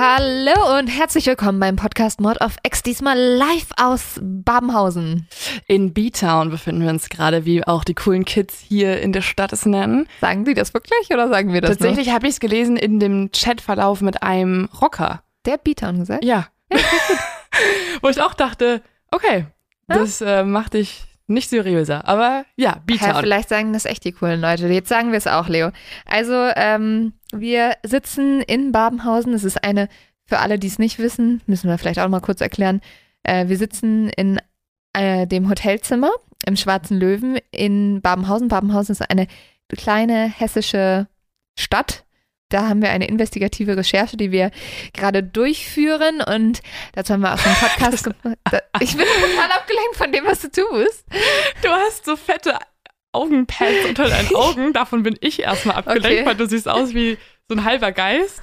Hallo und herzlich willkommen beim Podcast Mord of X, diesmal live aus Babenhausen. In B-Town befinden wir uns gerade, wie auch die coolen Kids hier in der Stadt es nennen. Sagen Sie das wirklich oder sagen wir das Tatsächlich habe ich es gelesen in dem Chatverlauf mit einem Rocker. Der hat B-Town gesagt? Ja. Wo ich auch dachte, okay, das äh, macht dich nicht seriöser. Aber ja, Ja, B-Town. vielleicht sagen das echt die coolen Leute. Jetzt sagen wir es auch, Leo. Also, ähm, wir sitzen in Babenhausen. Es ist eine, für alle, die es nicht wissen, müssen wir vielleicht auch mal kurz erklären. Äh, wir sitzen in äh, dem Hotelzimmer im Schwarzen Löwen in Babenhausen. Babenhausen ist eine kleine hessische Stadt. Da haben wir eine investigative Recherche, die wir gerade durchführen und dazu haben wir auch einen Podcast gemacht. Ich bin total abgelenkt von dem, was du tust. Du hast so fette Augenpads unter deinen Augen. Davon bin ich erstmal abgelenkt, Okay. weil du siehst aus wie so ein halber Geist.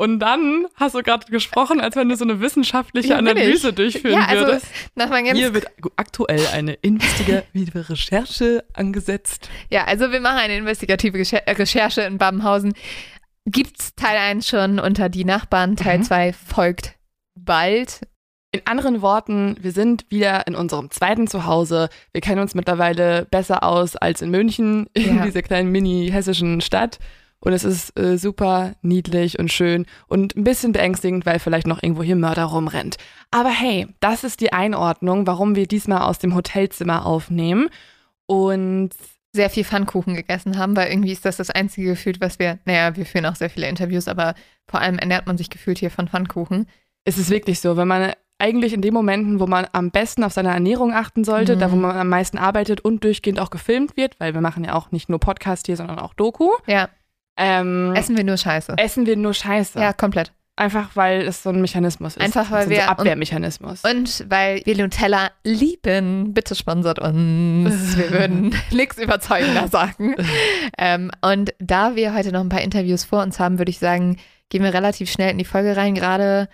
Und dann hast du gerade gesprochen, als wenn du so eine wissenschaftliche bin Analyse durchführen Ja, also würdest. nach Hier wird aktuell eine investigative Recherche angesetzt. Ja, also wir machen eine investigative äh, Recherche in Babenhausen. Gibt's Teil 1 schon unter die Nachbarn, Teil Mhm. 2 folgt bald. In anderen Worten, wir sind wieder in unserem zweiten Zuhause. Wir kennen uns mittlerweile besser aus als in München, in Ja. dieser kleinen mini-hessischen Stadt. Und es ist äh, super niedlich und schön und ein bisschen beängstigend, weil vielleicht noch irgendwo hier Mörder rumrennt. Aber hey, das ist die Einordnung, warum wir diesmal aus dem Hotelzimmer aufnehmen. Und Sehr viel Pfannkuchen gegessen haben, weil irgendwie ist das das einzige Gefühl, was wir, naja, wir führen auch sehr viele Interviews, aber vor allem ernährt man sich gefühlt hier von Pfannkuchen. es ist wirklich so, wenn man eigentlich in den Momenten, wo man am besten auf seine Ernährung achten sollte, Mhm. da wo man am meisten arbeitet und durchgehend auch gefilmt wird, weil wir machen ja auch nicht nur Podcast hier, sondern auch Doku. Ja, Ähm, essen wir nur Scheiße. essen wir nur Scheiße. Ja, komplett. Einfach weil es so ein Mechanismus ist. Einfach, weil so wir- ein Abwehrmechanismus. Und weil wir Nutella lieben, bitte sponsert uns. Wir würden nichts überzeugender sagen. ähm, und da wir heute noch ein paar Interviews vor uns haben, würde ich sagen, gehen wir relativ schnell in die Folge rein, gerade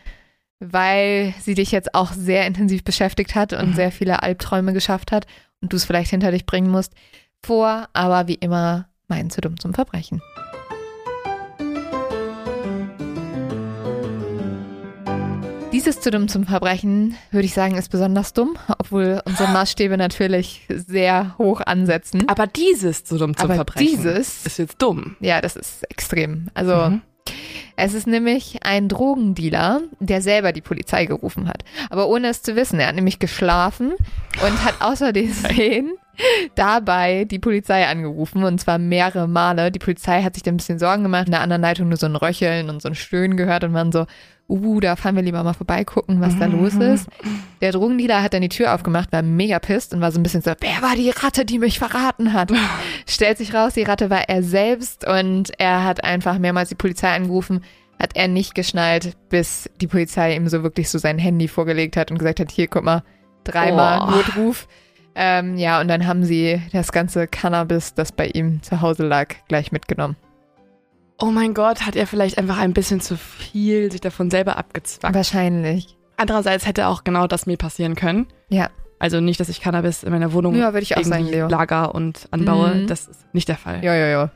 weil sie dich jetzt auch sehr intensiv beschäftigt hat und Mhm. sehr viele Albträume geschafft hat und du es vielleicht hinter dich bringen musst. Vor, aber wie immer, mein zu dumm zum Verbrechen. Dieses zu dumm zum Verbrechen, würde ich sagen, ist besonders dumm, obwohl unsere Maßstäbe natürlich sehr hoch ansetzen. Aber dieses so dumm zum Aber Verbrechen dieses- ist jetzt dumm. Ja, das ist extrem. Also, Mhm. Es ist nämlich ein Drogendealer, der selber die Polizei gerufen hat. Aber ohne es zu wissen. Er hat nämlich geschlafen und hat außer Sehen dabei die Polizei angerufen und zwar mehrere Male. Die Polizei hat sich dann ein bisschen Sorgen gemacht, in der anderen Leitung nur so ein Röcheln und so ein Stöhnen gehört und waren so, uh, da fahren wir lieber mal vorbeigucken, was da los ist. Der Drogendealer hat dann die Tür aufgemacht, war mega pisst und war so ein bisschen so, wer war die Ratte, die mich verraten hat? Stellt sich raus, die Ratte war er selbst und er hat einfach mehrmals die Polizei angerufen, hat er nicht geschnallt, bis die Polizei ihm so wirklich so sein Handy vorgelegt hat und gesagt hat, hier, guck mal, dreimal Oh. Notruf. Ähm, ja, und dann haben sie das ganze Cannabis, das bei ihm zu Hause lag, gleich mitgenommen. Oh mein Gott, hat er vielleicht einfach ein bisschen zu viel sich davon selber abgezwackt. Wahrscheinlich. Andererseits hätte auch genau das mir passieren können. Ja. Also nicht, dass ich Cannabis in meiner Wohnung Ja, würde ich auch irgendwie sagen, Leo. lager und anbaue. Mhm. Das ist nicht der Fall. Ja, ja, ja.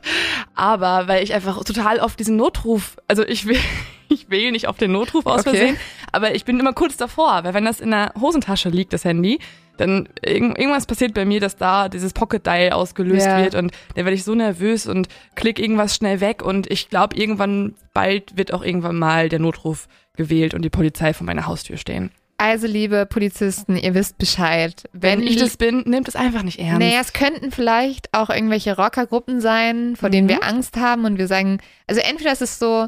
Aber weil ich einfach total oft diesen Notruf, also ich will, ich wähle nicht auf den Notruf aus Okay. Versehen, aber ich bin immer kurz davor, weil wenn das in der Hosentasche liegt, das Handy, dann irgend, irgendwas passiert bei mir, dass da dieses Pocket Dial ausgelöst Ja. wird und dann werde ich so nervös und klick irgendwas schnell weg und ich glaube irgendwann bald wird auch irgendwann mal der Notruf gewählt und die Polizei vor meiner Haustür stehen. Also, liebe Polizisten, ihr wisst Bescheid. Wenn ich das bin, nehmt es einfach nicht ernst. Naja, es könnten vielleicht auch irgendwelche Rockergruppen sein, vor denen Mhm. wir Angst haben und wir sagen, also entweder ist es so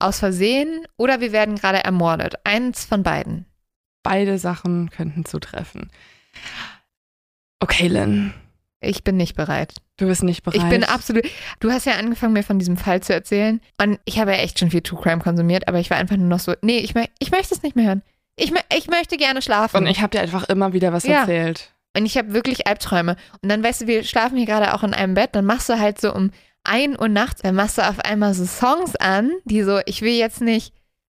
aus Versehen oder wir werden gerade ermordet. Eins von beiden. Beide Sachen könnten zutreffen. Okay, Lynn, Ich bin nicht bereit. du bist nicht bereit. Ich bin absolut. Du hast ja angefangen, mir von diesem Fall zu erzählen. Und ich habe ja echt schon viel True Crime konsumiert, aber ich war einfach nur noch so, nee, ich, ich möchte es nicht mehr hören. Ich, ich möchte gerne schlafen. Und ich habe dir einfach immer wieder was Ja. erzählt. Und ich habe wirklich Albträume. Und dann, weißt du, wir schlafen hier gerade auch in einem Bett, dann machst du halt so um 1 Uhr nachts, dann machst du auf einmal so Songs an, die so, ich will jetzt nicht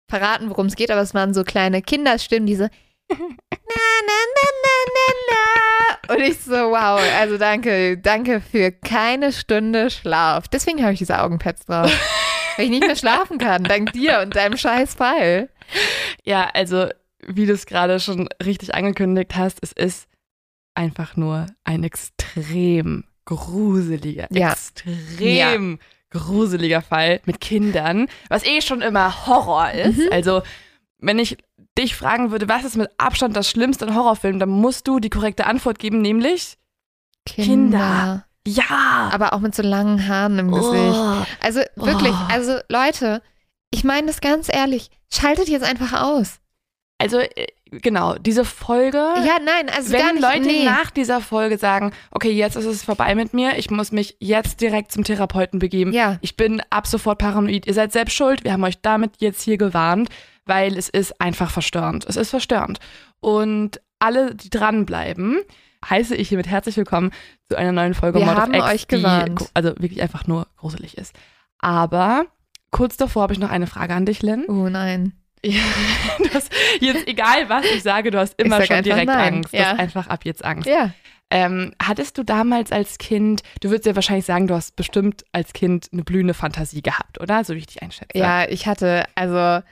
verraten, worum es geht, aber es waren so kleine Kinderstimmen, die so na, na, na, na, na, na. Und ich so, wow, also danke, danke für keine Stunde Schlaf. Deswegen habe ich diese Augenpads drauf. Weil ich nicht mehr schlafen kann, dank dir und deinem scheiß Fall. Ja, also wie du es gerade schon richtig angekündigt hast, es ist einfach nur ein extrem gruseliger, Ja. extrem gruseliger Fall mit Kindern, was eh schon immer Horror ist. Mhm. Also wenn ich dich fragen würde, was ist mit Abstand das Schlimmste an Horrorfilmen, dann musst du die korrekte Antwort geben, nämlich Kinder. ja. Aber auch mit so langen Haaren im Gesicht. Oh. Also wirklich, Oh. also Leute, ich meine das ganz ehrlich, schaltet jetzt einfach aus. Also äh, genau, diese Folge. Ja, nein, also gar Wenn nicht, Leute nee. nach dieser Folge sagen, okay, jetzt ist es vorbei mit mir, ich muss mich jetzt direkt zum Therapeuten begeben. Ja. Ich bin ab sofort paranoid. Ihr seid selbst schuld. Wir haben euch damit jetzt hier gewarnt, weil es ist einfach verstörend. Es ist verstörend. Und alle, die dranbleiben, heiße ich hiermit herzlich willkommen zu einer neuen Folge Wir Mord haben X, euch gewarnt. Die, also wirklich einfach nur gruselig ist. Aber kurz davor habe ich noch eine Frage an dich, Lynn. Oh nein. Ja, du hast jetzt egal was ich sage, du hast immer schon direkt nein. Angst. Du Ja. hast einfach ab jetzt Angst. Ja. Ähm, hattest du damals als Kind, du würdest ja wahrscheinlich sagen, du hast bestimmt als Kind eine blühende Fantasie gehabt, oder? So wie ich dich einschätze. Ja, ich hatte, also,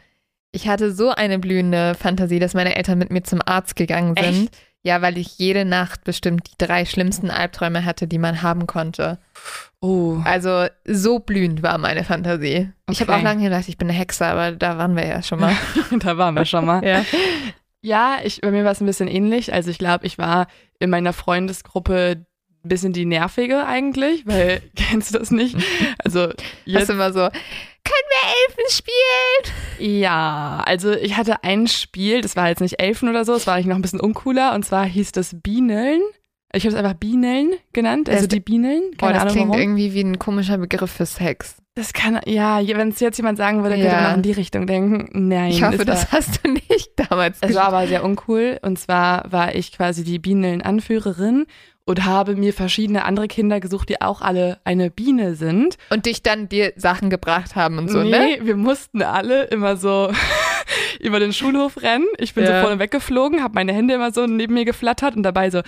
ich hatte so eine blühende Fantasie, dass meine Eltern mit mir zum Arzt gegangen sind. Ja, weil ich jede Nacht bestimmt die drei schlimmsten Albträume hatte, die man haben konnte. Oh. Also so blühend war meine Fantasie. Ich habe Okay. auch lange gedacht, ich bin eine Hexe, aber da waren wir ja schon mal. da waren wir schon mal. ja. Ja, ich, bei mir war es ein bisschen ähnlich. Also ich glaube, ich war in meiner Freundesgruppe ein bisschen die Nervige eigentlich, weil, kennst du das nicht? Also Hast jetzt, du immer so, können wir Elfen spielen? ja, also ich hatte ein Spiel, das war jetzt nicht Elfen oder so, es war eigentlich noch ein bisschen uncooler und zwar hieß das Bieneln. Ich habe es einfach Bieneln genannt, also Das- die Bieneln. Boah, Keine das Ahnung klingt warum. irgendwie wie ein komischer Begriff für Sex. Das kann, ja, wenn es jetzt jemand sagen würde, Ja. man auch in die Richtung denken. Nein, Ich hoffe, war, das hast du nicht damals Es war aber sehr uncool. Und zwar war ich quasi die Bienenanführerin und habe mir verschiedene andere Kinder gesucht, die auch alle eine Biene sind. Und dich dann dir Sachen gebracht haben und so, nee, ne? wir mussten alle immer so über den Schulhof rennen. Ich bin Ja. so vorne weggeflogen, habe meine Hände immer so neben mir geflattert und dabei so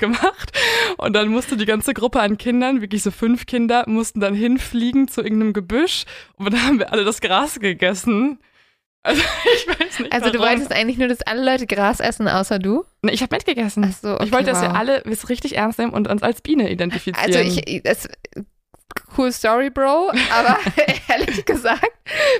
gemacht. Und dann musste die ganze Gruppe an Kindern, wirklich so fünf Kinder, mussten dann hinfliegen zu irgendeinem Gebüsch. Und dann haben wir alle das Gras gegessen. Also ich weiß nicht. Also du warum. wolltest eigentlich nur, dass alle Leute Gras essen, außer du? Nee, Ich habe mitgegessen. Ach so, okay, ich wollte, dass wir wow. alle es richtig ernst nehmen und uns als Biene identifizieren. Also ich, das, cool Story, Bro, aber ehrlich gesagt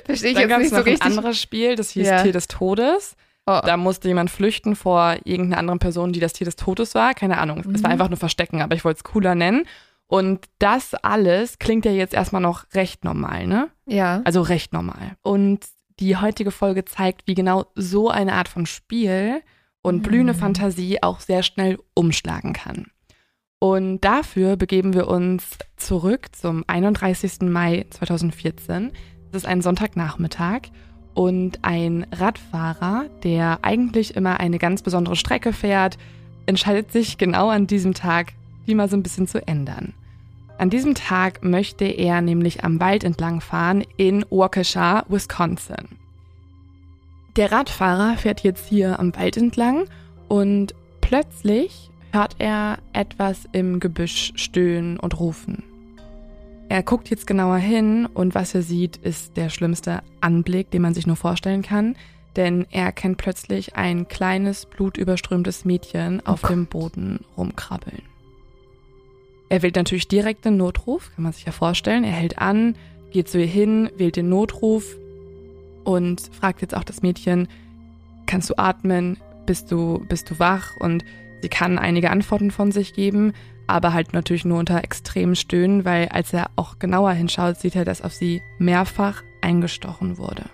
verstehe ich Dann jetzt gab es nicht so noch ein richtig. anderes Spiel, das hieß Ja. Tier des Todes. Oh, Da musste jemand flüchten vor irgendeiner anderen Person, die das Tier des Todes war. Keine Ahnung. Es war Mhm. einfach nur Verstecken, aber ich wollte es cooler nennen. Und das alles klingt ja jetzt erstmal noch recht normal, ne? ja. Also recht normal. Und die heutige Folge zeigt, wie genau so eine Art von Spiel und blühende Mhm. Fantasie auch sehr schnell umschlagen kann. Und dafür begeben wir uns zurück zum 31. Mai 2014. Das ist ein Sonntagnachmittag und ein Radfahrer, der eigentlich immer eine ganz besondere Strecke fährt, entscheidet sich genau an diesem Tag, die mal so ein bisschen zu ändern. An diesem Tag möchte er nämlich am Wald entlang fahren in Waukesha, Wisconsin. Der Radfahrer fährt jetzt hier am Wald entlang und plötzlich hört er etwas im Gebüsch stöhnen und rufen. Er guckt jetzt genauer hin und was er sieht, ist der schlimmste Anblick, den man sich nur vorstellen kann, denn er erkennt plötzlich ein kleines, blutüberströmtes Mädchen oh auf Gott. dem Boden rumkrabbeln. Er wählt natürlich direkt den Notruf, kann man sich ja vorstellen. Er hält an, geht zu ihr hin, wählt den Notruf und fragt jetzt auch das Mädchen, kannst du atmen? Bist du, bist du wach? Und sie kann einige Antworten von sich geben, aber halt natürlich nur unter extremen Stöhnen, weil als er auch genauer hinschaut, sieht er, dass auf sie mehrfach eingestochen wurde.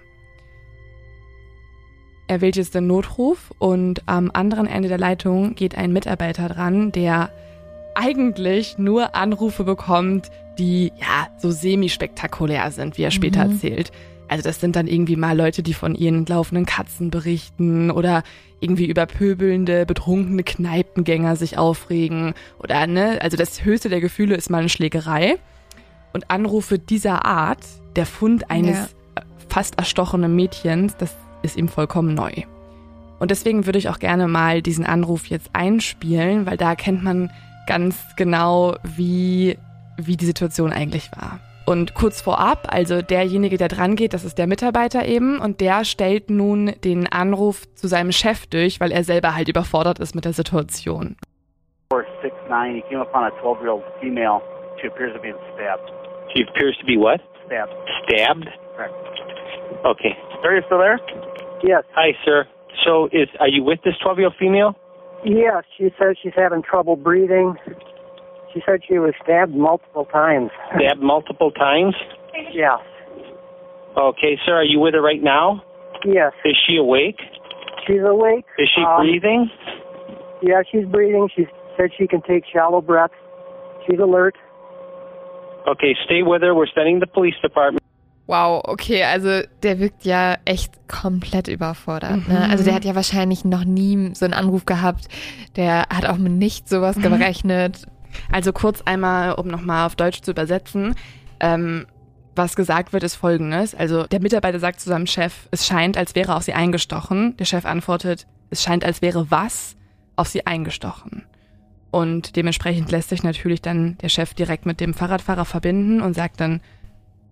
Er wählt jetzt den Notruf und am anderen Ende der Leitung geht ein Mitarbeiter dran, der eigentlich nur Anrufe bekommt, die ja so semi-spektakulär sind, wie er später mhm. erzählt. Also das sind dann irgendwie mal Leute, die von ihren laufenden Katzen berichten oder irgendwie über pöbelnde, betrunkene Kneipengänger sich aufregen oder ne, also das höchste der Gefühle ist mal eine Schlägerei. Und Anrufe dieser Art, der Fund eines ja. fast erstochenen Mädchens, das ist ihm vollkommen neu. Und deswegen würde ich auch gerne mal diesen Anruf jetzt einspielen, weil da kennt man ganz genau, wie, wie die Situation eigentlich war. Und kurz vorab, also derjenige, der dran geht, das ist der Mitarbeiter eben und der stellt nun den Anruf zu seinem Chef durch, weil er selber halt überfordert ist mit der Situation. 469, he came upon a 12-year-old female. She appears to be stabbed. She appears to be what? Stabbed. Stabbed? Correct. Okay. Are you still there? Yes. Hi, sir. So, is are you with this 12-year-old female? Yes. She says she's having trouble breathing. She said she was stabbed multiple times. Stabbed multiple times? Yes. Okay, sir. Are you with her right now? Yes. Is she awake? She's awake. Is she um, breathing? Yeah, she's breathing. She said she can take shallow breaths. She's alert. Okay, stay with her. We're sending the police department. Wow, okay, also der wirkt ja echt komplett überfordert. Ne? Mhm. Also der hat ja wahrscheinlich noch nie so einen Anruf gehabt. Der hat auch mit nichts sowas mhm. gerechnet. Also kurz einmal, um nochmal auf Deutsch zu übersetzen. Ähm, was gesagt wird, ist folgendes. Also der Mitarbeiter sagt zu seinem Chef, es scheint, als wäre auf sie eingestochen. Der Chef antwortet, es scheint, als wäre was auf sie eingestochen. Und dementsprechend lässt sich natürlich dann der Chef direkt mit dem Fahrradfahrer verbinden und sagt dann,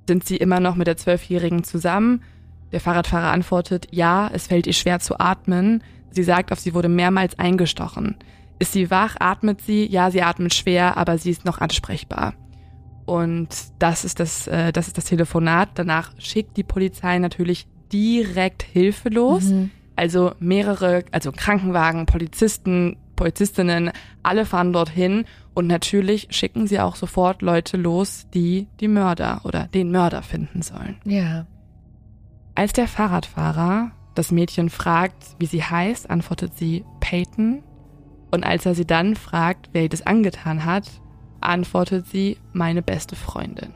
sind Sie immer noch mit der Zwölfjährigen zusammen? Der Fahrradfahrer antwortet, ja, es fällt ihr schwer zu atmen. Sie sagt, auf sie wurde mehrmals eingestochen. Ist sie wach? Atmet sie? Ja, sie atmet schwer, aber sie ist noch ansprechbar. Und das ist das, äh, das ist das Telefonat. Danach schickt die Polizei natürlich direkt Hilfe los. Mhm. Also mehrere, also Krankenwagen, Polizisten, Polizistinnen, alle fahren dorthin und natürlich schicken sie auch sofort Leute los, die die Mörder oder den Mörder finden sollen. Ja. Als der Fahrradfahrer das Mädchen fragt, wie sie heißt, antwortet sie Peyton. Und als er sie dann fragt, wer ihr das angetan hat, antwortet sie meine beste Freundin.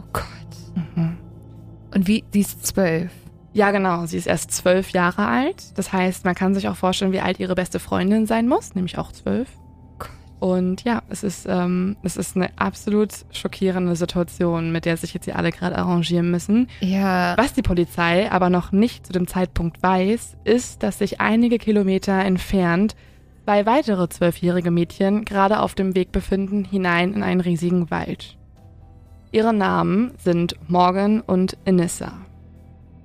Oh Gott. Mhm. Und wie, sie ist zwölf. Ja, genau. Sie ist erst zwölf Jahre alt. Das heißt, man kann sich auch vorstellen, wie alt ihre beste Freundin sein muss, nämlich auch zwölf. Und ja, es ist, ähm, es ist eine absolut schockierende Situation, mit der sich jetzt hier alle gerade arrangieren müssen. Ja. Was die Polizei aber noch nicht zu dem Zeitpunkt weiß, ist, dass sich einige Kilometer entfernt zwei weitere zwölfjährige Mädchen gerade auf dem Weg befinden hinein in einen riesigen Wald. Ihre Namen sind Morgan und Anissa.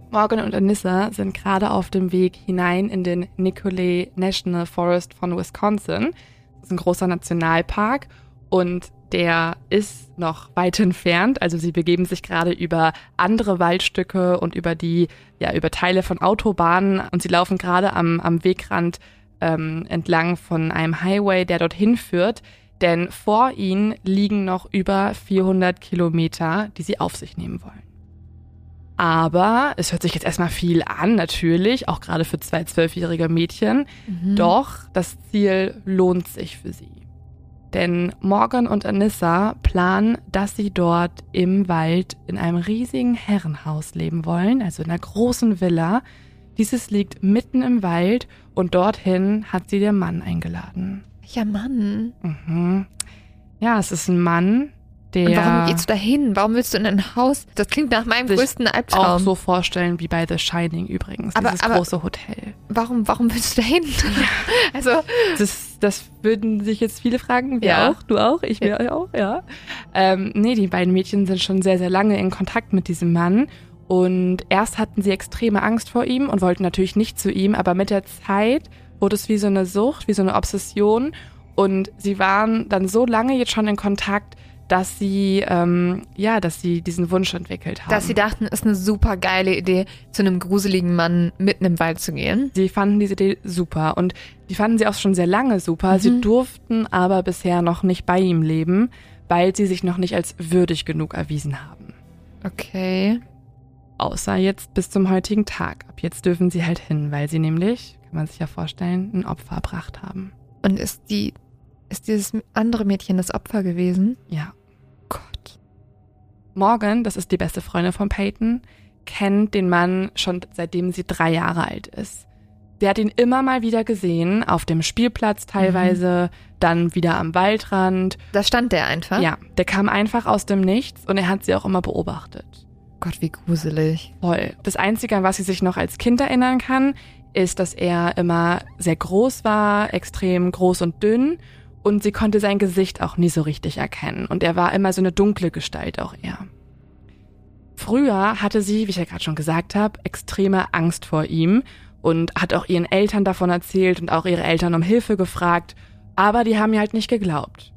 Morgan und Anissa sind gerade auf dem Weg hinein in den Nicolet National Forest von Wisconsin – ist ein großer Nationalpark und der ist noch weit entfernt. Also sie begeben sich gerade über andere Waldstücke und über die, ja, über Teile von Autobahnen und sie laufen gerade am, am Wegrand ähm, entlang von einem Highway, der dorthin führt. Denn vor ihnen liegen noch über 400 Kilometer, die sie auf sich nehmen wollen. Aber es hört sich jetzt erstmal viel an, natürlich, auch gerade für zwei zwölfjährige Mädchen. Mhm. Doch das Ziel lohnt sich für sie. Denn Morgan und Anissa planen, dass sie dort im Wald in einem riesigen Herrenhaus leben wollen, also in einer großen Villa. Dieses liegt mitten im Wald und dorthin hat sie der Mann eingeladen. Ja, Mann. Mhm. Ja, es ist ein Mann, der Und warum gehst du da hin? Warum willst du in ein Haus? Das klingt nach meinem größten auch Albtraum. so vorstellen wie bei The Shining übrigens, Aber- dieses aber- große Hotel. Warum, warum willst du da hin? Also, Das, das würden sich jetzt viele fragen. Wir Ja. auch, du auch, ich wir auch, ja. Ähm, nee, die beiden Mädchen sind schon sehr, sehr lange in Kontakt mit diesem Mann. Und erst hatten sie extreme Angst vor ihm und wollten natürlich nicht zu ihm, aber mit der Zeit wurde es wie so eine Sucht, wie so eine Obsession. Und sie waren dann so lange jetzt schon in Kontakt, dass sie, ähm, ja, dass sie diesen Wunsch entwickelt haben. dass sie dachten, ist eine super geile Idee, zu einem gruseligen Mann mitten im Wald zu gehen. Sie fanden diese Idee super und die fanden sie auch schon sehr lange super. Sie Mhm. durften aber bisher noch nicht bei ihm leben, weil sie sich noch nicht als würdig genug erwiesen haben. Okay. Außer jetzt bis zum heutigen Tag. Ab jetzt dürfen sie halt hin, weil sie nämlich, kann man sich ja vorstellen, ein Opfer erbracht haben. Und ist die, ist dieses andere Mädchen das Opfer gewesen? Ja. Gott. Morgan, das ist die beste Freundin von Peyton, kennt den Mann schon seitdem sie drei Jahre alt ist. Der hat ihn immer mal wieder gesehen, auf dem Spielplatz teilweise, dann wieder am Waldrand. Da stand der einfach? Ja, der kam einfach aus dem Nichts und er hat sie auch immer beobachtet. Gott, wie gruselig. Voll. Das Einzige, an was sie sich noch als Kind erinnern kann, ist, dass er immer sehr groß war, extrem groß und dünn und sie konnte sein Gesicht auch nie so richtig erkennen und er war immer so eine dunkle Gestalt auch eher. Früher hatte sie, wie ich ja gerade schon gesagt habe, extreme Angst vor ihm und hat auch ihren Eltern davon erzählt und auch ihre Eltern um Hilfe gefragt, aber die haben ihr halt nicht geglaubt.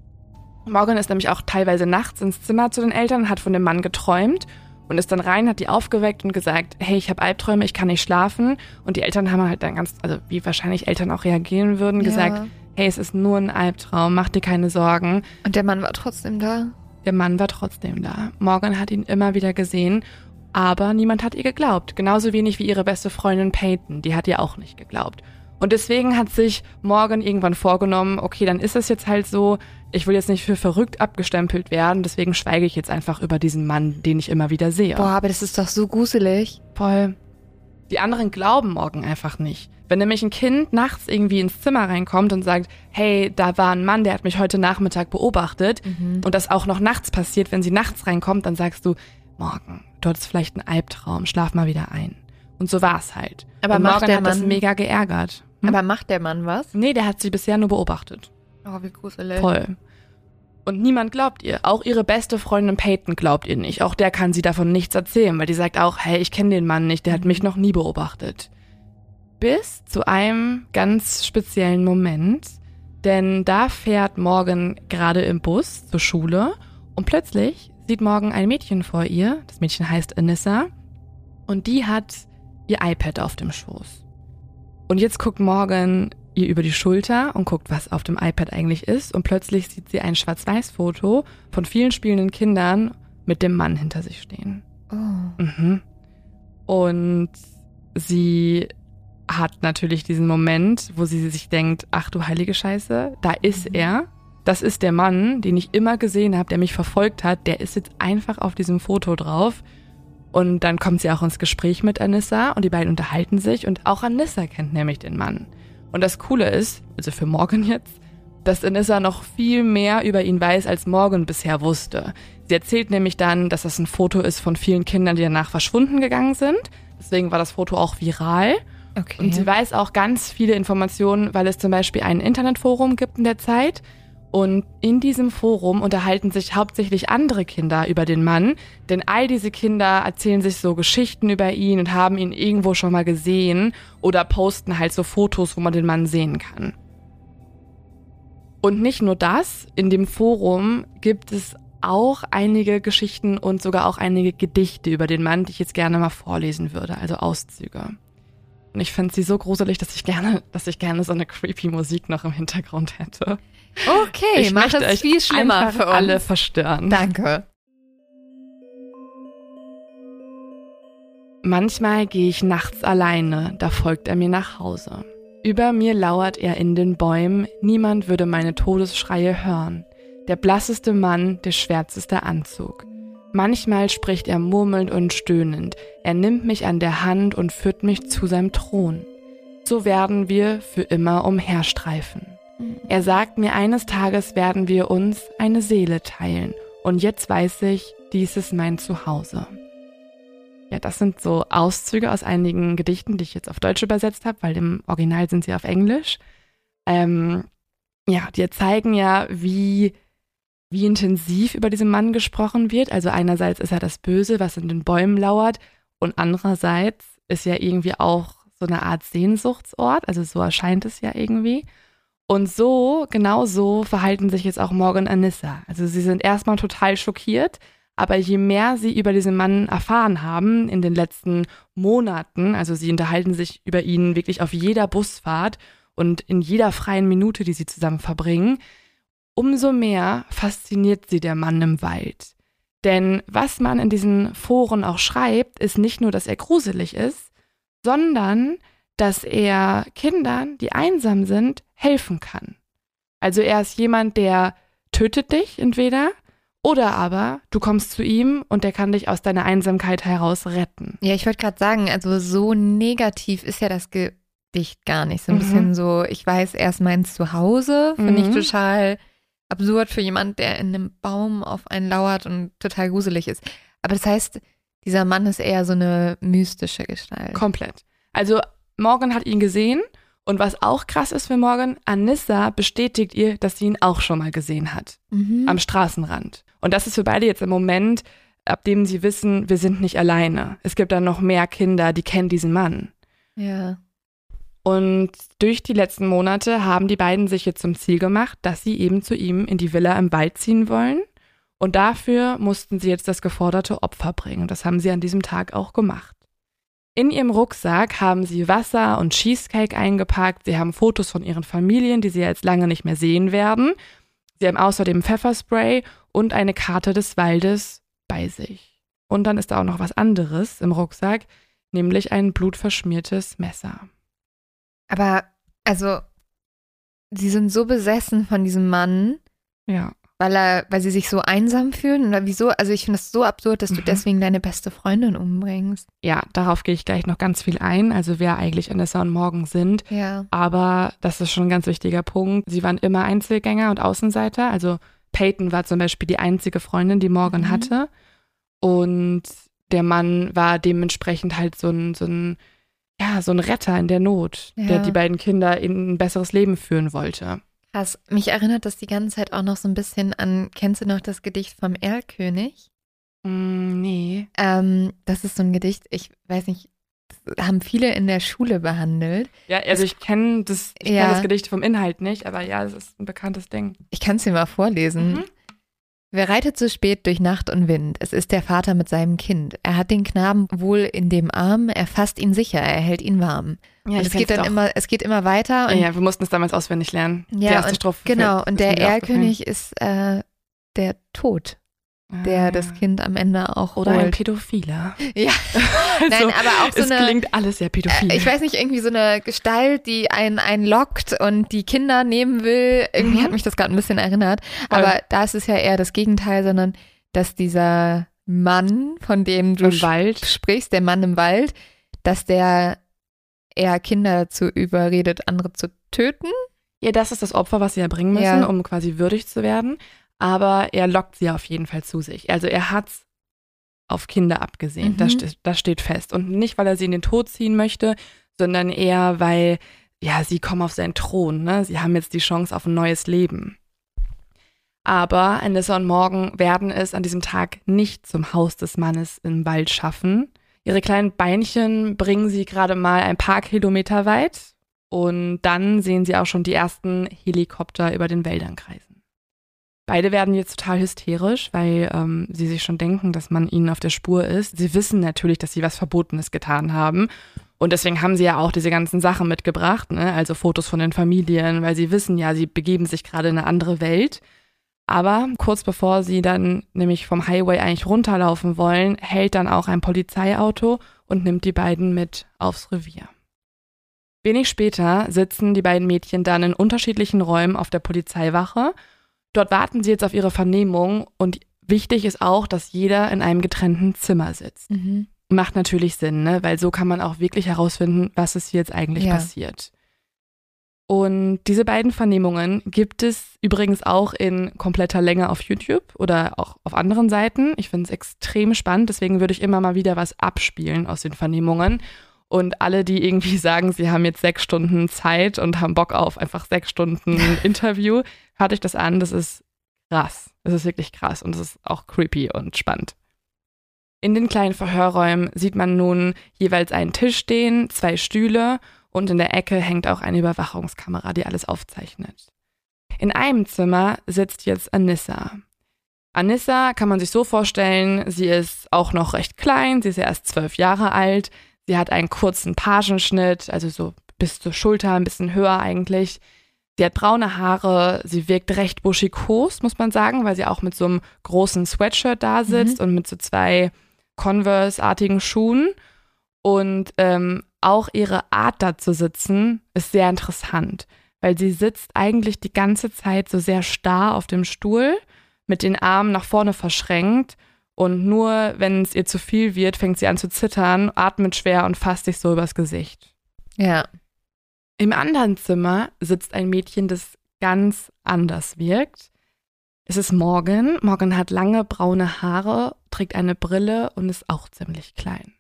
Morgan ist nämlich auch teilweise nachts ins Zimmer zu den Eltern, hat von dem Mann geträumt und ist dann rein, hat die aufgeweckt und gesagt, hey, ich habe Albträume, ich kann nicht schlafen. Und die Eltern haben halt dann ganz, also wie wahrscheinlich Eltern auch reagieren würden, gesagt, Ja. Hey, es ist nur ein Albtraum, mach dir keine Sorgen. Und der Mann war trotzdem da? Der Mann war trotzdem da. Morgan hat ihn immer wieder gesehen, aber niemand hat ihr geglaubt. Genauso wenig wie ihre beste Freundin Peyton, die hat ihr auch nicht geglaubt. Und deswegen hat sich Morgan irgendwann vorgenommen, okay, dann ist es jetzt halt so, ich will jetzt nicht für verrückt abgestempelt werden, deswegen schweige ich jetzt einfach über diesen Mann, den ich immer wieder sehe. Boah, aber das ist doch so gruselig. Voll. Die anderen glauben Morgan einfach nicht. Wenn nämlich ein Kind nachts irgendwie ins Zimmer reinkommt und sagt, hey, da war ein Mann, der hat mich heute Nachmittag beobachtet und das auch noch nachts passiert, wenn sie nachts reinkommt, dann sagst du, Morgan, du hattest vielleicht einen Albtraum, schlaf mal wieder ein. Und so war's halt. Aber und macht Morgan der hat das Mann- mega geärgert. Hm? Aber macht der Mann was? nee, der hat sie bisher nur beobachtet. Oh, wie gruselig. Voll. Und niemand glaubt ihr. Auch ihre beste Freundin Peyton glaubt ihr nicht. Auch der kann sie davon nichts erzählen, weil die sagt auch, hey, ich kenne den Mann nicht, der hat mich noch nie beobachtet. Bis zu einem ganz speziellen Moment, denn da fährt Morgan gerade im Bus zur Schule und plötzlich sieht Morgan ein Mädchen vor ihr. Das Mädchen heißt Anissa und die hat ihr iPad auf dem Schoß. Und jetzt guckt Morgan ihr über die Schulter und guckt, was auf dem iPad eigentlich ist. Und plötzlich sieht sie ein Schwarz-Weiß-Foto von vielen spielenden Kindern mit dem Mann hinter sich stehen. Oh. Mhm. Und sie hat natürlich diesen Moment, wo sie sich denkt, ach du heilige Scheiße, da ist er. Das ist der Mann, den ich immer gesehen habe, der mich verfolgt hat. Der ist jetzt einfach auf diesem Foto drauf. Und dann kommt sie auch ins Gespräch mit Anissa und die beiden unterhalten sich und auch Anissa kennt nämlich den Mann. Und das Coole ist, also für Morgan jetzt, dass Anissa noch viel mehr über ihn weiß, als Morgan bisher wusste. Sie erzählt nämlich dann, dass das ein Foto ist von vielen Kindern, die danach verschwunden gegangen sind. Deswegen war das Foto auch viral. Okay. Und sie weiß auch ganz viele Informationen, weil es zum Beispiel ein Internetforum gibt in der Zeit. Und in diesem Forum unterhalten sich hauptsächlich andere Kinder über den Mann, denn all diese Kinder erzählen sich so Geschichten über ihn und haben ihn irgendwo schon mal gesehen oder posten halt so Fotos, wo man den Mann sehen kann. Und nicht nur das, in dem Forum gibt es auch einige Geschichten und sogar auch einige Gedichte über den Mann, die ich jetzt gerne mal vorlesen würde, also Auszüge. Und ich finde sie so gruselig, dass ich gerne, dass ich gerne so eine creepy Musik noch im Hintergrund hätte. okay, ich mach möchte euch viel schlimmer für uns. alle verstören. Danke. Manchmal gehe ich nachts alleine, da folgt er mir nach Hause. Über mir lauert er in den Bäumen, niemand würde meine Todesschreie hören. Der blasseste Mann, der schwärzeste Anzug. Manchmal spricht er murmelnd und stöhnend, er nimmt mich an der Hand und führt mich zu seinem Thron. So werden wir für immer umherstreifen. Er sagt mir, eines Tages werden wir uns eine Seele teilen Und jetzt weiß ich, dies ist mein Zuhause. Ja, das sind so Auszüge aus einigen Gedichten, die ich jetzt auf Deutsch übersetzt habe, weil im Original sind sie auf Englisch. Ähm, ja, die zeigen ja, wie, wie intensiv über diesen Mann gesprochen wird. Also einerseits ist er das Böse, was in den Bäumen lauert, und andererseits ist ja irgendwie auch so eine Art Sehnsuchtsort. Also so erscheint es ja irgendwie. Und so, genau so verhalten sich jetzt auch Morgan und Anissa. Also sie sind erstmal total schockiert, aber je mehr sie über diesen Mann erfahren haben in den letzten Monaten, also sie unterhalten sich über ihn wirklich auf jeder Busfahrt und in jeder freien Minute, die sie zusammen verbringen, umso mehr fasziniert sie der Mann im Wald. Denn was man in diesen Foren auch schreibt, ist nicht nur, dass er gruselig ist, sondern dass er Kindern, die einsam sind, helfen kann. Also er ist jemand, der tötet dich entweder oder aber du kommst zu ihm und der kann dich aus deiner Einsamkeit heraus retten. Ja, ich wollte gerade sagen, also so negativ ist ja das Gedicht gar nicht. So ein Mhm. bisschen so, ich weiß, er ist mein Zuhause, finde ich Mhm. total absurd für jemand, der in einem Baum auf einen lauert und total gruselig ist. Aber das heißt, dieser Mann ist eher so eine mystische Gestalt. Komplett. Also Morgan hat ihn gesehen und was auch krass ist für Morgan, Anissa bestätigt ihr, dass sie ihn auch schon mal gesehen hat. Mhm. am Straßenrand. Und das ist für beide jetzt im Moment, ab dem sie wissen, wir sind nicht alleine. Es gibt dann noch mehr Kinder, die kennen diesen Mann. ja. Und durch die letzten Monate haben die beiden sich jetzt zum Ziel gemacht, dass sie eben zu ihm in die Villa im Wald ziehen wollen. Und dafür mussten sie jetzt das geforderte Opfer bringen. Das haben sie an diesem Tag auch gemacht. In ihrem Rucksack haben sie Wasser und Cheesecake eingepackt. Sie haben Fotos von ihren Familien, die sie jetzt lange nicht mehr sehen werden. Sie haben außerdem Pfefferspray und eine Karte des Waldes bei sich. Und dann ist da auch noch was anderes im Rucksack, nämlich ein blutverschmiertes Messer. Aber, also, sie sind so besessen von diesem Mann, Ja. weil er, weil sie sich so einsam fühlen. Oder wieso? Also ich finde es so absurd, dass du Mhm. deswegen deine beste Freundin umbringst. Ja, darauf gehe ich gleich noch ganz viel ein, also wer eigentlich Anissa und Morgan sind. Ja. Aber das ist schon ein ganz wichtiger Punkt. Sie waren immer Einzelgänger und Außenseiter. Also Peyton war zum Beispiel die einzige Freundin, die Morgan Mhm. hatte. Und der Mann war dementsprechend halt so ein, so ein, ja, so ein Retter in der Not, der Ja. die beiden Kinder in ein besseres Leben führen wollte. Krass. Mich erinnert das die ganze Zeit auch noch so ein bisschen an, kennst du noch das Gedicht vom Erlkönig? Mm, nee. Ähm, das ist so ein Gedicht, ich weiß nicht, haben viele in der Schule behandelt. Ja, also ich kenne das, ich Ja. kenn das Gedicht vom Inhalt nicht, aber ja, es ist ein bekanntes Ding. Ich kann es dir mal vorlesen. Mhm. Wer reitet so spät durch Nacht und Wind? Es ist der Vater mit seinem Kind. Er hat den Knaben wohl in dem Arm, er fasst ihn sicher, er hält ihn warm. Ja, es geht dann immer, es geht immer weiter. Ja, Und, ja, wir mussten es damals auswendig lernen. die Ja, erste und Strophe. genau. Und der. Erlkönig ist äh, der Tod, der Ah. das Kind am Ende auch Oder ein holt. Pädophiler. Ja. Also, Nein, aber auch so es eine. klingt alles sehr pädophil. Äh, Ich weiß nicht, irgendwie so eine Gestalt, die einen, einen lockt und die Kinder nehmen will. Irgendwie Mhm. hat mich das gerade ein bisschen erinnert. Voll. Aber da ist es ja eher das Gegenteil, sondern dass dieser Mann, von dem du Im Wald. sprichst, der Mann im Wald, dass der eher Kinder dazu überredet, andere zu töten. Ja, das ist das Opfer, was sie erbringen müssen, Ja. um quasi würdig zu werden. Aber er lockt sie auf jeden Fall zu sich. Also er hat's auf Kinder abgesehen. Mhm. Das, steht, das steht fest. Und nicht, weil er sie in den Tod ziehen möchte, sondern eher, weil, ja, sie kommen auf seinen Thron. Ne? Sie haben jetzt die Chance auf ein neues Leben. Aber Anissa und Morgan werden es an diesem Tag nicht zum Haus des Mannes im Wald schaffen. Ihre kleinen Beinchen bringen sie gerade mal ein paar Kilometer weit und dann sehen sie auch schon die ersten Helikopter über den Wäldern kreisen. Beide werden jetzt total hysterisch, weil ähm, sie sich schon denken, dass man ihnen auf der Spur ist. Sie wissen natürlich, dass sie was Verbotenes getan haben. Und deswegen haben sie ja auch diese ganzen Sachen mitgebracht, ne? also Fotos von den Familien, weil sie wissen ja, sie begeben sich gerade in eine andere Welt. Aber kurz bevor sie dann nämlich vom Highway eigentlich runterlaufen wollen, hält dann auch ein Polizeiauto und nimmt die beiden mit aufs Revier. Wenig später sitzen die beiden Mädchen dann in unterschiedlichen Räumen auf der Polizeiwache. Dort warten sie jetzt auf ihre Vernehmung und wichtig ist auch, dass jeder in einem getrennten Zimmer sitzt. Macht natürlich Sinn, ne? weil so kann man auch wirklich herausfinden, was ist hier jetzt eigentlich Ja. passiert. Und diese beiden Vernehmungen gibt es übrigens auch in kompletter Länge auf YouTube oder auch auf anderen Seiten. Ich finde es extrem spannend, deswegen würde ich immer mal wieder was abspielen aus den Vernehmungen. Und alle, die irgendwie sagen, sie haben jetzt sechs Stunden Zeit und haben Bock auf einfach sechs Stunden Interview, hört euch das an. Das ist krass. Das ist wirklich krass und das ist auch creepy und spannend. In den kleinen Verhörräumen sieht man nun jeweils einen Tisch stehen, zwei Stühle und in der Ecke hängt auch eine Überwachungskamera, die alles aufzeichnet. In einem Zimmer sitzt jetzt Anissa. Anissa kann man sich so vorstellen, sie ist auch noch recht klein, sie ist ja erst zwölf Jahre alt, sie hat einen kurzen Pagenschnitt, also so bis zur Schulter, ein bisschen höher eigentlich. Sie hat braune Haare, sie wirkt recht buschikos, muss man sagen, weil sie auch mit so einem großen Sweatshirt da sitzt mhm. und mit so zwei Converse-artigen Schuhen. Und ähm, auch ihre Art da zu sitzen ist sehr interessant, weil sie sitzt eigentlich die ganze Zeit so sehr starr auf dem Stuhl, mit den Armen nach vorne verschränkt und nur wenn es ihr zu viel wird, fängt sie an zu zittern, atmet schwer und fasst sich so übers Gesicht. Ja. Im anderen Zimmer sitzt ein Mädchen, das ganz anders wirkt. Es ist Morgan. Morgan hat lange braune Haare, trägt eine Brille und ist auch ziemlich klein.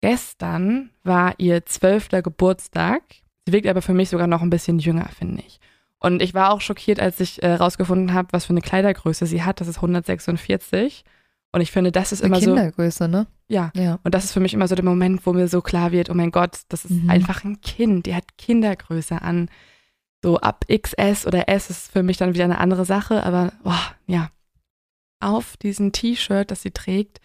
Gestern war ihr zwölfter Geburtstag. Sie wirkt aber für mich sogar noch ein bisschen jünger, finde ich. Und ich war auch schockiert, als ich äh, rausgefunden habe, was für eine Kleidergröße sie hat. Das ist 146. Und ich finde, das ist immer Kindergröße, so. Kindergröße, ne? Ja. ja. Und das ist für mich immer so der Moment, wo mir so klar wird, oh mein Gott, das ist mhm. einfach ein Kind. Die hat Kindergröße an. So ab XS oder S ist für mich dann wieder eine andere Sache. Aber, oh, ja. Auf diesem T-Shirt, das sie trägt,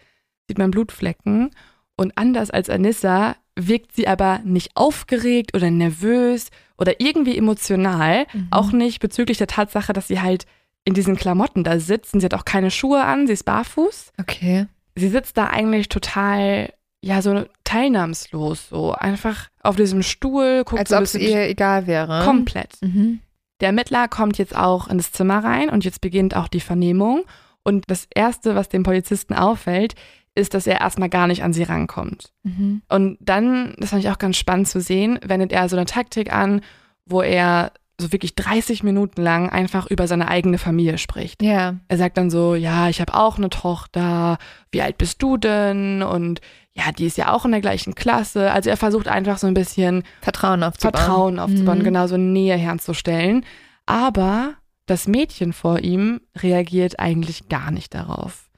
sieht man Blutflecken. Und anders als Anissa wirkt sie aber nicht aufgeregt oder nervös oder irgendwie emotional. Mhm. Auch nicht bezüglich der Tatsache, dass sie halt in diesen Klamotten da sitzt. Und sie hat auch keine Schuhe an, sie ist barfuß. Okay. Sie sitzt da eigentlich total, ja, so teilnahmslos, so einfach auf diesem Stuhl. Guckt Als so ob es ihr egal wäre. Komplett. Mhm. Der Ermittler kommt jetzt auch in das Zimmer rein und jetzt beginnt auch die Vernehmung. Und das Erste, was dem Polizisten auffällt, ist, dass er erstmal gar nicht an sie rankommt. Mhm. Und dann, das fand ich auch ganz spannend zu sehen, wendet er so eine Taktik an, wo er so wirklich 30 Minuten lang einfach über seine eigene Familie spricht. Ja. Er sagt dann so, ja, ich habe auch eine Tochter, wie alt bist du denn? Und ja, die ist ja auch in der gleichen Klasse. Also er versucht einfach so ein bisschen Vertrauen aufzubauen. Vertrauen aufzubauen, mhm. genau so Nähe herzustellen. Aber das Mädchen vor ihm reagiert eigentlich gar nicht darauf.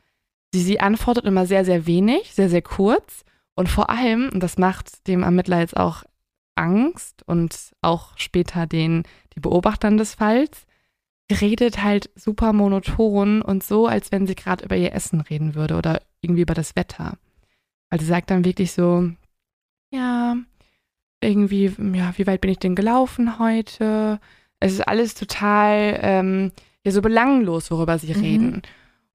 Sie, sie antwortet immer sehr, sehr wenig, sehr, sehr kurz. Und vor allem, und das macht dem Ermittler jetzt auch Angst und auch später den, die Beobachtern des Falls, redet halt super monoton und so, als wenn sie gerade über ihr Essen reden würde oder irgendwie über das Wetter. Weil sie sagt dann wirklich so, ja, irgendwie, ja, wie weit bin ich denn gelaufen heute? Es ist alles total, ähm, ja, so belanglos, worüber sie mhm. reden.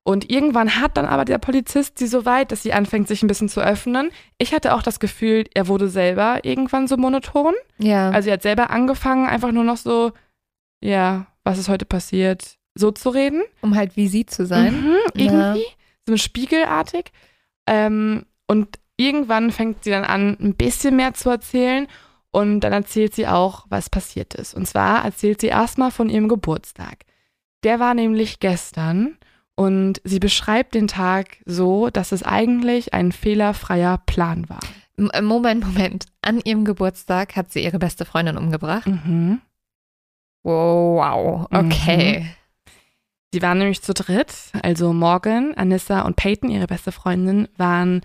Und irgendwann hat dann aber der Polizist sie so weit, dass sie anfängt, sich ein bisschen zu öffnen. Ich hatte auch das Gefühl, er wurde selber irgendwann so monoton. Ja. Also er hat selber angefangen, einfach nur noch so, ja, was ist heute passiert, so zu reden. Um halt wie sie zu sein. Mhm, irgendwie. Ja. So spiegelartig. Ähm, und irgendwann fängt sie dann an, ein bisschen mehr zu erzählen. Und dann erzählt sie auch, was passiert ist. Und zwar erzählt sie erstmal von ihrem Geburtstag. Der war nämlich gestern. Und sie beschreibt den Tag so, dass es eigentlich ein fehlerfreier Plan war. Äh, Moment, Moment. An ihrem Geburtstag hat sie ihre beste Freundin umgebracht. Mhm. Wow, okay. Mhm. Sie waren nämlich zu dritt, also Morgan, Anissa und Peyton, ihre beste Freundin, waren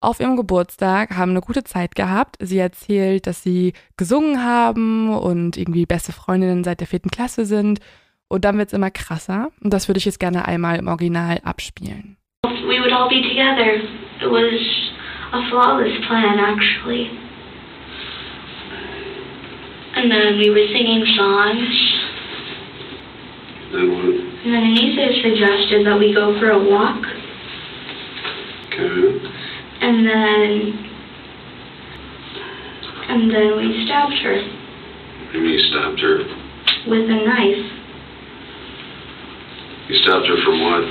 auf ihrem Geburtstag, haben eine gute Zeit gehabt. Sie erzählt, dass sie gesungen haben und irgendwie beste Freundinnen seit der vierten Klasse sind und dann wird es immer krasser. Und das würde ich jetzt gerne einmal im Original abspielen. We would all be together. It was a flawless plan, actually. And then we were singing songs. Then what? And then Anissa suggested that we go for a walk. Okay. And then. And then we stabbed her. And you stabbed her? With a knife. You stopped her from what?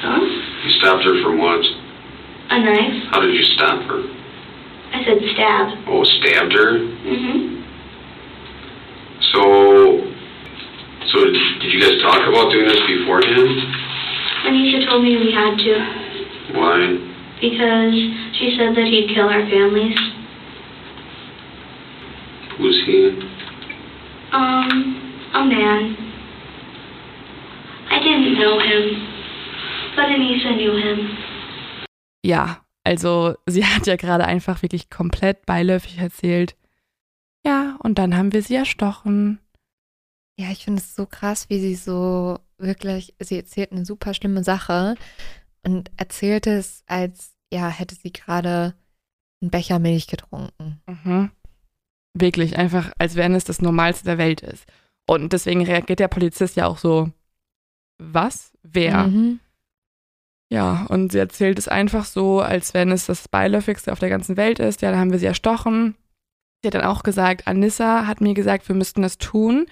Huh? You stopped her from what? A knife. How did you stop her? I said stab. Oh, stabbed her? Mm-hmm. So, so did you guys talk about doing this beforehand? Anisha told me we had to Why? because she said that he'd kill our families. Who's he? Um, a man. I didn't know him, but Anissa knew him. Ja, also sie hat ja gerade einfach wirklich komplett beiläufig erzählt. Ja, und dann haben wir sie erstochen. Ja, ich finde es so krass, wie sie so wirklich, sie erzählt eine super schlimme Sache und erzählt es, als ja, hätte sie gerade einen Becher Milch getrunken. Mhm. Wirklich, einfach, als wenn es das Normalste der Welt ist. Und deswegen reagiert der Polizist ja auch so, was? Wer? Mhm. Ja, und sie erzählt es einfach so, als wenn es das Beiläufigste auf der ganzen Welt ist. Ja, dann haben wir sie erstochen. Sie hat dann auch gesagt, Anissa hat mir gesagt, wir müssten das tun,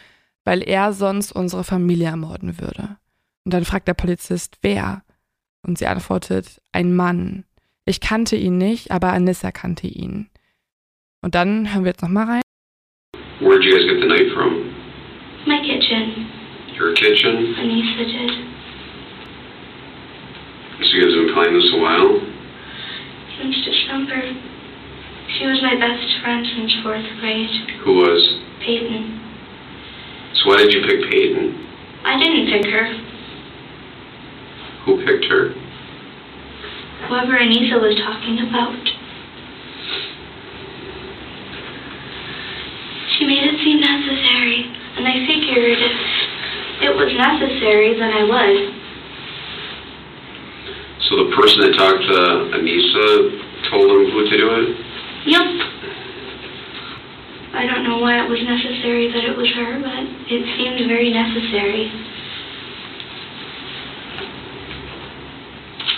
weil er sonst unsere Familie ermorden würde. Und dann fragt der Polizist, wer? Und sie antwortet, ein Mann. Ich kannte ihn nicht, aber Anissa kannte ihn. Und dann hören wir jetzt nochmal rein. Where'd you guys get the knife from? My kitchen, Your kitchen? Anissa did. So you guys have been playing this a while? Since December. She was my best friend since fourth grade. Who was? Peyton. So why did you pick Peyton? I didn't pick her. Who picked her? Whoever Anissa was talking about. She made it seem necessary, and I figured if it was necessary, then I would. So the person that talked to Anissa told him who to do it? Yep. I don't know why it was necessary that it was her, but it seemed very necessary.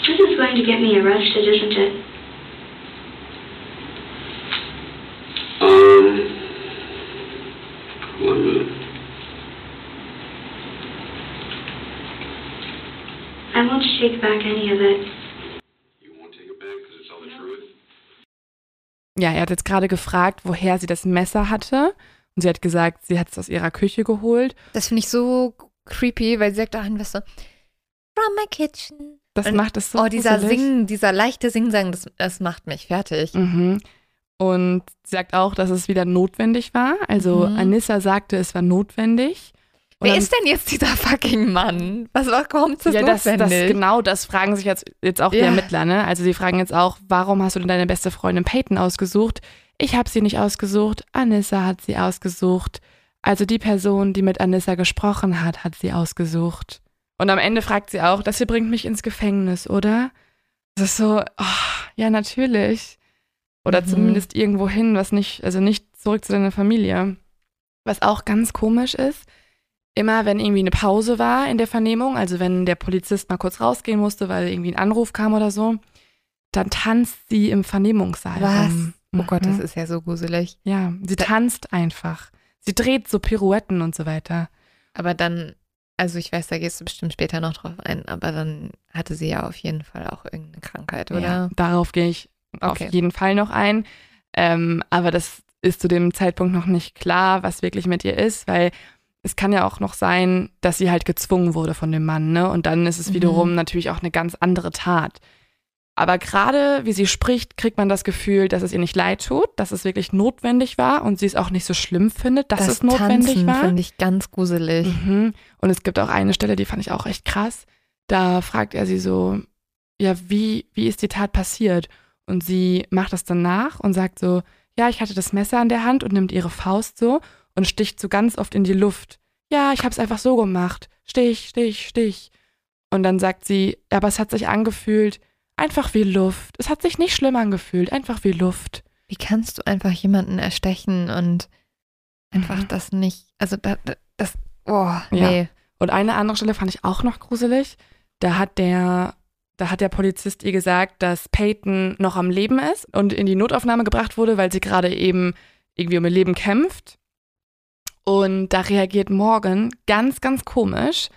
This is going to get me arrested, isn't it? Um, hold on a minute. Won't take back any of it. Ja, er hat jetzt gerade gefragt, woher sie das Messer hatte. Und sie hat gesagt, sie hat es aus ihrer Küche geholt. Das finde ich so creepy, weil sie sagt auch was so, from my kitchen. Das Und- macht es so oh, dieser gruselig. Singen, dieser leichte Singsang, das, das macht mich fertig. Mhm. Und sie sagt auch, dass es wieder notwendig war. Also Mhm. Anissa sagte, es war notwendig. Und Wer dann- ist denn jetzt dieser fucking Mann? Was warum ist das ja, das, das genau das fragen sich jetzt, jetzt auch die Ja. Ermittler, ne? Also sie fragen jetzt auch, warum hast du denn deine beste Freundin Peyton ausgesucht? Ich habe sie nicht ausgesucht, Anissa hat sie ausgesucht. Also die Person, die mit Anissa gesprochen hat, hat sie ausgesucht. Und am Ende fragt sie auch, das hier bringt mich ins Gefängnis, oder? Das ist so, oh, ja, natürlich. Oder Mhm. zumindest irgendwo hin, was nicht, also nicht zurück zu deiner Familie. Was auch ganz komisch ist, immer wenn irgendwie eine Pause war in der Vernehmung, also wenn der Polizist mal kurz rausgehen musste, weil irgendwie ein Anruf kam oder so, dann tanzt sie im Vernehmungssaal. Was? rum. Oh Gott, das Mhm. ist ja so gruselig. Ja, sie tanzt einfach. Sie dreht so Pirouetten und so weiter. Aber dann, also ich weiß, da gehst du bestimmt später noch drauf ein, aber dann hatte sie ja auf jeden Fall auch irgendeine Krankheit, oder? Ja, darauf gehe ich Okay. auf jeden Fall noch ein. Ähm, aber das ist zu dem Zeitpunkt noch nicht klar, was wirklich mit ihr ist, weil es kann ja auch noch sein, dass sie halt gezwungen wurde von dem Mann, ne? Und dann ist es Mhm. wiederum natürlich auch eine ganz andere Tat. Aber gerade wie sie spricht, kriegt man das Gefühl, dass es ihr nicht leid tut, dass es wirklich notwendig war und sie es auch nicht so schlimm findet, dass das es notwendig Tanzen war. finde ich ganz gruselig. Mhm. Und es gibt auch eine Stelle, die fand ich auch echt krass. Da fragt er sie so, ja, wie, wie ist die Tat passiert? Und sie macht das dann nach und sagt so, ja, ich hatte das Messer in der Hand und nimmt ihre Faust so und sticht so ganz oft in die Luft. Ja, ich hab's einfach so gemacht. Stich, Stich, Stich. Und dann sagt sie, ja, aber es hat sich angefühlt, einfach wie Luft. Es hat sich nicht schlimm angefühlt, einfach wie Luft. Wie kannst du einfach jemanden erstechen und einfach Mhm. das nicht, also da, da, das, oh, Ja. nee. Und eine andere Stelle fand ich auch noch gruselig. Da hat der, da hat der Polizist ihr gesagt, dass Peyton noch am Leben ist und in die Notaufnahme gebracht wurde, weil sie gerade eben irgendwie um ihr Leben kämpft. Und da reagiert Morgan ganz, ganz komisch,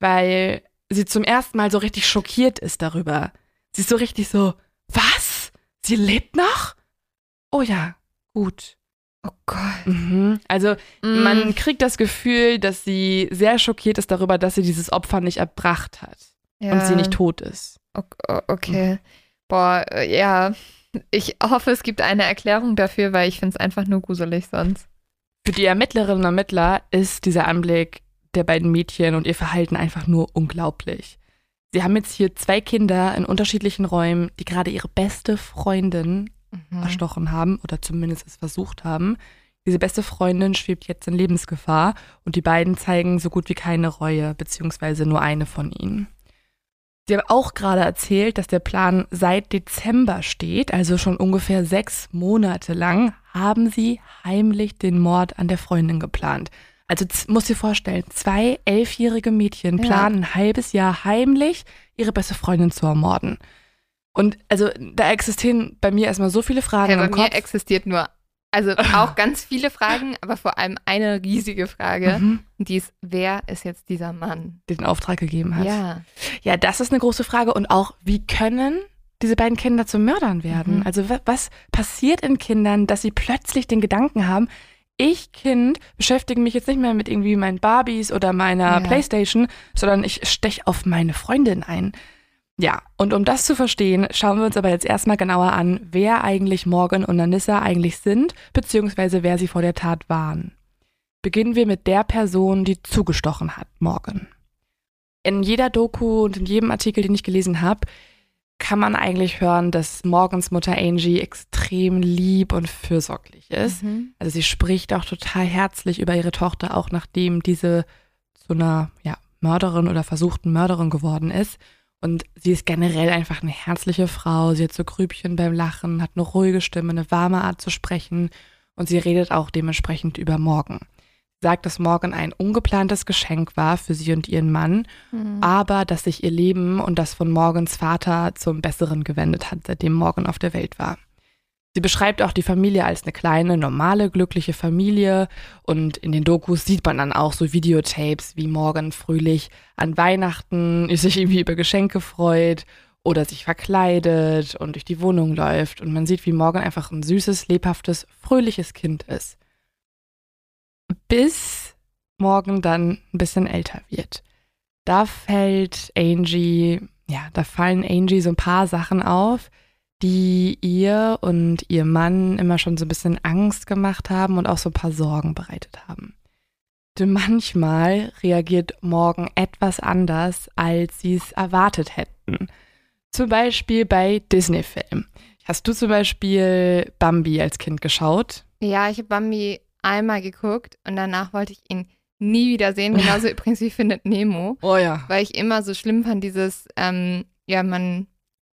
weil sie zum ersten Mal so richtig schockiert ist darüber. Sie ist so richtig so, was? Sie lebt noch? Oh ja, gut. Oh Gott. Mhm. Also Mm. man kriegt das Gefühl, dass sie sehr schockiert ist darüber, dass sie dieses Opfer nicht erbracht hat ja. und sie nicht tot ist. Okay. Boah, äh, ja. Ich hoffe, es gibt eine Erklärung dafür, weil ich finde es einfach nur gruselig sonst. Für die Ermittlerinnen und Ermittler ist dieser Anblick der beiden Mädchen und ihr Verhalten einfach nur unglaublich. Sie haben jetzt hier zwei Kinder in unterschiedlichen Räumen, die gerade ihre beste Freundin Mhm. erstochen haben oder zumindest es versucht haben. Diese beste Freundin schwebt jetzt in Lebensgefahr und die beiden zeigen so gut wie keine Reue, beziehungsweise nur eine von ihnen. Sie haben auch gerade erzählt, dass der Plan seit Dezember steht, also schon ungefähr sechs Monate lang, haben sie heimlich den Mord an der Freundin geplant. Also musst dir vorstellen, zwei elfjährige Mädchen Ja. planen ein halbes Jahr heimlich, ihre beste Freundin zu ermorden. Und also da existieren bei mir erstmal so viele Fragen Ja, bei im mir Kopf. existiert nur, also auch ganz viele Fragen, aber vor allem eine riesige Frage. Mhm. Und die ist, wer ist jetzt dieser Mann? der den Auftrag gegeben hat. Ja. ja, das ist eine große Frage. Und auch, wie können diese beiden Kinder zu Mördern werden? Mhm. Also wa- was passiert in Kindern, dass sie plötzlich den Gedanken haben, ich Kind beschäftige mich jetzt nicht mehr mit irgendwie meinen Barbies oder meiner Ja. Playstation, sondern ich stech auf meine Freundin ein. Ja, und um das zu verstehen, schauen wir uns aber jetzt erstmal genauer an, wer eigentlich Morgan und Anissa eigentlich sind, beziehungsweise wer sie vor der Tat waren. Beginnen wir mit der Person, die zugestochen hat, Morgan. In jeder Doku und in jedem Artikel, den ich gelesen habe, kann man eigentlich hören, dass Morgans Mutter Angie extrem lieb und fürsorglich ist. Mhm. Also sie spricht auch total herzlich über ihre Tochter, auch nachdem diese zu einer ja, Mörderin oder versuchten Mörderin geworden ist. Und sie ist generell einfach eine herzliche Frau. Sie hat so Grübchen beim Lachen, hat eine ruhige Stimme, eine warme Art zu sprechen. Und sie redet auch dementsprechend über Morgan. Sagt, dass Morgan ein ungeplantes Geschenk war für sie und ihren Mann, Mhm. aber dass sich ihr Leben und das von Morgans Vater zum Besseren gewendet hat, seitdem Morgan auf der Welt war. Sie beschreibt auch die Familie als eine kleine, normale, glückliche Familie und in den Dokus sieht man dann auch so Videotapes, wie Morgan fröhlich an Weihnachten sich irgendwie über Geschenke freut oder sich verkleidet und durch die Wohnung läuft und man sieht, wie Morgan einfach ein süßes, lebhaftes, fröhliches Kind ist. Bis Morgan dann ein bisschen älter wird. Da fällt Angie, ja, da fallen Angie so ein paar Sachen auf, die ihr und ihr Mann immer schon so ein bisschen Angst gemacht haben und auch so ein paar Sorgen bereitet haben. Denn manchmal reagiert Morgan etwas anders, als sie es erwartet hätten. Zum Beispiel bei Disney-Filmen. Hast du zum Beispiel Bambi als Kind geschaut? Ja, ich habe Bambi einmal geguckt und danach wollte ich ihn nie wieder sehen. Genauso übrigens wie Findet Nemo. Oh ja. Weil ich immer so schlimm fand, dieses, ähm, ja, man,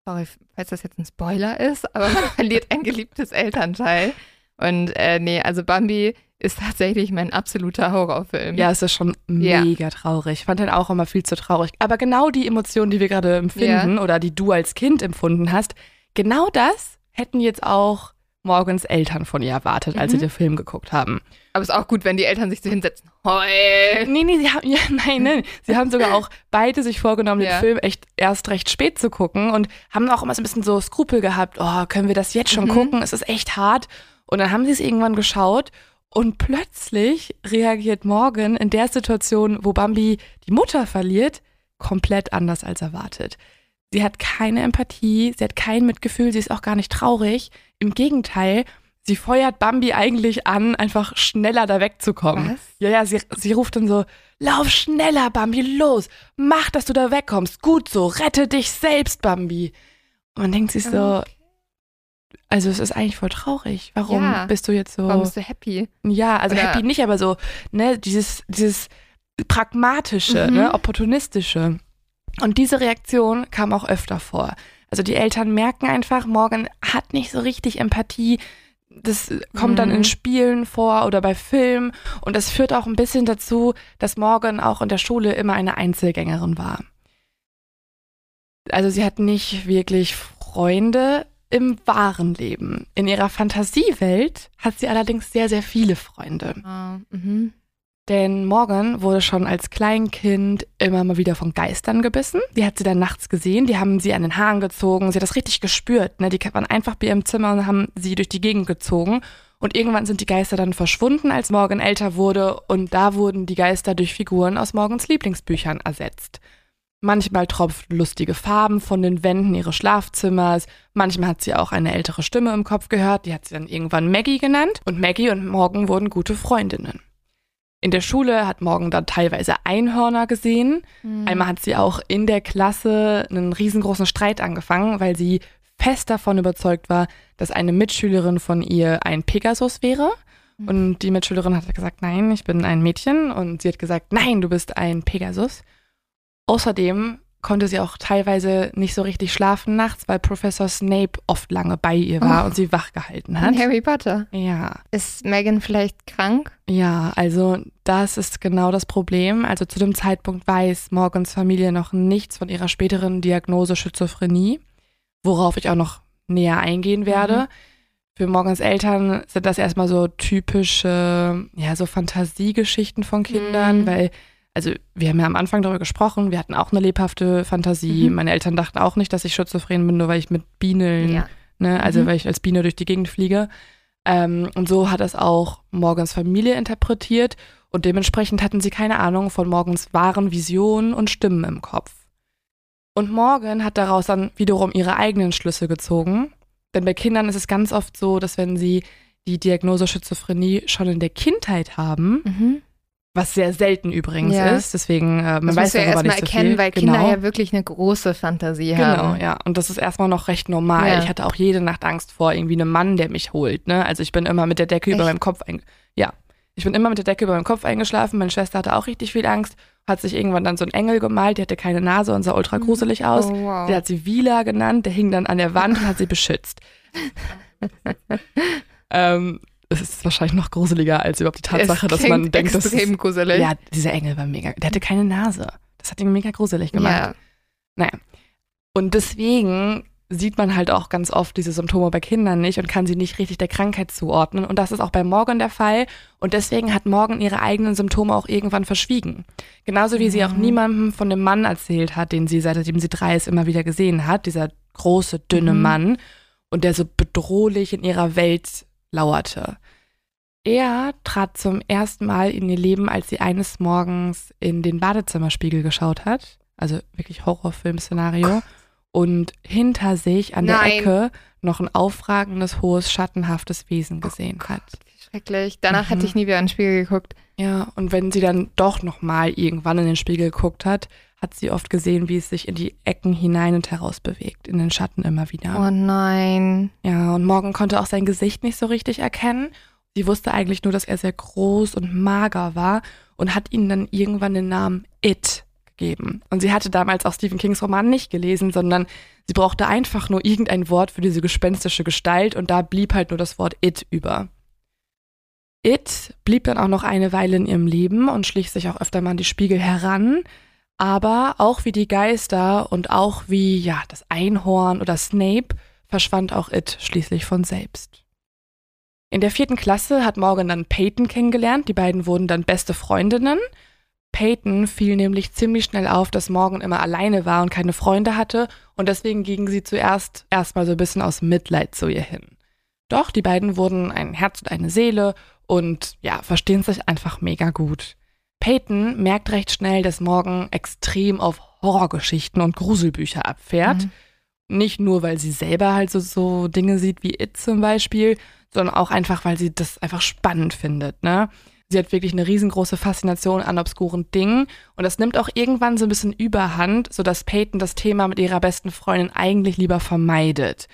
sorry, falls das jetzt ein Spoiler ist, aber man verliert ein geliebtes Elternteil. Und äh, nee, also Bambi ist tatsächlich mein absoluter Horrorfilm. Ja, es ist schon Ja. mega traurig. Ich fand den auch immer viel zu traurig. Aber genau die Emotionen, die wir gerade empfinden oder die du als Kind empfunden hast, genau das hätten jetzt auch Morgans Eltern von ihr erwartet, als sie Mhm. den Film geguckt haben. Aber es ist auch gut, wenn die Eltern sich so hinsetzen. Heul! Nee, nee, sie haben, ja, nein, nein. Sie haben sogar auch beide sich vorgenommen, Ja. den Film echt erst recht spät zu gucken und haben auch immer so ein bisschen so Skrupel gehabt. Oh, können wir das jetzt schon Mhm. gucken? Es ist echt hart. Und dann haben sie es irgendwann geschaut und plötzlich reagiert Morgan in der Situation, wo Bambi die Mutter verliert, komplett anders als erwartet. Sie hat keine Empathie, sie hat kein Mitgefühl, sie ist auch gar nicht traurig. Im Gegenteil, sie feuert Bambi eigentlich an, einfach schneller da wegzukommen. Was? Ja, ja, sie, sie ruft dann so, lauf schneller, Bambi, los, mach, dass du da wegkommst, gut so, rette dich selbst, Bambi. Und man denkt sich so, also es ist eigentlich voll traurig. Warum Ja. bist du jetzt so? Warum bist du happy? Ja, also Oder- happy nicht, aber so, ne, dieses, dieses pragmatische, Mhm. ne, opportunistische. Und diese Reaktion kam auch öfter vor. Also die Eltern merken einfach, Morgan hat nicht so richtig Empathie. Das kommt dann Mhm. in Spielen vor oder bei Filmen. Und das führt auch ein bisschen dazu, dass Morgan auch in der Schule immer eine Einzelgängerin war. Also sie hat nicht wirklich Freunde im wahren Leben. In ihrer Fantasiewelt hat sie allerdings sehr, sehr viele Freunde. Ah, mhm. Denn Morgan wurde schon als Kleinkind immer mal wieder von Geistern gebissen. Die hat sie dann nachts gesehen, die haben sie an den Haaren gezogen, sie hat das richtig gespürt. Ne? Die waren einfach bei ihrem Zimmer und haben sie durch die Gegend gezogen. Und irgendwann sind die Geister dann verschwunden, als Morgan älter wurde. Und da wurden die Geister durch Figuren aus Morgans Lieblingsbüchern ersetzt. Manchmal tropften lustige Farben von den Wänden ihres Schlafzimmers. Manchmal hat sie auch eine ältere Stimme im Kopf gehört. Die hat sie dann irgendwann Maggie genannt. Und Maggie und Morgan wurden gute Freundinnen. In der Schule hat Morgan dann teilweise Einhörner gesehen. Mhm. Einmal hat sie auch in der Klasse einen riesengroßen Streit angefangen, weil sie fest davon überzeugt war, dass eine Mitschülerin von ihr ein Pegasus wäre. Mhm. Und die Mitschülerin hat gesagt, nein, ich bin ein Mädchen. Und sie hat gesagt, nein, du bist ein Pegasus. Außerdem konnte sie auch teilweise nicht so richtig schlafen nachts, weil Professor Snape oft lange bei ihr war Oh. und sie wach gehalten hat. Und Harry Potter. Ja, Ist Megan vielleicht krank? ja, also das ist genau das Problem. Also zu dem Zeitpunkt weiß Morgans Familie noch nichts von ihrer späteren Diagnose Schizophrenie, worauf ich auch noch näher eingehen werde. Für Morgans Eltern sind das erstmal so typische, ja, so Fantasiegeschichten von Kindern, Mhm. weil, also wir haben ja am Anfang darüber gesprochen, wir hatten auch eine lebhafte Fantasie. Mhm. Meine Eltern dachten auch nicht, dass ich schizophren bin, nur weil ich mit Bienen Ja. ne? Also Mhm. weil ich als Biene durch die Gegend fliege. Ähm, und so hat es auch Morgans Familie interpretiert und dementsprechend hatten sie keine Ahnung von Morgans wahren Visionen und Stimmen im Kopf. Und Morgan hat daraus dann wiederum ihre eigenen Schlüsse gezogen. Denn bei Kindern ist es ganz oft so, dass wenn sie die Diagnose Schizophrenie schon in der Kindheit haben, Mhm. Was sehr selten übrigens Ja. ist, deswegen äh, man Das weiß ja erstmal nicht so erkennen, viel. weil genau. Kinder ja wirklich eine große Fantasie Genau, haben. ja. Und das ist erstmal noch recht normal. Ja. Ich hatte auch jede Nacht Angst vor irgendwie einem Mann, der mich holt. Ne? Also ich bin immer mit der Decke über Echt? meinem Kopf ein Ja. Ich bin immer mit der Decke über meinem Kopf eingeschlafen. Meine Schwester hatte auch richtig viel Angst. Hat sich irgendwann dann so ein Engel gemalt, die hatte keine Nase und sah ultra gruselig aus. Oh, wow. Der hat sie Vila genannt, der hing dann an der Wand und hat sie beschützt. ähm, es ist wahrscheinlich noch gruseliger als überhaupt die Tatsache, dass man denkt, dass extrem gruselig. ja, dieser Engel war mega. Der hatte keine Nase. Das hat ihn mega gruselig gemacht. Ja. Naja. Und deswegen sieht man halt auch ganz oft diese Symptome bei Kindern nicht und kann sie nicht richtig der Krankheit zuordnen. Und das ist auch bei Morgan der Fall. Und deswegen hat Morgan ihre eigenen Symptome auch irgendwann verschwiegen. Genauso wie sie auch Mhm. niemandem von dem Mann erzählt hat, den sie seitdem sie drei ist immer wieder gesehen hat. Dieser große, dünne Mhm. Mann. Und der so bedrohlich in ihrer Welt lauerte. Er trat zum ersten Mal in ihr Leben, als sie eines Morgens in den Badezimmerspiegel geschaut hat. Also wirklich Horrorfilm-Szenario. Und hinter sich an der Nein. Ecke noch ein aufragendes, hohes, schattenhaftes Wesen gesehen hat. Wie schrecklich. Danach Mhm. hatte ich nie wieder ins Spiegel geguckt. Ja, und wenn sie dann doch nochmal irgendwann in den Spiegel geguckt hat, hat sie oft gesehen, wie es sich in die Ecken hinein und heraus bewegt, in den Schatten immer wieder. Oh nein. Ja, und Morgan konnte auch sein Gesicht nicht so richtig erkennen. Sie wusste eigentlich nur, dass er sehr groß und mager war und hat ihnen dann irgendwann den Namen It gegeben. Und sie hatte damals auch Stephen Kings Roman nicht gelesen, sondern sie brauchte einfach nur irgendein Wort für diese gespenstische Gestalt und da blieb halt nur das Wort It über. It blieb dann auch noch eine Weile in ihrem Leben und schlich sich auch öfter mal an die Spiegel heran. Aber auch wie die Geister und auch wie, ja, das Einhorn oder Snape verschwand auch It schließlich von selbst. In der vierten Klasse hat Morgan dann Peyton kennengelernt. Die beiden wurden dann beste Freundinnen. Peyton fiel nämlich ziemlich schnell auf, dass Morgan immer alleine war und keine Freunde hatte und deswegen gingen sie zuerst erstmal so ein bisschen aus Mitleid zu ihr hin. Doch die beiden wurden ein Herz und eine Seele und ja, verstehen sich einfach mega gut. Peyton merkt recht schnell, dass Morgan extrem auf Horrorgeschichten und Gruselbücher abfährt. Mhm. Nicht nur, weil sie selber halt so, so Dinge sieht wie It zum Beispiel, sondern auch einfach, weil sie das einfach spannend findet, ne? Sie hat wirklich eine riesengroße Faszination an obskuren Dingen und das nimmt auch irgendwann so ein bisschen überhand, sodass Peyton das Thema mit ihrer besten Freundin eigentlich lieber vermeidet.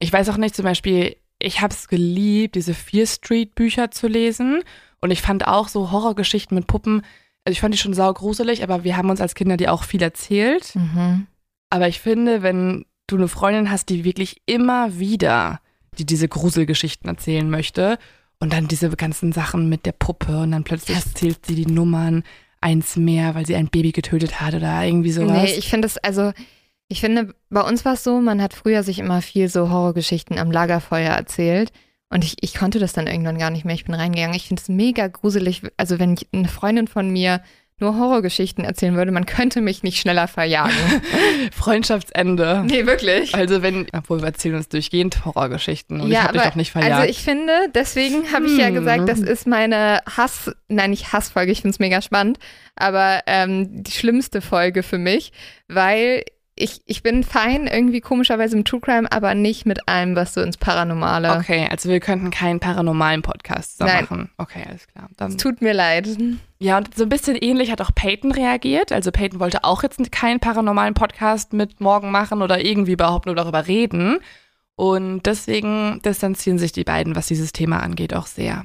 Ich weiß auch nicht, zum Beispiel, ich habe es geliebt, diese Fear Street Bücher zu lesen und ich fand auch so Horrorgeschichten mit Puppen, also ich fand die schon saugruselig, aber wir haben uns als Kinder die auch viel erzählt. Mhm. Aber ich finde, wenn du eine Freundin hast, die wirklich immer wieder die diese Gruselgeschichten erzählen möchte und dann diese ganzen Sachen mit der Puppe und dann plötzlich erzählt sie die Nummern eins mehr, weil sie ein Baby getötet hat oder irgendwie sowas. Nee, ich finde es, also, ich finde, bei uns war es so, man hat früher sich immer viel so Horrorgeschichten am Lagerfeuer erzählt. Und ich, ich konnte das dann irgendwann gar nicht mehr. Ich bin reingegangen. Ich finde es mega gruselig. Also, wenn ich, eine Freundin von mir nur Horrorgeschichten erzählen würde, man könnte mich nicht schneller verjagen. Freundschaftsende. nee, wirklich. Also wenn, obwohl wir erzählen uns durchgehend Horrorgeschichten und ja, ich habe dich doch nicht verjagt. also ich finde, deswegen habe ich ja Hm. gesagt, das ist meine Hass, nein, nicht Hassfolge, ich finde es mega spannend, aber ähm, die schlimmste Folge für mich, weil ich, ich bin fein irgendwie komischerweise im True Crime, aber nicht mit allem, was so ins Paranormale. okay, also wir könnten keinen paranormalen Podcast zusammen Nein. machen. Okay, alles klar. Dann Es tut mir leid. Ja, und so ein bisschen ähnlich hat auch Peyton reagiert. Also Peyton wollte auch jetzt keinen paranormalen Podcast mit morgen machen oder irgendwie behaupten oder darüber reden. Und deswegen distanzieren sich die beiden, was dieses Thema angeht, auch sehr.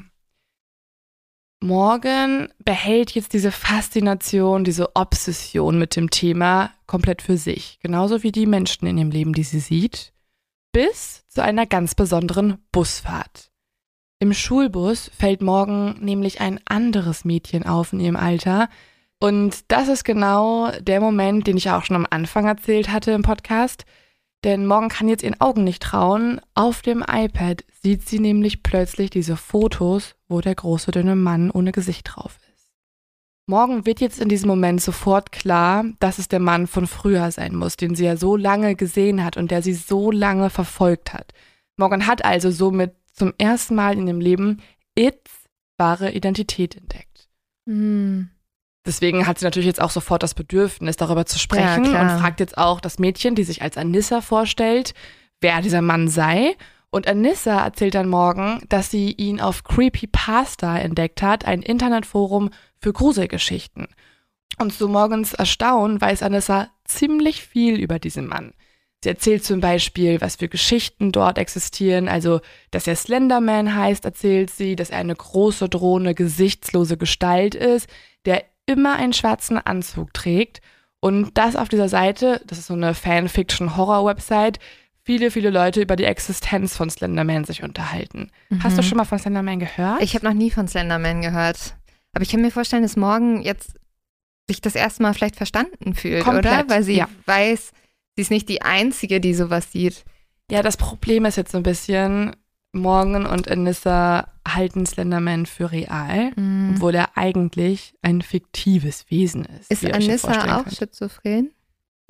Morgan behält jetzt diese Faszination, diese Obsession mit dem Thema komplett für sich. Genauso wie die Menschen in ihrem Leben, die sie sieht. Bis zu einer ganz besonderen Busfahrt. Im Schulbus fällt Morgan nämlich ein anderes Mädchen auf in ihrem Alter. Und das ist genau der Moment, den ich auch schon am Anfang erzählt hatte im Podcast. Denn Morgan kann jetzt ihren Augen nicht trauen. Auf dem iPad sieht sie nämlich plötzlich diese Fotos, wo der große, dünne Mann ohne Gesicht drauf ist. Morgan wird jetzt in diesem Moment sofort klar, dass es der Mann von früher sein muss, den sie ja so lange gesehen hat und der sie so lange verfolgt hat. Morgan hat also somit zum ersten Mal in ihrem Leben Its wahre Identität entdeckt. Hm. Deswegen hat sie natürlich jetzt auch sofort das Bedürfnis, darüber zu sprechen Ja, und fragt jetzt auch das Mädchen, die sich als Anissa vorstellt, wer dieser Mann sei. Und Anissa erzählt dann morgen, dass sie ihn auf Creepypasta entdeckt hat, ein Internetforum für Gruselgeschichten. Und zu Morgens Erstaunen weiß Anissa ziemlich viel über diesen Mann. Sie erzählt zum Beispiel, was für Geschichten dort existieren, also dass er Slenderman heißt, erzählt sie, dass er eine große, drohende, gesichtslose Gestalt ist, der immer einen schwarzen Anzug trägt und das auf dieser Seite, das ist so eine Fanfiction-Horror-Website, viele, viele Leute über die Existenz von Slenderman sich unterhalten. Hast du schon mal von Slenderman gehört? Ich habe noch nie von Slenderman gehört. Aber ich kann mir vorstellen, dass morgen jetzt sich das erste Mal vielleicht verstanden fühlt, Komplett, oder? Weil sie ja. weiß, sie ist nicht die Einzige, die sowas sieht. Ja, das Problem ist jetzt so ein bisschen, Morgan und Anissa halten Slenderman für real, Mhm. obwohl er eigentlich ein fiktives Wesen ist. Ist Anissa auch könnt. schizophren?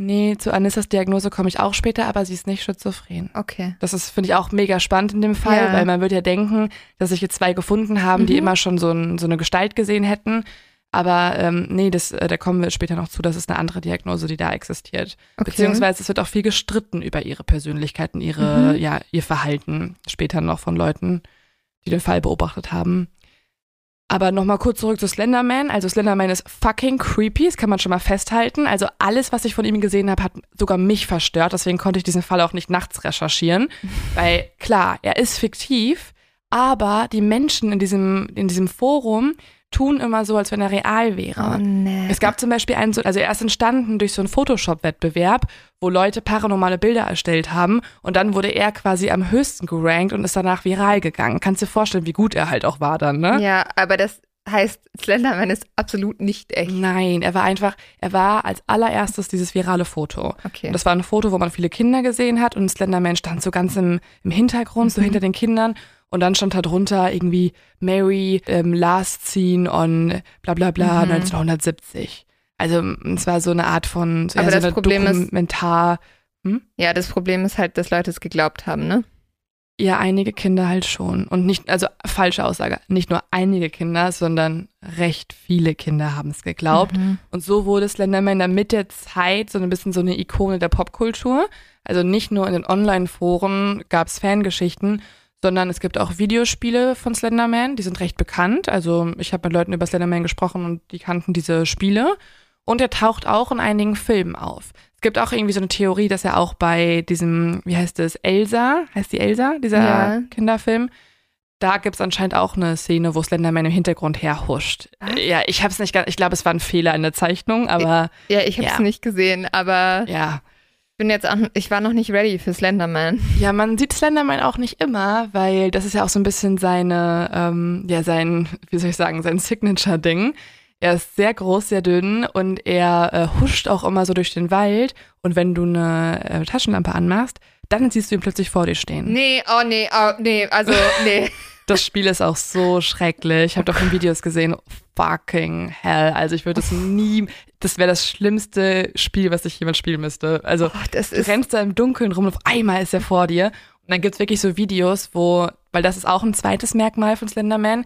Nee, zu Anissas Diagnose komme ich auch später, aber sie ist nicht schizophren. Okay. Das ist, finde ich, auch mega spannend in dem Fall, Ja. weil man würde ja denken, dass sich jetzt zwei gefunden haben, die Mhm. immer schon so, ein, so eine Gestalt gesehen hätten. Aber ähm, nee, das, äh, da kommen wir später noch zu, das ist eine andere Diagnose, die da existiert. okay. Beziehungsweise es wird auch viel gestritten über ihre Persönlichkeiten, ihre, Mhm. ja, ihr Verhalten später noch von Leuten, die den Fall beobachtet haben. Aber nochmal kurz zurück zu Slenderman. Also Slenderman ist fucking creepy, das kann man schon mal festhalten. Also alles, was ich von ihm gesehen habe, hat sogar mich verstört. Deswegen konnte ich diesen Fall auch nicht nachts recherchieren. Weil klar, er ist fiktiv, aber die Menschen in diesem, in diesem Forum tun immer so, als wenn er real wäre. Oh, nee. Es gab zum Beispiel einen, so- also er ist entstanden durch so einen Photoshop-Wettbewerb, wo Leute paranormale Bilder erstellt haben und dann wurde er quasi am höchsten gerankt und ist danach viral gegangen. Kannst dir vorstellen, wie gut er halt auch war dann, ne? Ja, aber das heißt, Slenderman ist absolut nicht echt. Nein, er war einfach, er war als allererstes dieses virale Foto. Okay. Und das war ein Foto, wo man viele Kinder gesehen hat und Slenderman stand so ganz im, im Hintergrund, so Mhm. hinter den Kindern. Und dann stand da drunter irgendwie Mary ähm, last seen on bla bla bla Mhm. 1970. Also m, es war so eine Art von ja, Aber so das eine Problem ist- Dokumentar. ja, das Problem ist halt, dass Leute es geglaubt haben, ne? Ja, einige Kinder halt schon. Und nicht, also falsche Aussage, nicht nur einige Kinder, sondern recht viele Kinder haben es geglaubt. Mhm. Und so wurde Slenderman mit der Zeit so ein bisschen so eine Ikone der Popkultur. Also nicht nur in den Online-Foren gab es Fangeschichten, sondern es gibt auch Videospiele von Slenderman, die sind recht bekannt. Also ich habe mit Leuten über Slenderman gesprochen und die kannten diese Spiele. Und er taucht auch in einigen Filmen auf. Es gibt auch irgendwie so eine Theorie, dass er auch bei diesem, wie heißt es, Elsa, heißt die Elsa, dieser Ja. Kinderfilm, da gibt es anscheinend auch eine Szene, wo Slenderman im Hintergrund herhuscht. Was? Ja, ich hab's nicht ganz, ich glaube, es war ein Fehler in der Zeichnung, aber Ja, ich habe es Ja. nicht gesehen, aber ja. Ich bin jetzt auch, ich war noch nicht ready für Slenderman. Ja, man sieht Slenderman auch nicht immer, weil das ist ja auch so ein bisschen seine, ähm, ja, sein, wie soll ich sagen, sein Signature-Ding. Er ist sehr groß, sehr dünn und er äh, huscht auch immer so durch den Wald. Und wenn du eine äh, Taschenlampe anmachst, dann siehst du ihn plötzlich vor dir stehen. Nee, oh nee, oh nee, also nee. Das Spiel ist auch so schrecklich. Ich habe doch in Videos gesehen, fucking hell. Also ich würde es nie, das wäre das schlimmste Spiel, was ich jemand spielen müsste. Also Oh, das du rennst da im Dunkeln rum und auf einmal ist er vor dir. Und dann gibt's wirklich so Videos, wo, weil das ist auch ein zweites Merkmal von Slenderman,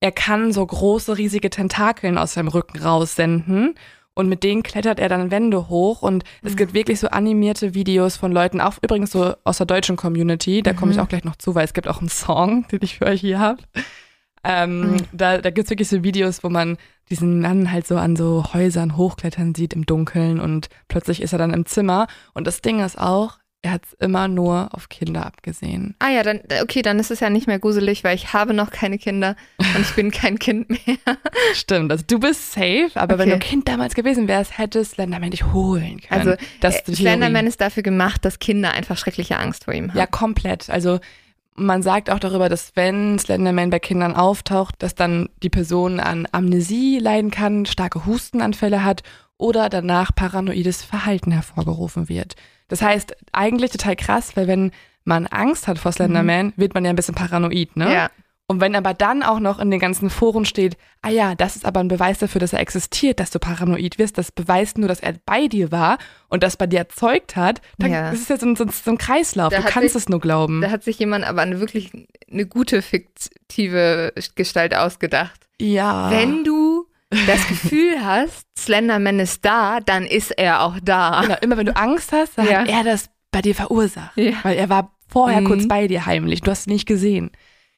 er kann so große, riesige Tentakeln aus seinem Rücken raussenden. Und mit denen klettert er dann Wände hoch. Und es gibt wirklich so animierte Videos von Leuten, auch übrigens so aus der deutschen Community. Da komme ich auch gleich noch zu, weil es gibt auch einen Song, den ich für euch hier habe. Ähm, Da, da gibt's wirklich so Videos, wo man diesen Mann halt so an so Häusern hochklettern sieht im Dunkeln und plötzlich ist er dann im Zimmer. Und das Ding ist auch, er hat's immer nur auf Kinder abgesehen. ah ja, dann, okay, dann ist es ja nicht mehr gruselig, weil ich habe noch keine Kinder und ich bin kein Kind mehr. Stimmt, also du bist safe, aber wenn Okay. du Kind damals gewesen wärst, hättest Slenderman dich holen können. Also, das ist äh, die Slenderman ist dafür gemacht, dass Kinder einfach schreckliche Angst vor ihm haben. Ja, komplett. Also man sagt auch darüber, dass wenn Slenderman bei Kindern auftaucht, dass dann die Person an Amnesie leiden kann, starke Hustenanfälle hat oder danach paranoides Verhalten hervorgerufen wird. Das heißt, eigentlich total krass, weil wenn man Angst hat vor Slenderman, wird man ja ein bisschen paranoid, ne? Ja. Und wenn aber dann auch noch in den ganzen Foren steht, ah ja, das ist aber ein Beweis dafür, dass er existiert, dass du paranoid wirst, das beweist nur, dass er bei dir war und das bei dir erzeugt hat, dann Ja. das ist ja so ein, so ein, Kreislauf. Da du kannst sich- es nur glauben. Da hat sich jemand aber eine wirklich eine gute fiktive Gestalt ausgedacht. ja. Wenn du das Gefühl hast, Slenderman ist da, dann ist er auch da. genau, immer wenn du Angst hast, dann Ja. hat er das bei dir verursacht. Ja. Weil er war vorher Mhm. kurz bei dir heimlich. Du hast ihn nicht gesehen.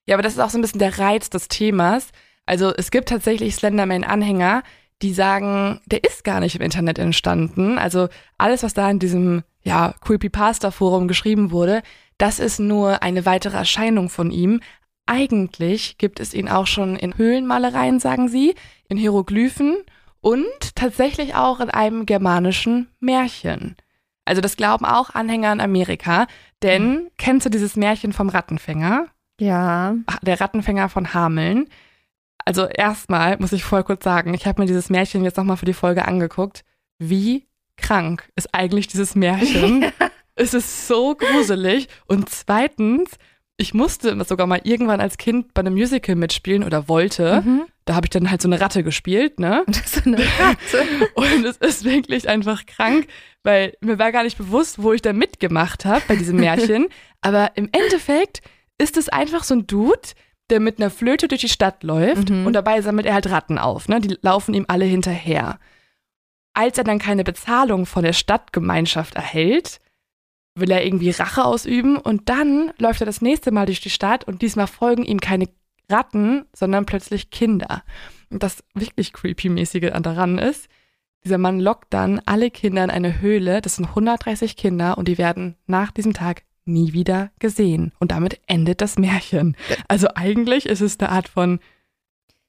Ja, aber das ist auch so ein bisschen der Reiz des Themas. Also es gibt tatsächlich Slenderman-Anhänger, die sagen, der ist gar nicht im Internet entstanden. Also alles, was da in diesem ja, Creepypasta-Forum geschrieben wurde, das ist nur eine weitere Erscheinung von ihm. Eigentlich gibt es ihn auch schon in Höhlenmalereien, sagen sie, in Hieroglyphen und tatsächlich auch in einem germanischen Märchen. Also das glauben auch Anhänger in Amerika, denn kennst du dieses Märchen vom Rattenfänger? Ja. der Rattenfänger von Hameln. Also erstmal muss ich voll kurz sagen, ich habe mir dieses Märchen jetzt nochmal für die Folge angeguckt. Wie krank ist eigentlich dieses Märchen? es ist so gruselig. Und zweitens, ich musste sogar mal irgendwann als Kind bei einem Musical mitspielen oder wollte. Mhm. Da habe ich dann halt so eine Ratte gespielt, ne? Das ist eine Katze. Und es ist wirklich einfach krank, weil mir war gar nicht bewusst, wo ich da mitgemacht habe bei diesem Märchen. Aber im Endeffekt ist es einfach so ein Dude, der mit einer Flöte durch die Stadt läuft Mhm. und dabei sammelt er halt Ratten auf. Ne? Die laufen ihm alle hinterher. Als er dann keine Bezahlung von der Stadtgemeinschaft erhält, will er irgendwie Rache ausüben und dann läuft er das nächste Mal durch die Stadt und diesmal folgen ihm keine Ratten, sondern plötzlich Kinder. Und das wirklich creepy-mäßige daran ist, dieser Mann lockt dann alle Kinder in eine Höhle, das sind 130 Kinder und die werden nach diesem Tag nie wieder gesehen. Und damit endet das Märchen. Also eigentlich ist es eine Art von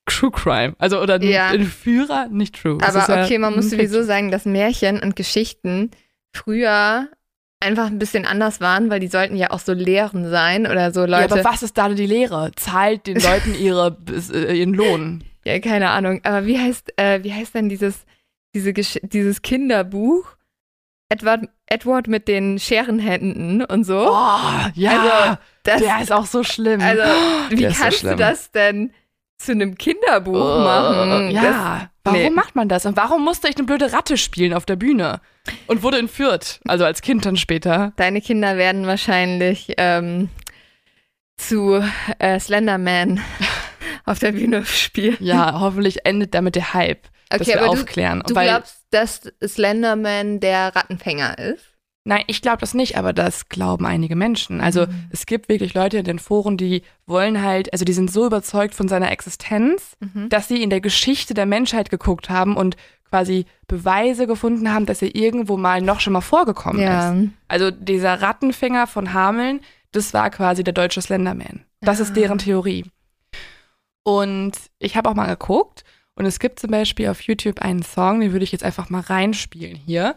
True Crime. Also oder Ja. ein Führer, nicht true. Aber ja okay, man muss sowieso sagen, dass Märchen und Geschichten früher einfach ein bisschen anders waren, weil die sollten ja auch so Lehren sein oder so Ja, Leute. aber was ist da die Lehre? Zahlt den Leuten ihre, äh, ihren Lohn. Ja, keine Ahnung. Aber wie heißt, äh, wie heißt denn dieses, diese Gesch dieses Kinderbuch? Edward, Edward mit den Scherenhänden und so. Oh, ja, Also, das, der ist auch so schlimm. also, wie Der ist so kannst du das denn zu einem Kinderbuch Oh, machen? Ja, Das, warum nee. macht man das? Und warum musste ich eine blöde Ratte spielen auf der Bühne? Und wurde entführt, also als Kind dann später. Deine Kinder werden wahrscheinlich ähm, zu äh, Slenderman auf der Bühne spielen. Ja, hoffentlich endet damit der Hype, dass Okay, wir aber du, aufklären. du Weil, glaubst, dass Slenderman der Rattenfänger ist? Nein, ich glaube das nicht, aber das glauben einige Menschen. Also Mhm. es gibt wirklich Leute in den Foren, die wollen halt, also die sind so überzeugt von seiner Existenz, Mhm. dass sie in der Geschichte der Menschheit geguckt haben und quasi Beweise gefunden haben, dass er irgendwo mal noch schon mal vorgekommen Ja. ist. Also dieser Rattenfänger von Hameln, das war quasi der deutsche Slenderman. Das ist Ah. deren Theorie. Und ich habe auch mal geguckt und es gibt zum Beispiel auf YouTube einen Song, den würde ich jetzt einfach mal reinspielen hier.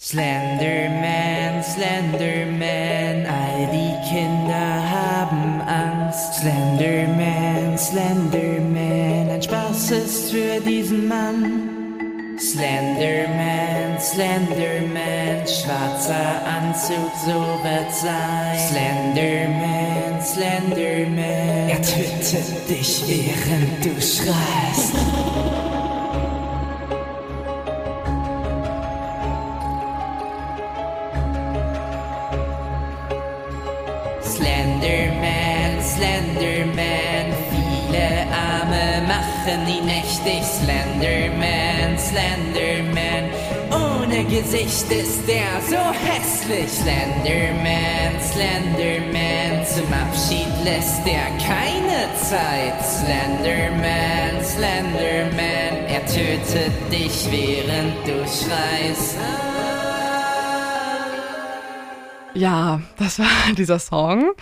Slenderman, Slenderman, all die Kinder haben Angst. Slenderman, Slenderman, ein Spaß ist für diesen Mann. Slenderman, Slenderman, schwarzer Anzug, so wird sein. Slenderman, Slenderman, er tötet dich, während du schreist. Slenderman, Slenderman, viele Arme machen ihn mächtig. Slenderman, Slenderman, ohne Gesicht ist er so hässlich. Slenderman, Slenderman, zum Abschied lässt er keine Zeit. Slenderman, Slenderman, er tötet dich, während du schreist. Ja, das war dieser Song,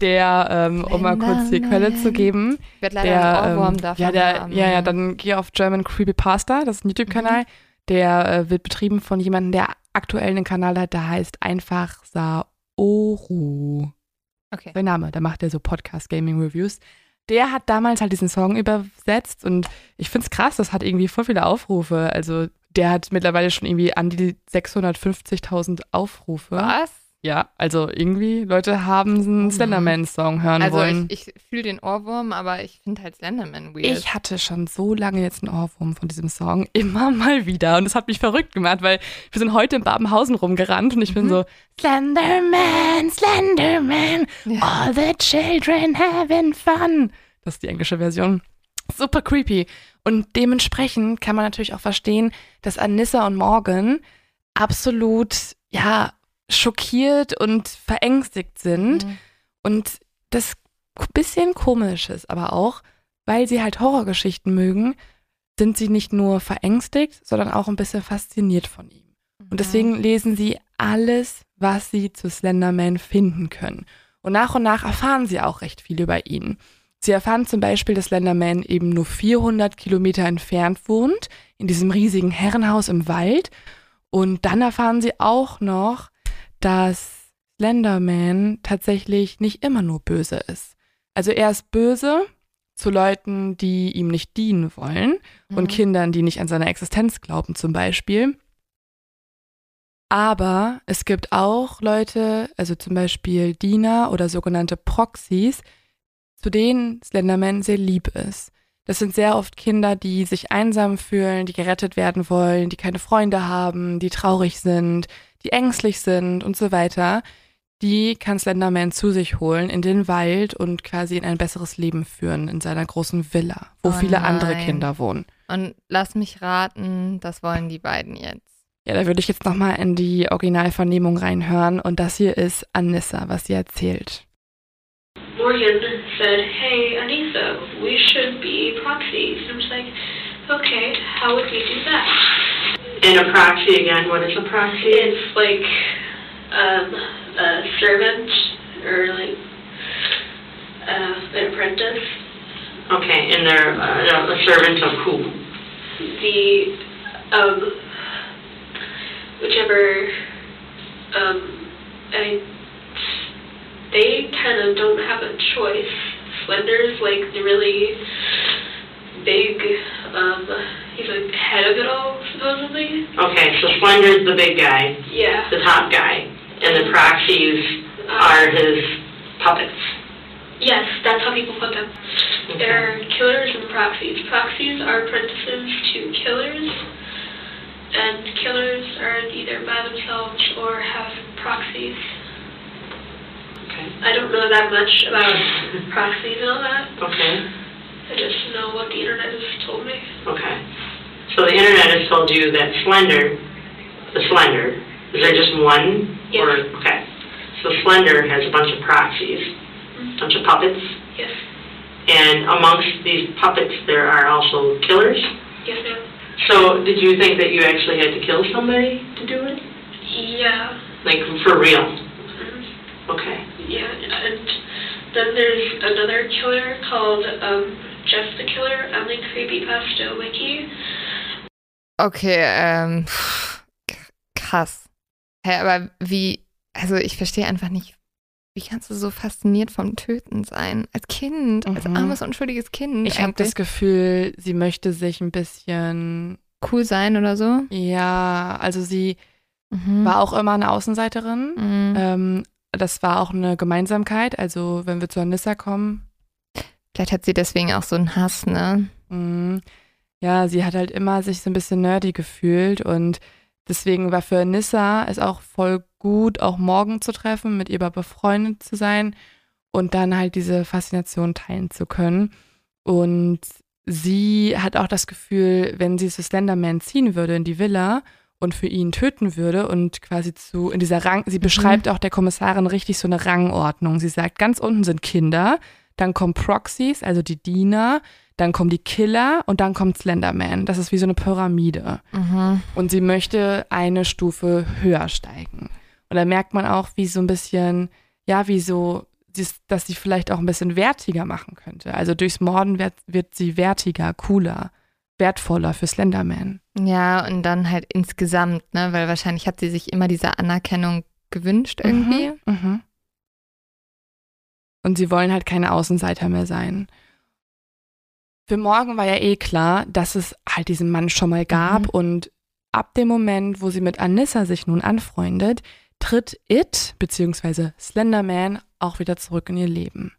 der, ähm, um mal kurz die Quelle zu geben, Ich werde leider der, einen Ohrwurm ähm, davon ja, der, haben. ja, ja, dann geh auf German Creepypasta, das ist ein YouTube-Kanal, der äh, wird betrieben von jemandem, der aktuell einen Kanal hat, der heißt einfach Saoru. Okay. Sein Name, da macht er so Podcast-Gaming-Reviews. Der hat damals halt diesen Song übersetzt und ich find's krass, das hat irgendwie voll viele Aufrufe. Also der hat mittlerweile schon irgendwie an die 650.000 Aufrufe. Was? Ja, also irgendwie Leute haben einen Slenderman-Song hören Also wollen. ich, ich fühle den Ohrwurm, aber ich finde halt Slenderman weird. Ich hatte schon so lange jetzt einen Ohrwurm von diesem Song, immer mal wieder. Und das hat mich verrückt gemacht, weil wir sind heute in Babenhausen rumgerannt und ich bin so, Slenderman, Slenderman, all the children having fun. Das ist die englische Version. Super creepy. Und dementsprechend kann man natürlich auch verstehen, dass Anissa und Morgan absolut, ja, schockiert und verängstigt sind. Mhm. Und das bisschen komisch ist aber auch, weil sie halt Horrorgeschichten mögen, sind sie nicht nur verängstigt, sondern auch ein bisschen fasziniert von ihm. Und deswegen lesen sie alles, was sie zu Slenderman finden können. Und nach und nach erfahren sie auch recht viel über ihn. Sie erfahren zum Beispiel, dass Slenderman eben nur 400 Kilometer entfernt wohnt, in diesem riesigen Herrenhaus im Wald. Und dann erfahren sie auch noch, dass Slenderman tatsächlich nicht immer nur böse ist. Also er ist böse zu Leuten, die ihm nicht dienen wollen und Mhm. Kindern, die nicht an seine Existenz glauben zum Beispiel. Aber es gibt auch Leute, also zum Beispiel Diener oder sogenannte Proxys, zu denen Slenderman sehr lieb ist. Das sind sehr oft Kinder, die sich einsam fühlen, die gerettet werden wollen, die keine Freunde haben, die traurig sind, die ängstlich sind und so weiter. Die kann Slenderman zu sich holen in den Wald und quasi in ein besseres Leben führen in seiner großen Villa, wo Oh viele andere nein. Kinder wohnen. Und lass mich raten, das wollen die beiden jetzt. Ja, da würde ich jetzt nochmal in die Originalvernehmung reinhören und das hier ist Anissa, was sie erzählt. Morgan said, Hey, Anissa, we should be proxies. And I was like, Okay, how would we do that? And a proxy again, what is a proxy? It's like um, a servant or like uh, an apprentice. Okay, and they're uh, a servant of who? The um, whichever um, I mean, they kind of don't have a choice. Slender's like the really big. Um, he's like head of it all, supposedly. Okay, so Slender's the big guy, Yeah. the top guy, and the proxies are his puppets. Yes, that's how people put them. They're killers and proxies. Proxies are apprentices to killers, and killers are either by themselves or have proxies. Okay. I don't know that much about proxies and all that. Okay, I just know what the internet has told me. okay. So the internet has told you that Slender, the Slender, is there just one? Yes. Or, okay. So Slender has a bunch of proxies, a bunch of puppets, Yes. and amongst these puppets there are also killers. Yes, ma'am. So did you think that you actually had to kill somebody to do it? Yeah. Like for real? Mhm. Okay. Yeah, and then there's another killer called um, Jeff the Killer on the Creepypasta Wiki. Okay, ähm, krass. Hä, aber wie, also ich verstehe einfach nicht, wie kannst du so fasziniert vom Töten sein? Als Kind, als Mhm. armes, unschuldiges Kind. Ich habe das Gefühl, sie möchte sich ein bisschen cool sein oder so. Ja, also sie Mhm. war auch immer eine Außenseiterin. Mhm. Ähm, das war auch eine Gemeinsamkeit. Also wenn wir zu Anissa kommen, Vielleicht hat sie deswegen auch so einen Hass, ne? mh, ja, sie hat halt immer sich so ein bisschen nerdy gefühlt und deswegen war für Anissa es auch voll gut, auch morgen zu treffen, mit ihr befreundet zu sein und dann halt diese Faszination teilen zu können. Und sie hat auch das Gefühl, wenn sie zu Slenderman ziehen würde in die Villa und für ihn töten würde und quasi zu in dieser Rang, sie beschreibt auch der Kommissarin richtig so eine Rangordnung. Sie sagt, ganz unten sind Kinder, dann kommen Proxies, also die Diener, dann kommen die Killer und dann kommt Slenderman. Das ist wie so eine Pyramide. Mhm. Und sie möchte eine Stufe höher steigen. Und da merkt man auch, wie so ein bisschen, ja, wie so, dass sie vielleicht auch ein bisschen wertiger machen könnte. Also durchs Morden wird, wird sie wertiger, cooler, wertvoller für Slenderman. Ja, und dann halt insgesamt, ne? Weil wahrscheinlich hat sie sich immer diese Anerkennung gewünscht irgendwie. Mhm. Mhm. Und sie wollen halt keine Außenseiter mehr sein. Für morgen war ja eh klar, dass es halt diesen Mann schon mal gab Mhm. und ab dem Moment, wo sie mit Anissa sich nun anfreundet, tritt It bzw. Slenderman auch wieder zurück in ihr Leben.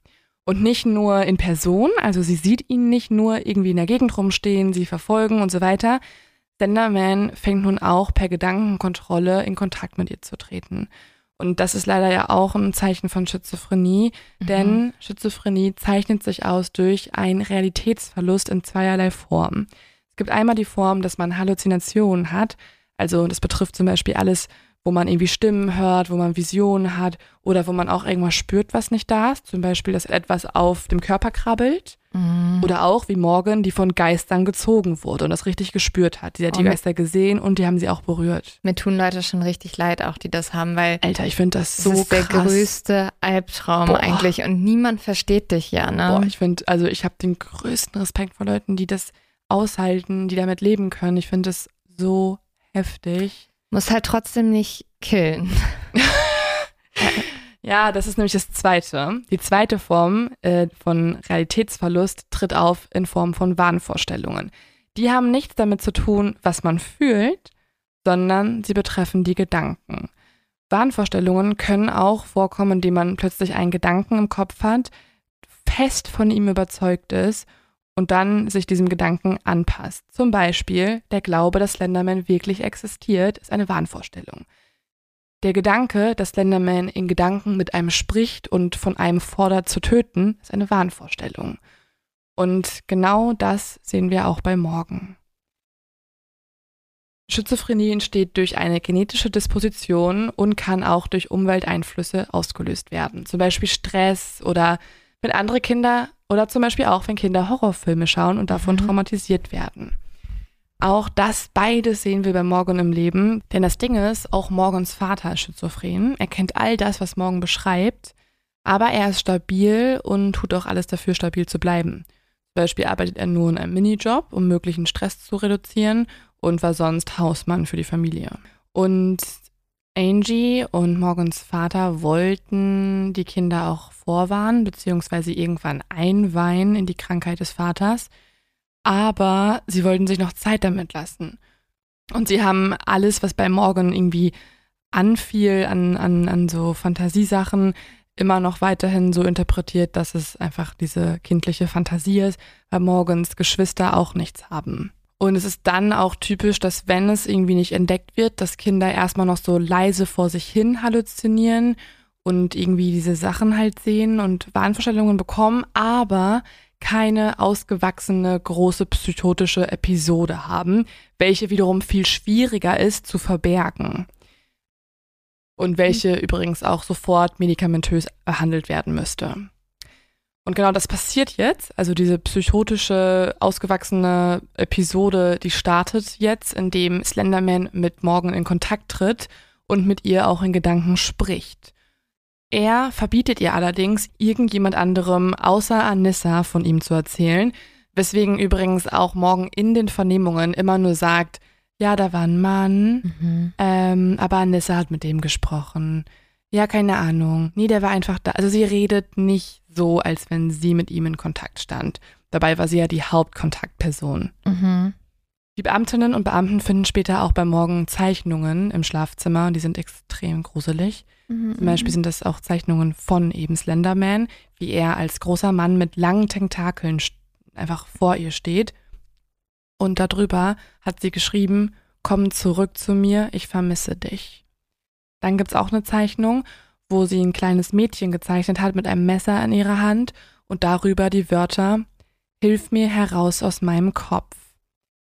Und nicht nur in Person, also sie sieht ihn nicht nur irgendwie in der Gegend rumstehen, sie verfolgen und so weiter. Slenderman fängt nun auch per Gedankenkontrolle in Kontakt mit ihr zu treten. Und das ist leider ja auch ein Zeichen von Schizophrenie, denn Schizophrenie zeichnet sich aus durch einen Realitätsverlust in zweierlei Formen. Es gibt einmal die Form, dass man Halluzinationen hat, also das betrifft zum Beispiel alles, wo man irgendwie Stimmen hört, wo man Visionen hat oder wo man auch irgendwas spürt, was nicht da ist, zum Beispiel, dass etwas auf dem Körper krabbelt Mhm. oder auch wie Morgan, die von Geistern gezogen wurde und das richtig gespürt hat. Die hat die Oh, mit- Geister gesehen und die haben sie auch berührt. Mir tun Leute schon richtig leid, auch die das haben, weil Alter, ich finde das das so ist der größte Albtraum Boah. eigentlich und niemand versteht dich ja, ne? Boah, ich finde, also ich habe den größten Respekt vor Leuten, die das aushalten, die damit leben können. Ich finde das so heftig. Muss halt trotzdem nicht killen. Ja, das ist nämlich das Zweite. Die zweite Form äh, von Realitätsverlust tritt auf in Form von Wahnvorstellungen. Die haben nichts damit zu tun, was man fühlt, sondern sie betreffen die Gedanken. Wahnvorstellungen können auch vorkommen, indem man plötzlich einen Gedanken im Kopf hat, fest von ihm überzeugt ist und dann sich diesem Gedanken anpasst. Zum Beispiel der Glaube, dass Slenderman wirklich existiert, ist eine Wahnvorstellung. Der Gedanke, dass Slenderman in Gedanken mit einem spricht und von einem fordert zu töten, ist eine Wahnvorstellung. Und genau das sehen wir auch bei Morgan. Schizophrenie entsteht durch eine genetische Disposition und kann auch durch Umwelteinflüsse ausgelöst werden. Zum Beispiel Stress oder wenn andere Kinder oder zum Beispiel auch, wenn Kinder Horrorfilme schauen und davon Mhm. traumatisiert werden. Auch das beides sehen wir bei Morgan im Leben. Denn das Ding ist, auch Morgans Vater ist schizophren. Er kennt all das, was Morgan beschreibt. Aber er ist stabil und tut auch alles dafür, stabil zu bleiben. Zum Beispiel arbeitet er nur in einem Minijob, um möglichen Stress zu reduzieren und war sonst Hausmann für die Familie. Und Angie und Morgans Vater wollten die Kinder auch vorwarnen, beziehungsweise irgendwann einweihen in die Krankheit des Vaters aber sie wollten sich noch Zeit damit lassen. Und sie haben alles, was bei Morgan irgendwie anfiel an, an, an so Fantasiesachen, immer noch weiterhin so interpretiert, dass es einfach diese kindliche Fantasie ist, weil Morgans Geschwister auch nichts haben. Und es ist dann auch typisch, dass wenn es irgendwie nicht entdeckt wird, dass Kinder erstmal noch so leise vor sich hin halluzinieren und irgendwie diese Sachen halt sehen und Wahnvorstellungen bekommen, aber keine ausgewachsene große psychotische Episode haben, welche wiederum viel schwieriger ist zu verbergen. Und welche übrigens auch sofort medikamentös behandelt werden müsste. Und genau das passiert jetzt. Also diese psychotische, ausgewachsene Episode, die startet jetzt, indem Slenderman mit Morgan in Kontakt tritt und mit ihr auch in Gedanken spricht. Er verbietet ihr allerdings, irgendjemand anderem außer Anissa von ihm zu erzählen, weswegen übrigens auch Morgan in den Vernehmungen immer nur sagt, ja, da war ein Mann, Mhm. ähm, aber Anissa hat mit dem gesprochen. Ja, keine Ahnung. Nee, der war einfach da. Also sie redet nicht so, als wenn sie mit ihm in Kontakt stand. Dabei war sie ja die Hauptkontaktperson. Mhm. Die Beamtinnen und Beamten finden später auch bei Morgan Zeichnungen im Schlafzimmer und die sind extrem gruselig. Mhm. Zum Beispiel sind das auch Zeichnungen von eben Slenderman, wie er als großer Mann mit langen Tentakeln einfach vor ihr steht. Und darüber hat sie geschrieben, komm zurück zu mir, ich vermisse dich. Dann gibt's auch eine Zeichnung, wo sie ein kleines Mädchen gezeichnet hat mit einem Messer in ihrer Hand und darüber die Wörter Hilf mir heraus aus meinem Kopf.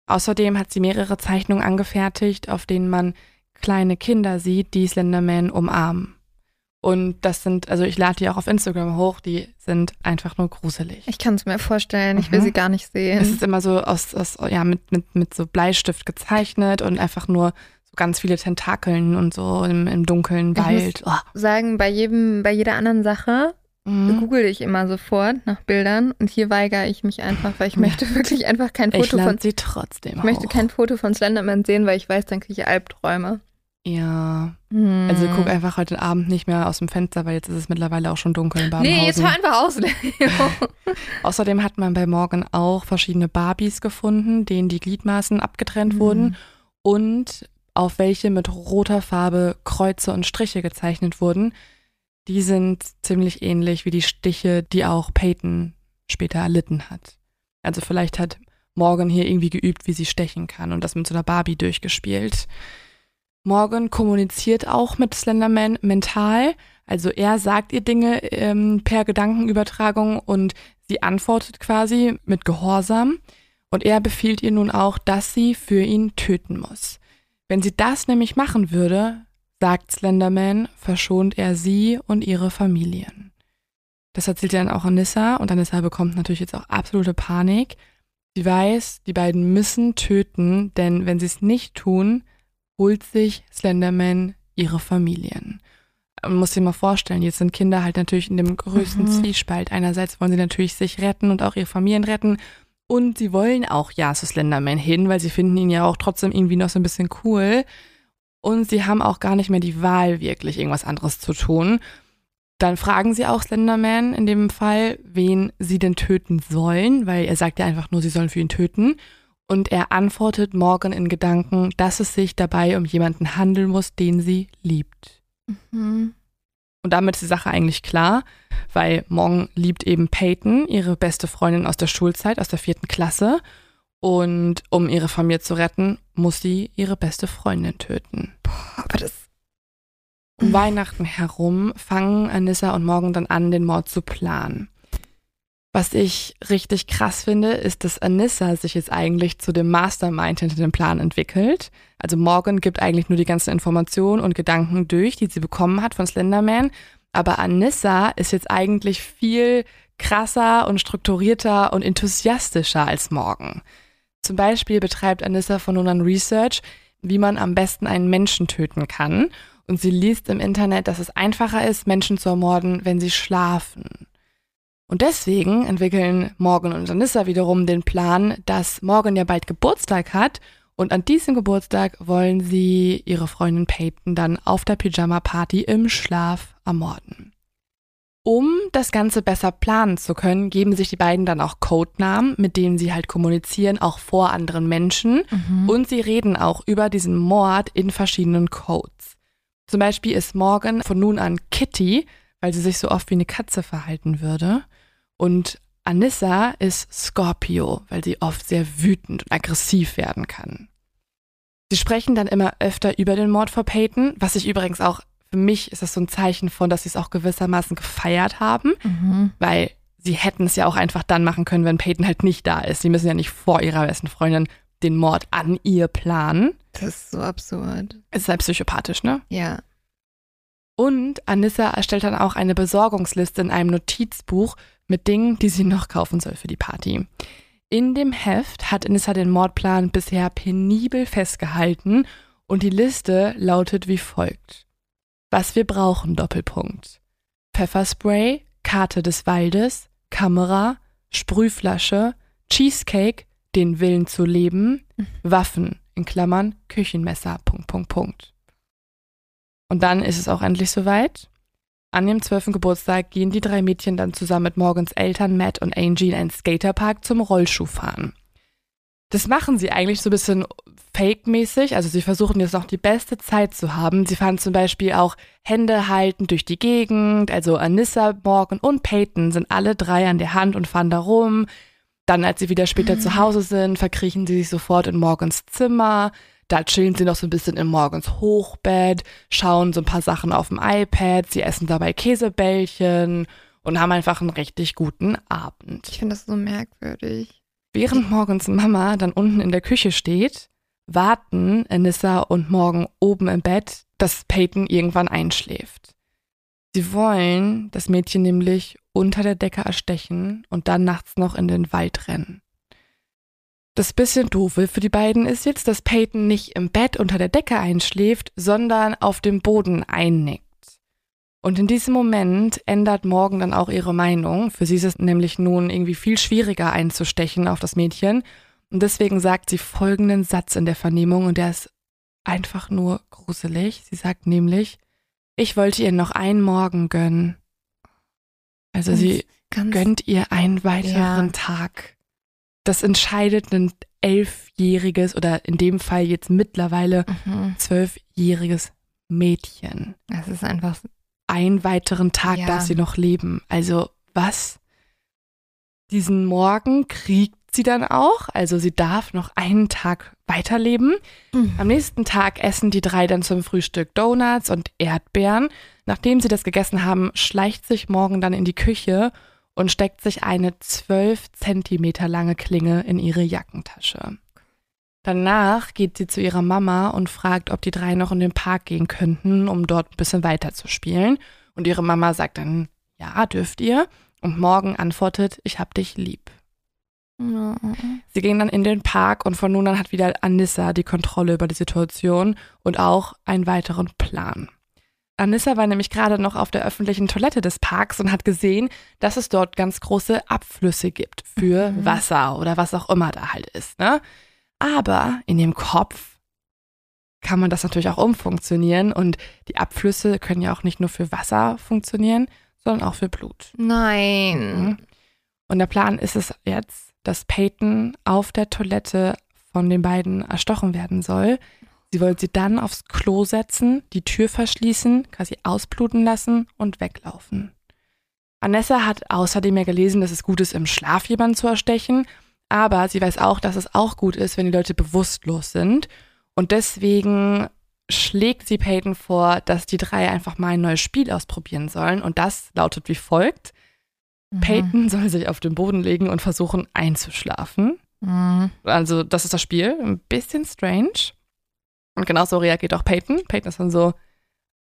Außerdem hat sie mehrere Zeichnungen angefertigt, auf denen man kleine Kinder sieht, die Slenderman umarmen. Und das sind, also ich lade die auch auf Instagram hoch, die sind einfach nur gruselig. Ich kann es mir vorstellen, ich will Mhm. sie gar nicht sehen. Es ist immer so aus, aus ja, mit, mit, mit so Bleistift gezeichnet und einfach nur so ganz viele Tentakeln und so im, im dunklen Ich muss- Wald. Oh. Sagen, bei jedem, bei jeder anderen Sache Mhm. google ich immer sofort nach Bildern und hier weigere ich mich einfach, weil ich möchte wirklich einfach kein Ich Foto von lade sie trotzdem ich möchte hoch. kein Foto von Slenderman sehen, weil ich weiß, dann kriege ich Albträume. Ja, Hm. also guck einfach heute Abend nicht mehr aus dem Fenster, weil jetzt ist es mittlerweile auch schon dunkel in Nee, jetzt Babenhausen. hör einfach aus. Außerdem hat man bei Morgan auch verschiedene Barbies gefunden, denen die Gliedmaßen abgetrennt Mhm. wurden und auf welche mit roter Farbe Kreuze und Striche gezeichnet wurden. Die sind ziemlich ähnlich wie die Stiche, die auch Peyton später erlitten hat. Also vielleicht hat Morgan hier irgendwie geübt, wie sie stechen kann und das mit so einer Barbie durchgespielt. Morgan kommuniziert auch mit Slenderman mental. Also er sagt ihr Dinge ähm, per Gedankenübertragung und sie antwortet quasi mit Gehorsam. Und er befiehlt ihr nun auch, dass sie für ihn töten muss. Wenn sie das nämlich machen würde, sagt Slenderman, verschont er sie und ihre Familien. Das erzählt er dann auch Anissa und Anissa bekommt natürlich jetzt auch absolute Panik. Sie weiß, die beiden müssen töten, denn wenn sie es nicht tun, holt sich Slenderman ihre Familien. Man muss sich mal vorstellen, jetzt sind Kinder halt natürlich in dem größten Mhm. Zwiespalt. Einerseits wollen sie natürlich sich retten und auch ihre Familien retten. Und sie wollen auch ja zu Slenderman hin, weil sie finden ihn ja auch trotzdem irgendwie noch so ein bisschen cool. Und sie haben auch gar nicht mehr die Wahl, wirklich irgendwas anderes zu tun. Dann fragen sie auch Slenderman in dem Fall, wen sie denn töten sollen, weil er sagt ja einfach nur, sie sollen für ihn töten. Und er antwortet Morgan in Gedanken, dass es sich dabei um jemanden handeln muss, den sie liebt. Mhm. Und damit ist die Sache eigentlich klar, weil Morgan liebt eben Peyton, ihre beste Freundin aus der Schulzeit, aus der vierten Klasse. Und um ihre Familie zu retten, muss sie ihre beste Freundin töten. Aber das. Um Weihnachten herum fangen Anissa und Morgan dann an, den Mord zu planen. Was ich richtig krass finde, ist, dass Anissa sich jetzt eigentlich zu dem Mastermind hinter dem Plan entwickelt. Also Morgan gibt eigentlich nur die ganzen Informationen und Gedanken durch, die sie bekommen hat von Slenderman. Aber Anissa ist jetzt eigentlich viel krasser und strukturierter und enthusiastischer als Morgan. Zum Beispiel betreibt Anissa von nun an Research, wie man am besten einen Menschen töten kann. Und sie liest im Internet, dass es einfacher ist, Menschen zu ermorden, wenn sie schlafen. Und deswegen entwickeln Morgan und Anissa wiederum den Plan, dass Morgan ja bald Geburtstag hat und an diesem Geburtstag wollen sie ihre Freundin Peyton dann auf der Pyjama-Party im Schlaf ermorden. Um das Ganze besser planen zu können, geben sich die beiden dann auch Codenamen, mit denen sie halt kommunizieren, auch vor anderen Menschen. Mhm. Und sie reden auch über diesen Mord in verschiedenen Codes. Zum Beispiel ist Morgan von nun an Kitty, weil sie sich so oft wie eine Katze verhalten würde. Und Anissa ist Scorpio, weil sie oft sehr wütend und aggressiv werden kann. Sie sprechen dann immer öfter über den Mord vor Peyton, was ich übrigens auch, für mich ist das so ein Zeichen von, dass sie es auch gewissermaßen gefeiert haben, Mhm. weil sie hätten es ja auch einfach dann machen können, wenn Peyton halt nicht da ist. Sie müssen ja nicht vor ihrer besten Freundin den Mord an ihr planen. Das ist so absurd. Es ist halt psychopathisch, ne? Ja. Und Anissa erstellt dann auch eine Besorgungsliste in einem Notizbuch mit Dingen, die sie noch kaufen soll für die Party. In dem Heft hat Anissa den Mordplan bisher penibel festgehalten und die Liste lautet wie folgt. Was wir brauchen, Doppelpunkt. Pfefferspray, Karte des Waldes, Kamera, Sprühflasche, Cheesecake, den Willen zu leben, Waffen, in Klammern, Küchenmesser, Punkt, Punkt, Punkt. Und dann ist es auch endlich soweit. An dem 12. Geburtstag gehen die drei Mädchen dann zusammen mit Morgans Eltern Matt und Angie in einen Skaterpark zum Rollschuhfahren. Das machen sie eigentlich so ein bisschen fake-mäßig. Also sie versuchen jetzt noch die beste Zeit zu haben. Sie fahren zum Beispiel auch Hände halten durch die Gegend. Also Anissa, Morgan und Peyton sind alle drei an der Hand und fahren da rum. Dann, als sie wieder später zu Hause sind, verkriechen sie sich sofort in Morgans Zimmer. Da chillen sie noch so ein bisschen in Morgans Hochbett, schauen so ein paar Sachen auf dem iPad, sie essen dabei Käsebällchen und haben einfach einen richtig guten Abend. Ich finde das so merkwürdig. Während Morgans Mama dann unten in der Küche steht, warten Anissa und Morgan oben im Bett, dass Peyton irgendwann einschläft. Sie wollen das Mädchen nämlich unter der Decke erstechen und dann nachts noch in den Wald rennen. Das bisschen doofe für die beiden ist jetzt, dass Peyton nicht im Bett unter der Decke einschläft, sondern auf dem Boden einnickt. Und in diesem Moment ändert Morgan dann auch ihre Meinung. Für sie ist es nämlich nun irgendwie viel schwieriger einzustechen auf das Mädchen. Und deswegen sagt sie folgenden Satz in der Vernehmung und der ist einfach nur gruselig. Sie sagt nämlich, ich wollte ihr noch einen Morgen gönnen. Also Ganz- sie ganz- gönnt ihr einen weiteren Ja. Tag. Das entscheidet ein elfjähriges oder in dem Fall jetzt mittlerweile Mhm. zwölfjähriges Mädchen. Das ist einfach. Einen weiteren Tag Ja. darf sie noch leben. Also was? Diesen Morgen kriegt sie dann auch. Also sie darf noch einen Tag weiterleben. Am nächsten Tag essen die drei dann zum Frühstück Donuts und Erdbeeren. Nachdem sie das gegessen haben, schleicht sich Morgan dann in die Küche und steckt sich eine zwölf Zentimeter lange Klinge in ihre Jackentasche. Danach geht sie zu ihrer Mama und fragt, ob die drei noch in den Park gehen könnten, um dort ein bisschen weiter zu spielen. Und ihre Mama sagt dann, ja, dürft ihr. Und Morgan antwortet, ich hab dich lieb. Oh. Sie gehen dann in den Park und von nun an hat wieder Anissa die Kontrolle über die Situation und auch einen weiteren Plan. Anissa war nämlich gerade noch auf der öffentlichen Toilette des Parks und hat gesehen, dass es dort ganz große Abflüsse gibt für Mhm. Wasser oder was auch immer da halt ist. Ne? Aber in dem Kopf kann man das natürlich auch umfunktionieren und die Abflüsse können ja auch nicht nur für Wasser funktionieren, sondern auch für Blut. Nein. Mhm. Und der Plan ist es jetzt, dass Peyton auf der Toilette von den beiden erstochen werden soll. Sie wollen sie dann aufs Klo setzen, die Tür verschließen, quasi ausbluten lassen und weglaufen. Anessa hat außerdem ja gelesen, dass es gut ist, im Schlaf jemanden zu erstechen, aber sie weiß auch, dass es auch gut ist, wenn die Leute bewusstlos sind. Und deswegen schlägt sie Peyton vor, dass die drei einfach mal ein neues Spiel ausprobieren sollen. Und das lautet wie folgt. Mhm. Peyton soll sich auf den Boden legen und versuchen einzuschlafen. Mhm. Also, das ist das Spiel. Ein bisschen strange. Und genauso reagiert auch Peyton. Peyton ist dann so,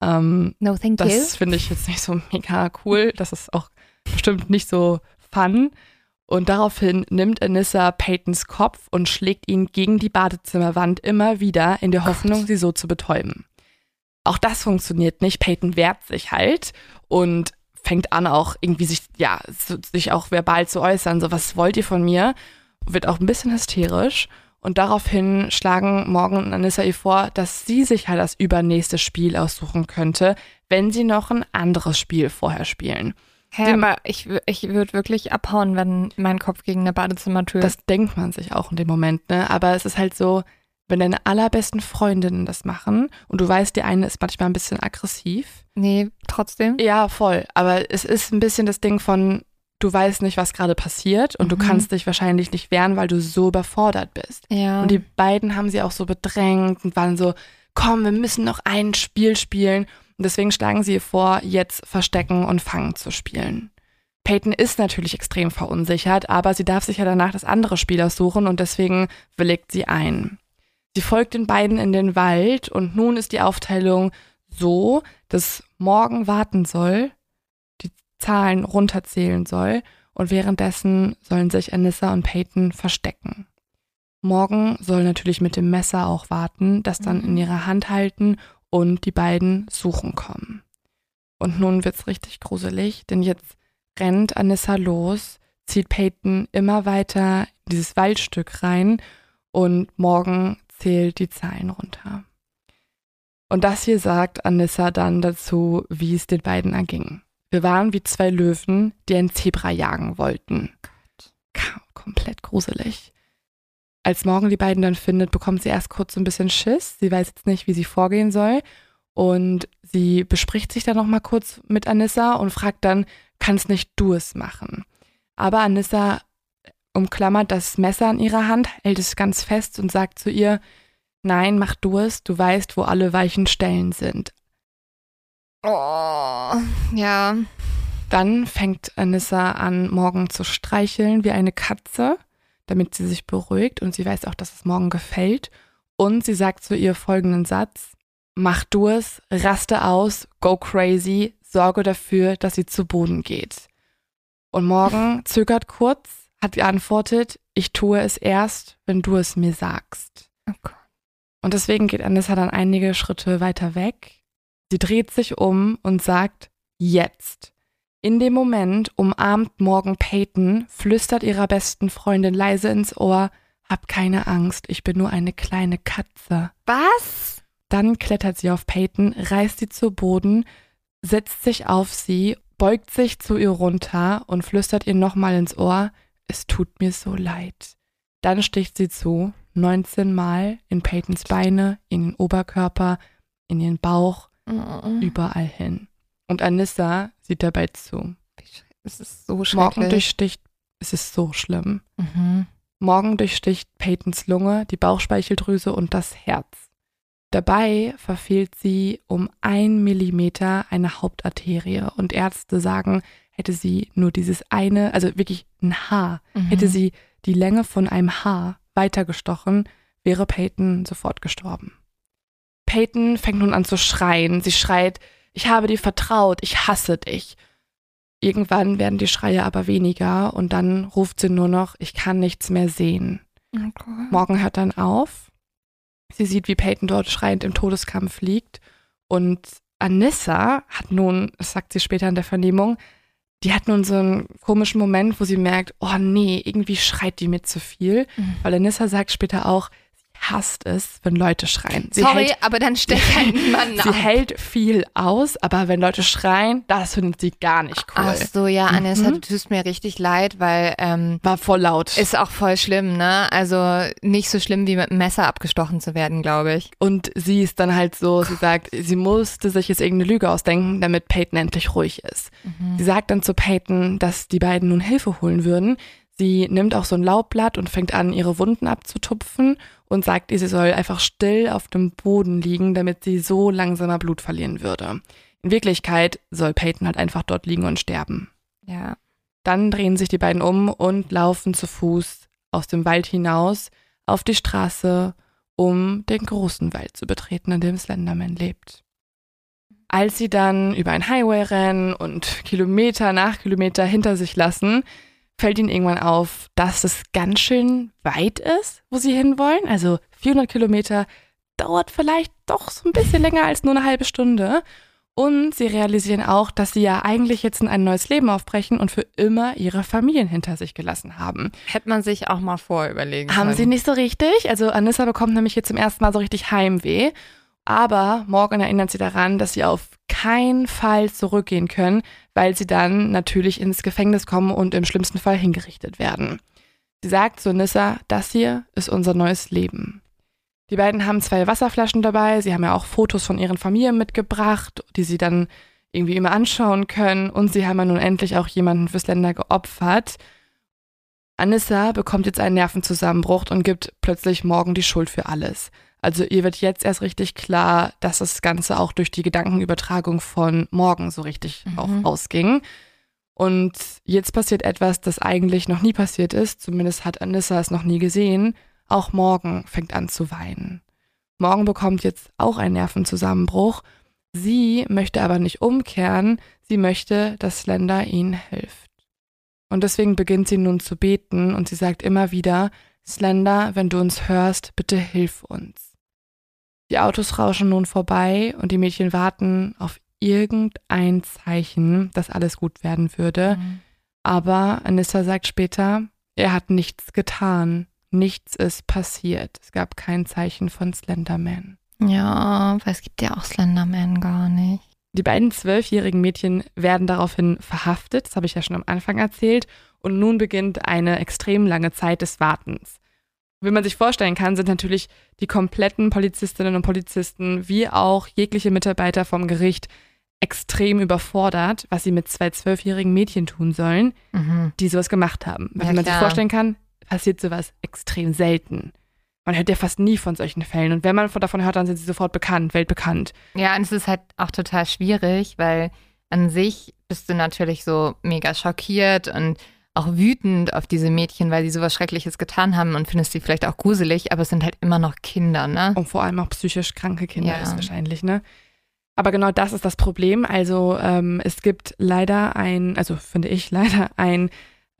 ähm, No, thank das finde ich jetzt nicht so mega cool. Das ist auch bestimmt nicht so fun. Und daraufhin nimmt Anissa Peytons Kopf und schlägt ihn gegen die Badezimmerwand immer wieder in der Hoffnung, sie so zu betäuben. Auch das funktioniert nicht. Peyton wehrt sich halt und fängt an auch irgendwie sich, ja, sich auch verbal zu äußern. So, was wollt ihr von mir? Wird auch ein bisschen hysterisch. Und daraufhin schlagen Morgan und Anissa ihr vor, dass sie sich halt das übernächste Spiel aussuchen könnte, wenn sie noch ein anderes Spiel vorher spielen. Hä, Dem- aber ich, ich würde wirklich abhauen, wenn mein Kopf gegen eine Badezimmertür. Das denkt man sich auch in dem Moment, ne? Aber es ist halt so, wenn deine allerbesten Freundinnen das machen und du weißt, die eine ist manchmal ein bisschen aggressiv. nee, trotzdem. Ja, voll. Aber es ist ein bisschen das Ding von, du weißt nicht, was gerade passiert und du Mhm. kannst dich wahrscheinlich nicht wehren, weil du so überfordert bist. Ja. Und die beiden haben sie auch so bedrängt und waren so, komm, wir müssen noch ein Spiel spielen. Und deswegen schlagen sie ihr vor, jetzt Verstecken und Fangen zu spielen. Peyton ist natürlich extrem verunsichert, aber sie darf sich ja danach das andere Spiel aussuchen und deswegen willigt sie ein. Sie folgt den beiden in den Wald und nun ist die Aufteilung so, dass morgen warten soll, die Zahlen runterzählen soll und währenddessen sollen sich Anissa und Peyton verstecken. Morgen soll natürlich mit dem Messer auch warten, das dann in ihrer Hand halten und die beiden suchen kommen. Und nun wird's richtig gruselig, denn jetzt rennt Anissa los, zieht Peyton immer weiter in dieses Waldstück rein und morgen zählt die Zahlen runter. Und das hier sagt Anissa dann dazu, wie es den beiden erging. Wir waren wie zwei Löwen, die ein Zebra jagen wollten. Ka- Komplett gruselig. Als Morgan die beiden dann findet, bekommt sie erst kurz so ein bisschen Schiss. Sie weiß jetzt nicht, wie sie vorgehen soll. Und sie bespricht sich dann nochmal kurz mit Anissa und fragt dann, kannst nicht du es machen? Aber Anissa umklammert das Messer an ihrer Hand, hält es ganz fest und sagt zu ihr, nein, mach du es, du weißt, wo alle weichen Stellen sind. Oh, ja. Dann fängt Anissa an, Morgan zu streicheln wie eine Katze, damit sie sich beruhigt und sie weiß auch, dass es Morgan gefällt. Und sie sagt zu ihr folgenden Satz, mach du es, raste aus, go crazy, sorge dafür, dass sie zu Boden geht. Und Morgan zögert kurz, hat geantwortet, ich tue es erst, wenn du es mir sagst. Oh Gott. Und deswegen geht Anissa dann einige Schritte weiter weg. Sie dreht sich um und sagt, jetzt. In dem Moment umarmt Morgan Peyton, flüstert ihrer besten Freundin leise ins Ohr, hab keine Angst, ich bin nur eine kleine Katze. Was? Dann klettert sie auf Peyton, reißt sie zu Boden, setzt sich auf sie, beugt sich zu ihr runter und flüstert ihr nochmal ins Ohr, es tut mir so leid. Dann sticht sie zu, 19 Mal in Peytons Beine, in den Oberkörper, in ihren Bauch, überall hin. Und Anissa sieht dabei zu. es ist so Morgen schrecklich. durchsticht, es ist so schlimm. Mhm. Morgen durchsticht Peytons Lunge, die Bauchspeicheldrüse und das Herz. Dabei verfehlt sie um ein Millimeter eine Hauptarterie und Ärzte sagen, hätte sie nur dieses eine, also wirklich ein Haar, Mhm. hätte sie die Länge von einem Haar weitergestochen, wäre Peyton sofort gestorben. Peyton fängt nun an zu schreien. Sie schreit, ich habe dir vertraut, ich hasse dich. Irgendwann werden die Schreie aber weniger und dann ruft sie nur noch, ich kann nichts mehr sehen. Oh Gott. Morgan hört dann auf. Sie sieht, wie Peyton dort schreiend im Todeskampf liegt. Und Anissa hat nun, das sagt sie später in der Vernehmung, die hat nun so einen komischen Moment, wo sie merkt, oh nee, irgendwie schreit die mir zu viel. Mhm. Weil Anissa sagt später auch, hasst es, wenn Leute schreien. Sie Sorry, hält, aber dann steckt halt niemand sie hält viel aus, aber wenn Leute schreien, das findet sie gar nicht cool. Ach so, ja, Mhm. du tust mir richtig leid, weil ähm, War voll laut. ist auch voll schlimm, ne? Also nicht so schlimm wie mit einem Messer abgestochen zu werden, glaube ich. Und sie ist dann halt so, sie sagt, sie musste sich jetzt irgendeine Lüge ausdenken, damit Peyton endlich ruhig ist. Sie sagt dann zu Peyton, dass die beiden nun Hilfe holen würden. Sie nimmt auch so ein Laubblatt und fängt an, ihre Wunden abzutupfen und sagt ihr, sie soll einfach still auf dem Boden liegen, damit sie so langsamer Blut verlieren würde. In Wirklichkeit soll Peyton halt einfach dort liegen und sterben. Ja. Dann drehen sich die beiden um und laufen zu Fuß aus dem Wald hinaus auf die Straße, um den großen Wald zu betreten, in dem Slenderman lebt. Als sie dann über ein Highway rennen und Kilometer nach Kilometer hinter sich lassen, fällt ihnen irgendwann auf, dass es ganz schön weit ist, wo sie hinwollen. Also 400 Kilometer dauert vielleicht doch so ein bisschen länger als nur eine halbe Stunde. Und sie realisieren auch, dass sie ja eigentlich jetzt in ein neues Leben aufbrechen und für immer ihre Familien hinter sich gelassen haben. Hätte man sich auch mal vorüberlegen Haben können. sie nicht so richtig. Also Anissa bekommt nämlich jetzt zum ersten Mal so richtig Heimweh. Aber Morgan erinnert sie daran, dass sie auf keinen Fall zurückgehen können, weil sie dann natürlich ins Gefängnis kommen und im schlimmsten Fall hingerichtet werden. Sie sagt zu Anissa, das hier ist unser neues Leben. Die beiden haben zwei Wasserflaschen dabei. Sie haben ja auch Fotos von ihren Familien mitgebracht, die sie dann irgendwie immer anschauen können. Und sie haben ja nun endlich auch jemanden fürs Länder geopfert. Anissa bekommt jetzt einen Nervenzusammenbruch und gibt plötzlich morgen die Schuld für alles. Also ihr wird jetzt erst richtig klar, dass das Ganze auch durch die Gedankenübertragung von morgen so richtig Mhm. auch ausging. Und jetzt passiert etwas, das eigentlich noch nie passiert ist. Zumindest hat Anissa es noch nie gesehen. Auch morgen fängt an zu weinen. Morgen bekommt jetzt auch einen Nervenzusammenbruch. Sie möchte aber nicht umkehren. Sie möchte, dass Slender ihnen hilft. Und deswegen beginnt sie nun zu beten und sie sagt immer wieder, Slender, wenn du uns hörst, bitte hilf uns. Die Autos rauschen nun vorbei und die Mädchen warten auf irgendein Zeichen, dass alles gut werden würde. Mhm. Aber Anissa sagt später, er hat nichts getan. Nichts ist passiert. Es gab kein Zeichen von Slenderman. Ja, weil es gibt ja auch Slenderman gar nicht. Die beiden zwölfjährigen Mädchen werden daraufhin verhaftet, das habe ich ja schon am Anfang erzählt, und nun beginnt eine extrem lange Zeit des Wartens. Wie man sich vorstellen kann, sind natürlich die kompletten Polizistinnen und Polizisten wie auch jegliche Mitarbeiter vom Gericht extrem überfordert, was sie mit zwei zwölfjährigen Mädchen tun sollen, Mhm. die sowas gemacht haben. Weil Ja, wie man sich klar. vorstellen kann, passiert sowas extrem selten. Man hört ja fast nie von solchen Fällen. Und wenn man von- davon hört, dann sind sie sofort bekannt, weltbekannt. Ja, und es ist halt auch total schwierig, weil an sich bist du natürlich so mega schockiert und auch wütend auf diese Mädchen, weil sie sowas Schreckliches getan haben und findest sie vielleicht auch gruselig, aber es sind halt immer noch Kinder, ne? Und vor allem auch psychisch kranke Kinder Ja. ist wahrscheinlich, ne? Aber genau das ist das Problem. Also ähm, es gibt leider ein, also finde ich leider ein,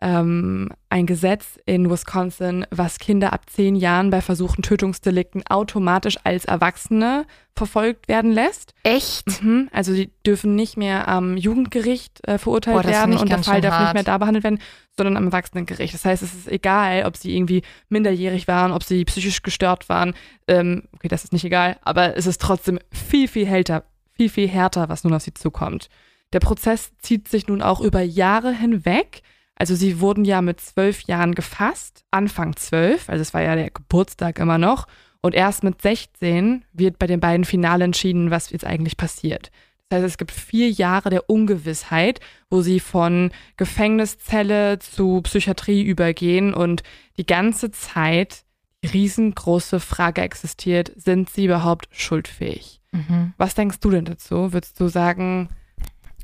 ähm, ein Gesetz in Wisconsin, was Kinder ab zehn Jahren bei versuchten Tötungsdelikten automatisch als Erwachsene verfolgt werden lässt. Echt? Mhm. Also sie dürfen nicht mehr am Jugendgericht äh, verurteilt Boah, werden und der Fall darf nicht hart. mehr da behandelt werden, sondern am Erwachsenengericht. Das heißt, es ist egal, ob sie irgendwie minderjährig waren, ob sie psychisch gestört waren. Ähm, okay, das ist nicht egal, aber es ist trotzdem viel, viel härter, viel, viel härter, was nun auf sie zukommt. Der Prozess zieht sich nun auch über Jahre hinweg. Also sie wurden ja mit zwölf Jahren gefasst, Anfang zwölf, also es war ja der Geburtstag immer noch. Und erst mit 16 wird bei den beiden final entschieden, was jetzt eigentlich passiert. Das heißt, es gibt vier Jahre der Ungewissheit, wo sie von Gefängniszelle zu Psychiatrie übergehen und die ganze Zeit die riesengroße Frage existiert, sind sie überhaupt schuldfähig? Mhm. Was denkst du denn dazu? Würdest du sagen,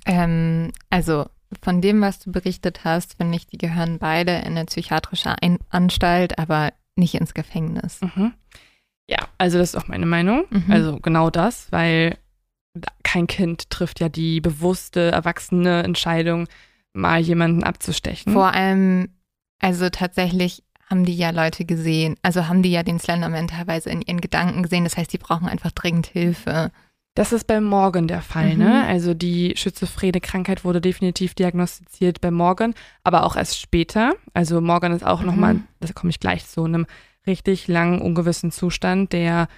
Ähm, also von dem, was du berichtet hast, finde ich, die gehören beide in eine psychiatrische Ein Anstalt, aber nicht ins Gefängnis. Mhm. Ja, also das ist auch meine Meinung. Mhm. Also genau das, weil kein Kind trifft ja die bewusste, erwachsene Entscheidung, mal jemanden abzustechen. Vor allem, also tatsächlich haben die ja Leute gesehen, also haben die ja den Slenderman teilweise in ihren Gedanken gesehen. Das heißt, die brauchen einfach dringend Hilfe. Das ist bei Morgan der Fall, Mhm. ne? Also die schizophrene Krankheit wurde definitiv diagnostiziert bei Morgan, aber auch erst später. Also Morgan ist auch Mhm. nochmal, da komme ich gleich zu, in einem richtig langen, ungewissen Zustand, der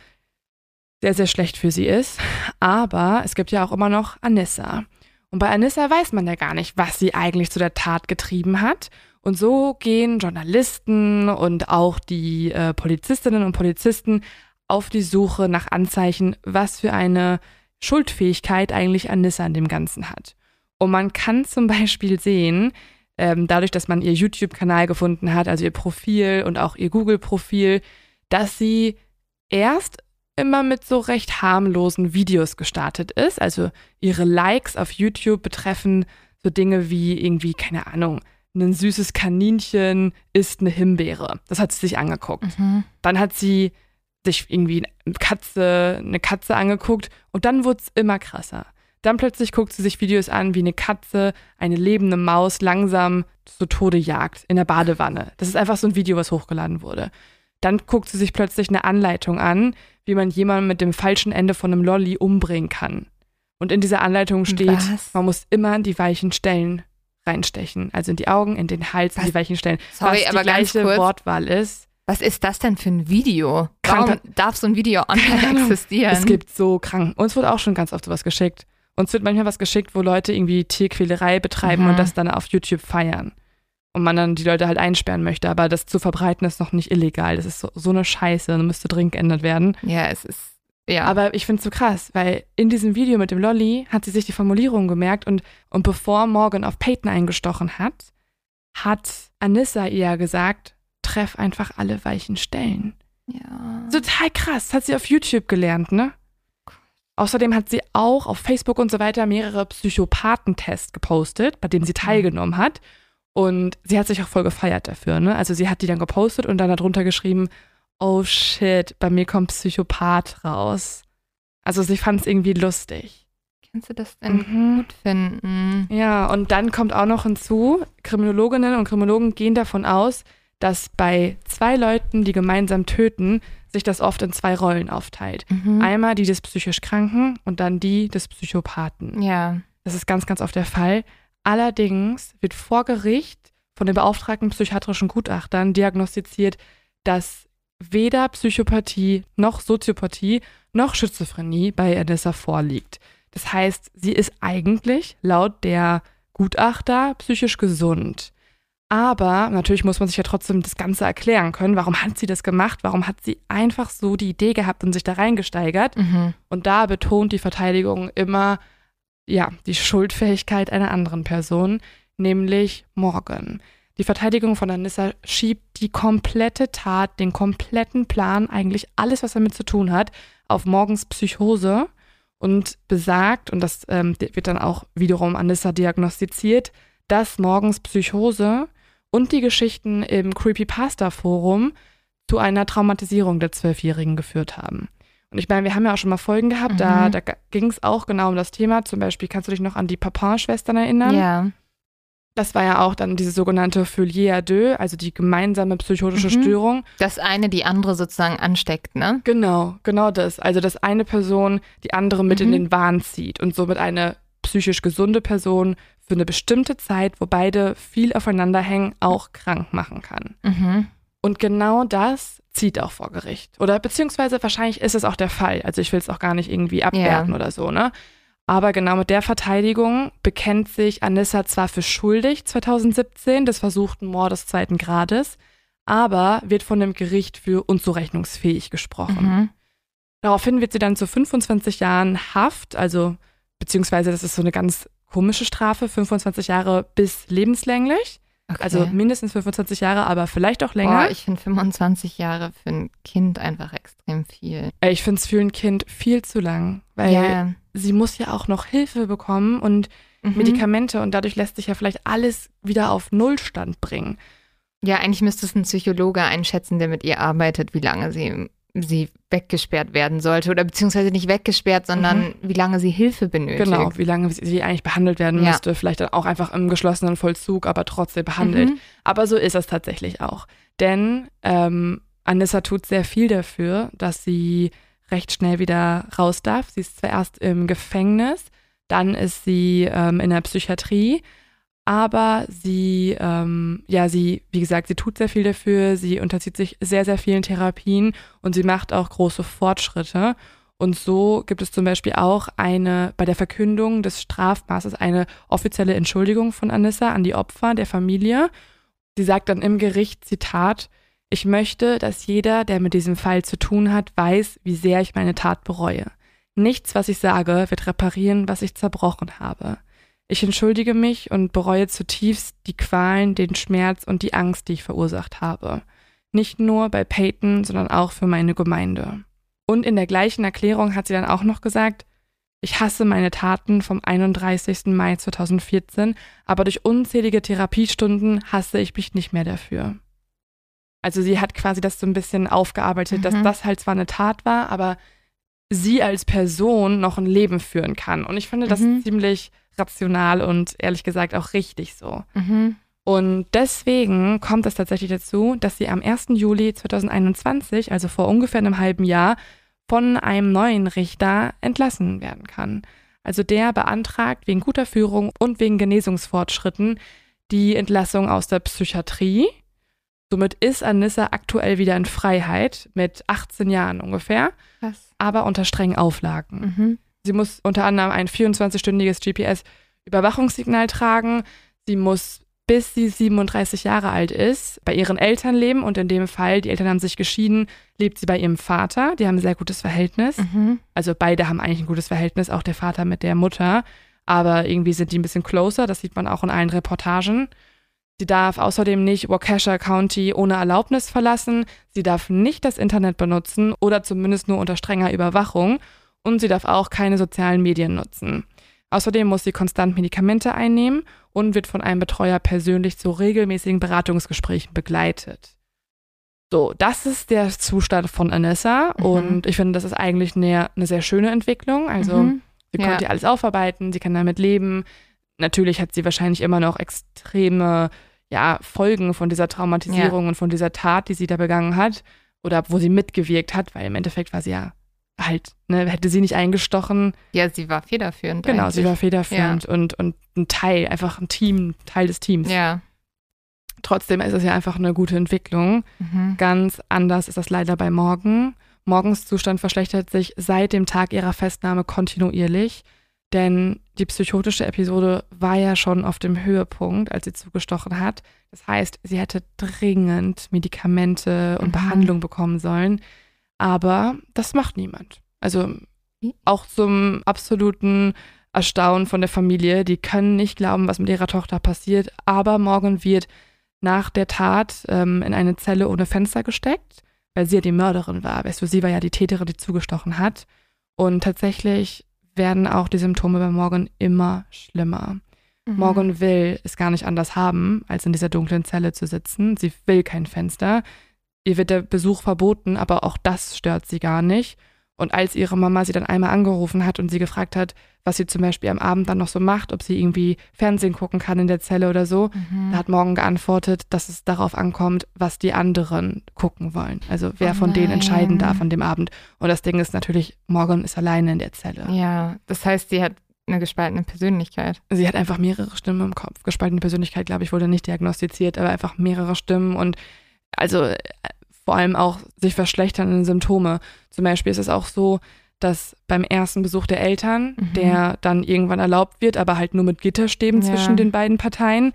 sehr, sehr schlecht für sie ist. Aber es gibt ja auch immer noch Anissa. Und bei Anissa weiß man ja gar nicht, was sie eigentlich zu der Tat getrieben hat. Und so gehen Journalisten und auch die äh, Polizistinnen und Polizisten auf die Suche nach Anzeichen, was für eine Schuldfähigkeit eigentlich Anissa an dem Ganzen hat. Und man kann zum Beispiel sehen, ähm, dadurch, dass man ihr YouTube-Kanal gefunden hat, also ihr Profil und auch ihr Google-Profil, dass sie erst immer mit so recht harmlosen Videos gestartet ist. Also ihre Likes auf YouTube betreffen so Dinge wie irgendwie, keine Ahnung, ein süßes Kaninchen isst eine Himbeere. Das hat sie sich angeguckt. Mhm. Dann hat sie sich irgendwie eine Katze, eine Katze angeguckt und dann wurde es immer krasser. Dann plötzlich guckt sie sich Videos an, wie eine Katze eine lebende Maus langsam zu Tode jagt in der Badewanne. Das ist einfach so ein Video, was hochgeladen wurde. Dann guckt sie sich plötzlich eine Anleitung an, wie man jemanden mit dem falschen Ende von einem Lolli umbringen kann. Und in dieser Anleitung steht, Was? man muss immer an die weichen Stellen reinstechen. Also in die Augen, in den Hals, in Was? die weichen Stellen. Sorry, was aber die ganz gleiche. Wortwahl ist. Was ist das denn für ein Video? Warum darf so ein Video online existieren? Es gibt so krank. Uns wird auch schon ganz oft sowas geschickt. Uns wird manchmal was geschickt, wo Leute irgendwie Tierquälerei betreiben Mhm. und das dann auf YouTube feiern. Und man dann die Leute halt einsperren möchte. Aber das zu verbreiten ist noch nicht illegal. Das ist so, so eine Scheiße und müsste dringend geändert werden. Ja, es ist, ja. Aber ich finde es so krass, weil in diesem Video mit dem Lolly hat sie sich die Formulierung gemerkt und, und bevor Morgan auf Peyton eingestochen hat, hat Anissa ihr gesagt, treff einfach alle weichen Stellen. ja. Total krass. Das hat sie auf YouTube gelernt, ne? Außerdem hat sie auch auf Facebook und so weiter mehrere Psychopathentests gepostet, bei denen sie teilgenommen hat. Und sie hat sich auch voll gefeiert dafür, ne? Also sie hat die dann gepostet und dann darunter geschrieben, oh shit, bei mir kommt Psychopath raus. Also sie fand es irgendwie lustig. Kannst du das denn Mhm. gut finden? Ja, und dann kommt auch noch hinzu, Kriminologinnen und Kriminologen gehen davon aus, dass bei zwei Leuten, die gemeinsam töten, sich das oft in zwei Rollen aufteilt. Mhm. Einmal die des psychisch Kranken und dann die des Psychopathen. Ja. Das ist ganz, ganz oft der Fall. Allerdings wird vor Gericht von den beauftragten psychiatrischen Gutachtern diagnostiziert, dass weder Psychopathie noch Soziopathie noch Schizophrenie bei Anissa vorliegt. Das heißt, sie ist eigentlich laut der Gutachter psychisch gesund. Aber natürlich muss man sich ja trotzdem das Ganze erklären können. Warum hat sie das gemacht? Warum hat sie einfach so die Idee gehabt und sich da reingesteigert? Mhm. Und da betont die Verteidigung immer, ja, die Schuldfähigkeit einer anderen Person, nämlich Morgan. Die Verteidigung von Anissa schiebt die komplette Tat, den kompletten Plan, eigentlich alles, was damit zu tun hat, auf Morgens Psychose und besagt, und das ähm, wird dann auch wiederum Anissa diagnostiziert, dass Morgens Psychose und die Geschichten im Creepypasta-Forum zu einer Traumatisierung der Zwölfjährigen geführt haben. Und ich meine, wir haben ja auch schon mal Folgen gehabt, da, Mhm. da ging es auch genau um das Thema. Zum Beispiel, kannst du dich noch an die Papin-Schwestern erinnern? Ja. Das war ja auch dann diese sogenannte Folie à deux, also die gemeinsame psychotische Mhm. Störung. Das eine die andere sozusagen ansteckt, ne? Genau, genau das. Also, dass eine Person die andere mit in Mhm. den Wahn zieht und somit eine psychisch gesunde Person für eine bestimmte Zeit, wo beide viel aufeinander hängen, auch krank machen kann. Mhm. Und genau das zieht auch vor Gericht. Oder beziehungsweise wahrscheinlich ist es auch der Fall. Also ich will es auch gar nicht irgendwie abwerten Ja. oder so, ne? Aber genau mit der Verteidigung bekennt sich Anissa zwar für schuldig 2017 des versuchten Mordes zweiten Grades, aber wird von dem Gericht für unzurechnungsfähig gesprochen. Mhm. Daraufhin wird sie dann zu 25 Jahren Haft, also beziehungsweise das ist so eine ganz komische Strafe, 25 Jahre bis lebenslänglich. Okay. Also mindestens 25 Jahre, aber vielleicht auch länger. Boah, ich finde 25 Jahre für ein Kind einfach extrem viel. Ich finde es für ein Kind viel zu lang, weil Ja. sie muss ja auch noch Hilfe bekommen und Mhm. Medikamente und dadurch lässt sich ja vielleicht alles wieder auf Nullstand bringen. Ja, eigentlich müsste es ein Psychologe einschätzen, der mit ihr arbeitet, wie lange sie, sie weggesperrt werden sollte. Oder beziehungsweise nicht weggesperrt, sondern wie lange sie Hilfe benötigt. Genau, wie lange sie eigentlich behandelt werden Ja. müsste. Vielleicht dann auch einfach im geschlossenen Vollzug, aber trotzdem behandelt. Mhm. Aber so ist es tatsächlich auch. Denn ähm, Anissa tut sehr viel dafür, dass sie recht schnell wieder raus darf. Sie ist zuerst im Gefängnis, dann ist sie ähm, in der Psychiatrie. Aber sie, ähm, ja, sie, wie gesagt, sie tut sehr viel dafür. Sie unterzieht sich sehr, sehr vielen Therapien und sie macht auch große Fortschritte. Und so gibt es zum Beispiel auch eine, bei der Verkündung des Strafmaßes eine offizielle Entschuldigung von Anissa an die Opfer der Familie. Sie sagt dann im Gericht, Zitat, ich möchte, dass jeder, der mit diesem Fall zu tun hat, weiß, wie sehr ich meine Tat bereue. Nichts, was ich sage, wird reparieren, was ich zerbrochen habe. Ich entschuldige mich und bereue zutiefst die Qualen, den Schmerz und die Angst, die ich verursacht habe. Nicht nur bei Peyton, sondern auch für meine Gemeinde. Und in der gleichen Erklärung hat sie dann auch noch gesagt, ich hasse meine Taten vom 31. Mai 2014, aber durch unzählige Therapiestunden hasse ich mich nicht mehr dafür. Also sie hat quasi das so ein bisschen aufgearbeitet, dass Mhm. das halt zwar eine Tat war, aber sie als Person noch ein Leben führen kann. Und ich finde das Mhm. ziemlich rational und ehrlich gesagt auch richtig so. Mhm. Und deswegen kommt es tatsächlich dazu, dass sie am 1. Juli 2021, also vor ungefähr einem halben Jahr, von einem neuen Richter entlassen werden kann. Also der beantragt wegen guter Führung und wegen Genesungsfortschritten die Entlassung aus der Psychiatrie. Somit ist Anissa aktuell wieder in Freiheit mit 18 Jahren ungefähr, Krass. aber unter strengen Auflagen. Mhm. Sie muss unter anderem ein 24-stündiges GPS-Überwachungssignal tragen. Sie muss, bis sie 37 Jahre alt ist, bei ihren Eltern leben und in dem Fall, die Eltern haben sich geschieden, lebt sie bei ihrem Vater. Die haben ein sehr gutes Verhältnis. Mhm. Also beide haben eigentlich ein gutes Verhältnis, auch der Vater mit der Mutter. Aber irgendwie sind die ein bisschen closer, das sieht man auch in allen Reportagen. Sie darf außerdem nicht Waukesha County ohne Erlaubnis verlassen. Sie darf nicht das Internet benutzen oder zumindest nur unter strenger Überwachung. Und sie darf auch keine sozialen Medien nutzen. Außerdem muss sie konstant Medikamente einnehmen und wird von einem Betreuer persönlich zu regelmäßigen Beratungsgesprächen begleitet. So, das ist der Zustand von Anissa Mhm. und ich finde, das ist eigentlich eine, eine sehr schöne Entwicklung. Also Mhm. sie Ja. konnte alles aufarbeiten, sie kann damit leben. Natürlich hat sie wahrscheinlich immer noch extreme ja, Folgen von dieser Traumatisierung und von dieser Tat, die sie da begangen hat oder wo sie mitgewirkt hat, weil im Endeffekt war sie ja halt, ne, hätte sie nicht eingestochen. Ja, sie war federführend. Genau, eigentlich. sie war federführend und, und ein Teil, einfach ein Team, Teil des Teams. Ja. Trotzdem ist es ja einfach eine gute Entwicklung. Mhm. Ganz anders ist das leider bei Morgan. Morgens Zustand verschlechtert sich seit dem Tag ihrer Festnahme kontinuierlich. Denn die psychotische Episode war ja schon auf dem Höhepunkt, als sie zugestochen hat. Das heißt, sie hätte dringend Medikamente und Mhm. Behandlung bekommen sollen. Aber das macht niemand. Also auch zum absoluten Erstaunen von der Familie. Die können nicht glauben, was mit ihrer Tochter passiert. Aber Morgan wird nach der Tat ähm, in eine Zelle ohne Fenster gesteckt, weil sie ja die Mörderin war. Weißt du, sie war ja die Täterin, die zugestochen hat. Und tatsächlich werden auch die Symptome bei Morgan immer schlimmer. Mhm. Morgan will es gar nicht anders haben, als in dieser dunklen Zelle zu sitzen. Sie will kein Fenster. Ihr wird der Besuch verboten, aber auch das stört sie gar nicht. Und als ihre Mama sie dann einmal angerufen hat und sie gefragt hat, was sie zum Beispiel am Abend dann noch so macht, ob sie irgendwie Fernsehen gucken kann in der Zelle oder so, Mhm. da hat Morgan geantwortet, dass es darauf ankommt, was die anderen gucken wollen. Also wer Oh von denen entscheiden darf an dem Abend. Und das Ding ist natürlich, Morgan ist alleine in der Zelle. Ja, das heißt, sie hat eine gespaltene Persönlichkeit. Sie hat einfach mehrere Stimmen im Kopf. Gespaltene Persönlichkeit, glaube ich, wurde nicht diagnostiziert, aber einfach mehrere Stimmen und also äh, vor allem auch sich verschlechternde Symptome. Zum Beispiel ist es auch so, dass beim ersten Besuch der Eltern, Mhm. der dann irgendwann erlaubt wird, aber halt nur mit Gitterstäben Ja. zwischen den beiden Parteien,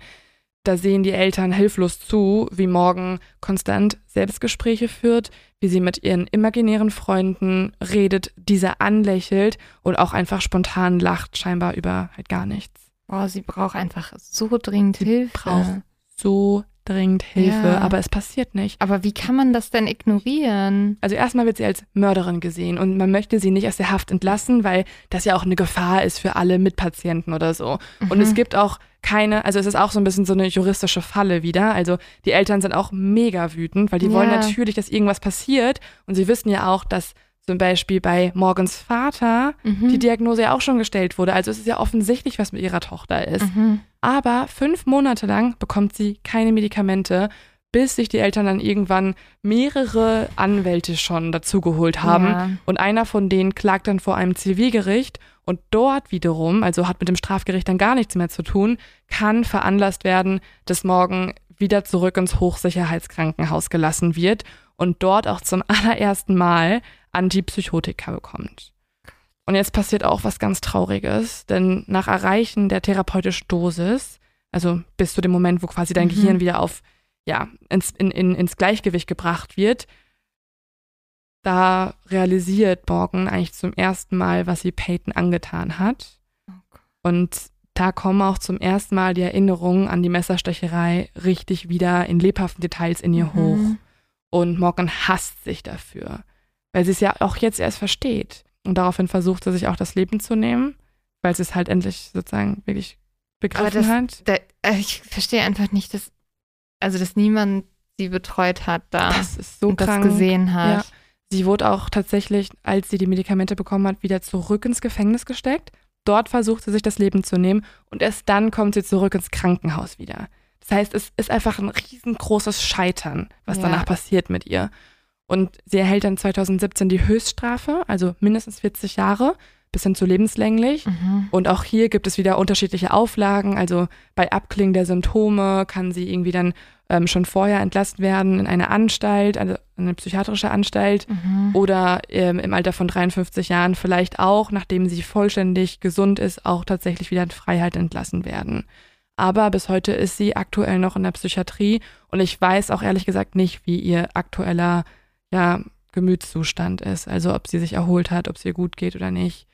da sehen die Eltern hilflos zu, wie Morgan konstant Selbstgespräche führt, wie sie mit ihren imaginären Freunden redet, diese anlächelt und auch einfach spontan lacht, scheinbar über halt gar nichts. Boah, sie braucht einfach so dringend Hilfe. braucht So dringend Hilfe, Ja. aber es passiert nicht. Aber wie kann man das denn ignorieren? Also erstmal wird sie als Mörderin gesehen und man möchte sie nicht aus der Haft entlassen, weil das ja auch eine Gefahr ist für alle Mitpatienten oder so. Und Mhm. es gibt auch keine, also es ist auch so ein bisschen so eine juristische Falle wieder. Also die Eltern sind auch mega wütend, weil die wollen Ja. natürlich, dass irgendwas passiert und sie wissen ja auch, dass zum Beispiel bei Morgans Vater Mhm. die Diagnose ja auch schon gestellt wurde. Also es ist ja offensichtlich, was mit ihrer Tochter ist. Mhm. Aber fünf Monate lang bekommt sie keine Medikamente, bis sich die Eltern dann irgendwann mehrere Anwälte schon dazugeholt haben. Ja. Und einer von denen klagt dann vor einem Zivilgericht und dort wiederum, also hat mit dem Strafgericht dann gar nichts mehr zu tun, kann veranlasst werden, dass morgen wieder zurück ins Hochsicherheitskrankenhaus gelassen wird und dort auch zum allerersten Mal Antipsychotika bekommt. Und jetzt passiert auch was ganz Trauriges, denn nach Erreichen der therapeutischen Dosis, also bis zu dem Moment, wo quasi dein Mhm. Gehirn wieder auf, ja, ins, in, in, ins Gleichgewicht gebracht wird, da realisiert Morgan eigentlich zum ersten Mal, was sie Peyton angetan hat. Und da kommen auch zum ersten Mal die Erinnerungen an die Messerstecherei richtig wieder in lebhaften Details in ihr hoch. Und Morgan hasst sich dafür, weil sie es ja auch jetzt erst versteht. Und daraufhin versucht sie sich auch das Leben zu nehmen, weil sie es halt endlich sozusagen wirklich begriffen das, hat. da, äh, ich verstehe einfach nicht, dass, also dass niemand sie betreut hat da Das ist so und krank. das gesehen hat. Ja. Sie wurde auch tatsächlich, als sie die Medikamente bekommen hat, wieder zurück ins Gefängnis gesteckt. Dort versucht sie sich das Leben zu nehmen und erst dann kommt sie zurück ins Krankenhaus wieder. Das heißt, es ist einfach ein riesengroßes Scheitern, was Ja. danach passiert mit ihr. Und sie erhält dann 2017 die Höchststrafe, also mindestens 40 Jahre, bis hin zu lebenslänglich. Mhm. Und auch hier gibt es wieder unterschiedliche Auflagen. Also bei Abklingen der Symptome kann sie irgendwie dann ähm, schon vorher entlassen werden in eine Anstalt, also eine psychiatrische Anstalt Mhm. oder ähm, im Alter von 53 Jahren vielleicht auch, nachdem sie vollständig gesund ist, auch tatsächlich wieder in Freiheit entlassen werden. Aber bis heute ist sie aktuell noch in der Psychiatrie und ich weiß auch ehrlich gesagt nicht, wie ihr aktueller ja, Gemütszustand ist. Also ob sie sich erholt hat, ob es ihr gut geht oder nicht.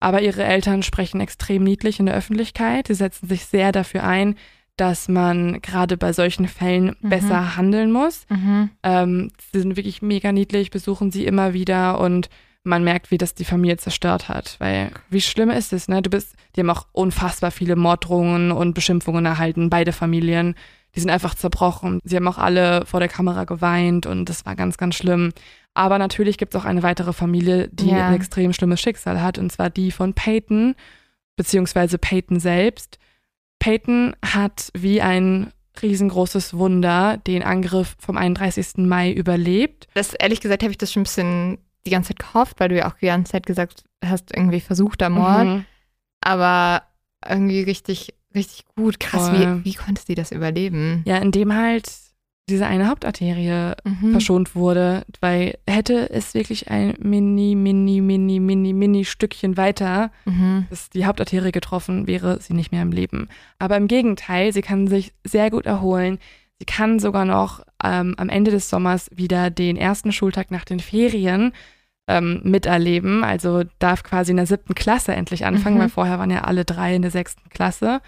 Aber ihre Eltern sprechen extrem niedlich in der Öffentlichkeit. Sie setzen sich sehr dafür ein, dass man gerade bei solchen Fällen Mhm. besser handeln muss. Mhm. Ähm, sie sind wirklich mega niedlich, besuchen sie immer wieder und man merkt, wie das die Familie zerstört hat. Weil wie schlimm ist es, ne? Du bist, die haben auch unfassbar viele Morddrohungen und Beschimpfungen erhalten, beide Familien. Die sind einfach zerbrochen. Sie haben auch alle vor der Kamera geweint und das war ganz, ganz schlimm. Aber natürlich gibt es auch eine weitere Familie, die Ja. ein extrem schlimmes Schicksal hat, und zwar die von Peyton, beziehungsweise Peyton selbst. Peyton hat wie ein riesengroßes Wunder den Angriff vom 31. Mai überlebt. Das, ehrlich gesagt, habe ich das schon ein bisschen die ganze Zeit gehofft, weil du ja auch die ganze Zeit gesagt hast, irgendwie versuchter Mord. Mhm. Aber irgendwie richtig, richtig gut. Krass, Voll. wie, wie konnte sie das überleben? Ja, indem halt diese eine Hauptarterie Mhm. verschont wurde, weil hätte es wirklich ein mini, mini, mini, mini, mini Stückchen weiter Mhm. dass die Hauptarterie getroffen, wäre sie nicht mehr im Leben. Aber im Gegenteil, sie kann sich sehr gut erholen. Sie kann sogar noch ähm, am Ende des Sommers wieder den ersten Schultag nach den Ferien ähm, miterleben. Also darf quasi in der siebten Klasse endlich anfangen, Mhm. weil vorher waren ja alle drei in der sechsten Klasse.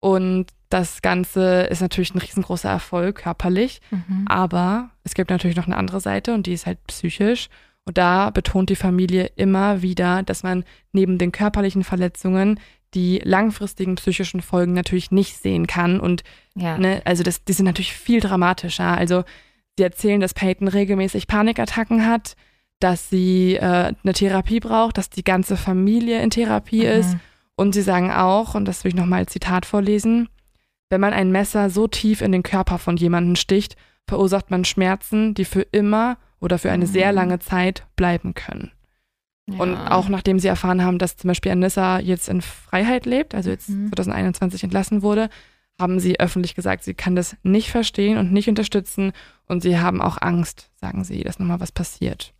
Und das Ganze ist natürlich ein riesengroßer Erfolg körperlich. Mhm. Aber es gibt natürlich noch eine andere Seite und die ist halt psychisch. Und da betont die Familie immer wieder, dass man neben den körperlichen Verletzungen die langfristigen psychischen Folgen natürlich nicht sehen kann. Und Ja. ne, also das, die sind natürlich viel dramatischer. Also sie erzählen, dass Peyton regelmäßig Panikattacken hat, dass sie äh, eine Therapie braucht, dass die ganze Familie in Therapie ist. Mhm. Und sie sagen auch, und das will ich nochmal als Zitat vorlesen, wenn man ein Messer so tief in den Körper von jemandem sticht, verursacht man Schmerzen, die für immer oder für eine sehr Mhm. lange Zeit bleiben können. Und Ja. auch nachdem sie erfahren haben, dass zum Beispiel Anissa jetzt in Freiheit lebt, also jetzt Mhm. 2021 entlassen wurde, haben sie öffentlich gesagt, sie kann das nicht verstehen und nicht unterstützen und sie haben auch Angst, sagen sie, dass nochmal was passiert.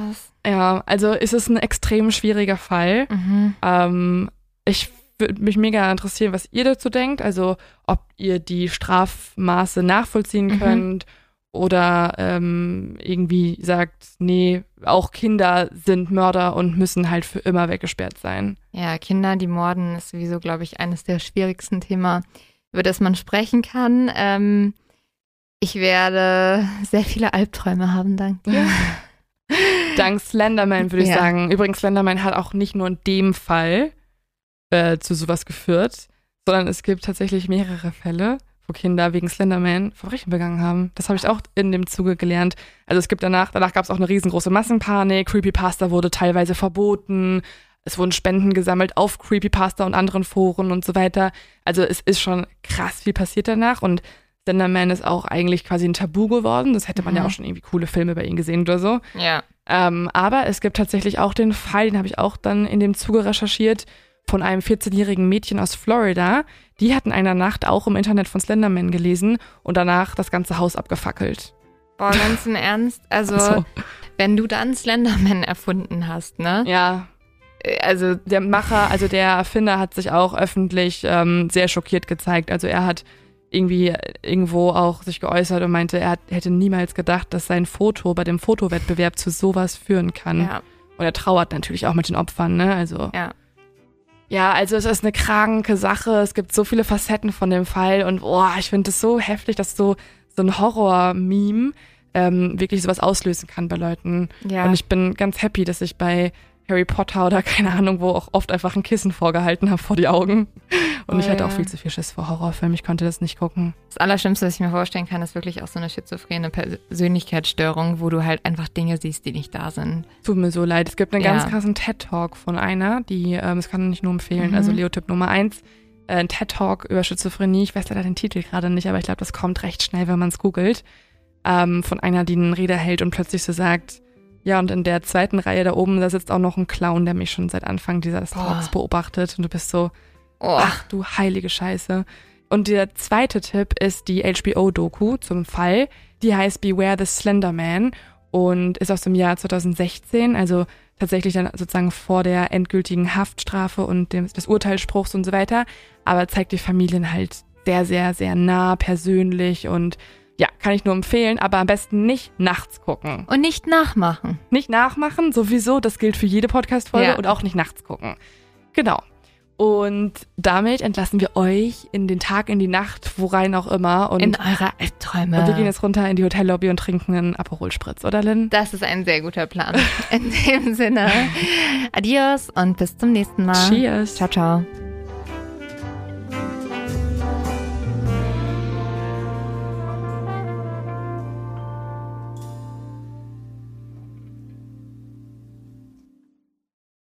Krass. Ja, also ist es ein extrem schwieriger Fall. Mhm. Ähm, ich würde mich mega interessieren, was ihr dazu denkt. Also ob ihr die Strafmaße nachvollziehen Mhm. könnt oder ähm, irgendwie sagt, nee, auch Kinder sind Mörder und müssen halt für immer weggesperrt sein. Ja, Kinder, die morden, ist sowieso, glaube ich, eines der schwierigsten Themen, über das man sprechen kann. Ähm, ich werde sehr viele Albträume haben, dank dir. Dank Slenderman würde ich Ja. sagen. Übrigens, Slenderman hat auch nicht nur in dem Fall äh, zu sowas geführt, sondern es gibt tatsächlich mehrere Fälle, wo Kinder wegen Slenderman Verbrechen begangen haben. Das habe ich auch in dem Zuge gelernt. Also es gibt danach, danach gab es auch eine riesengroße Massenpanik, Creepypasta wurde teilweise verboten, es wurden Spenden gesammelt auf Creepypasta und anderen Foren und so weiter. Also es ist schon krass viel passiert danach und Slenderman ist auch eigentlich quasi ein Tabu geworden. Das hätte man ja Mhm. auch schon irgendwie coole Filme bei ihm gesehen oder so. Ja. Ähm, aber es gibt tatsächlich auch den Fall, den habe ich auch dann in dem Zuge recherchiert, von einem 14-jährigen Mädchen aus Florida. Die hat in einer Nacht auch im Internet von Slenderman gelesen und danach das ganze Haus abgefackelt. Boah, ganz im Ernst. Also, So. wenn du dann Slenderman erfunden hast, ne? Ja, Äh, Also, der Macher, also der Erfinder hat sich auch öffentlich ähm, sehr schockiert gezeigt. Also er hat irgendwie irgendwo auch sich geäußert und meinte, er hat, hätte niemals gedacht, dass sein Foto bei dem Fotowettbewerb zu sowas führen kann. ja, Und er trauert natürlich auch mit den Opfern, ne? Also. ja. Ja, also es ist eine kranke Sache. Es gibt so viele Facetten von dem Fall und boah, ich finde es so heftig, dass so, so ein Horror-Meme ähm, wirklich sowas auslösen kann bei Leuten. Ja. Und ich bin ganz happy, dass ich bei Harry Potter oder keine Ahnung, wo auch oft einfach ein Kissen vorgehalten habe vor die Augen. Und Oh ich hatte ja. auch viel zu viel Schiss vor Horrorfilmen. Ich konnte das nicht gucken. Das Allerschlimmste, was ich mir vorstellen kann, ist wirklich auch so eine schizophrene Persönlichkeitsstörung, wo du halt einfach Dinge siehst, die nicht da sind. Tut mir so leid. Es gibt einen Ja. ganz krassen TED-Talk von einer, die, ähm, das kann ich nur empfehlen, Mhm. also Leotyp Nummer eins, äh, ein TED-Talk über Schizophrenie. Ich weiß leider den Titel gerade nicht, aber ich glaube, das kommt recht schnell, wenn man es googelt. Ähm, von einer, die einen Rede hält und plötzlich so sagt, ja, und in der zweiten Reihe da oben, da sitzt auch noch ein Clown, der mich schon seit Anfang dieses. Talks beobachtet. Und du bist so, Oh, ach du heilige Scheiße. Und der zweite Tipp ist die HBO-Doku zum Fall. Die heißt Beware the Slender Man und ist aus dem Jahr 2016, also tatsächlich dann sozusagen vor der endgültigen Haftstrafe und dem, des Urteilsspruchs und so weiter, aber zeigt die Familien halt sehr, sehr, sehr nah, persönlich und ja, kann ich nur empfehlen, aber am besten nicht nachts gucken. und nicht nachmachen. Nicht nachmachen, sowieso, das gilt für jede Podcast-Folge Ja. und auch nicht nachts gucken. Genau. Und damit entlassen wir euch in den Tag, in die Nacht, worein auch immer. Und, In eure Albträume. und wir gehen jetzt runter in die Hotellobby und trinken einen Aperol Spritz, oder Lynn? das ist ein sehr guter Plan. In dem Sinne, adios und bis zum nächsten Mal. Cheers. Ciao, ciao.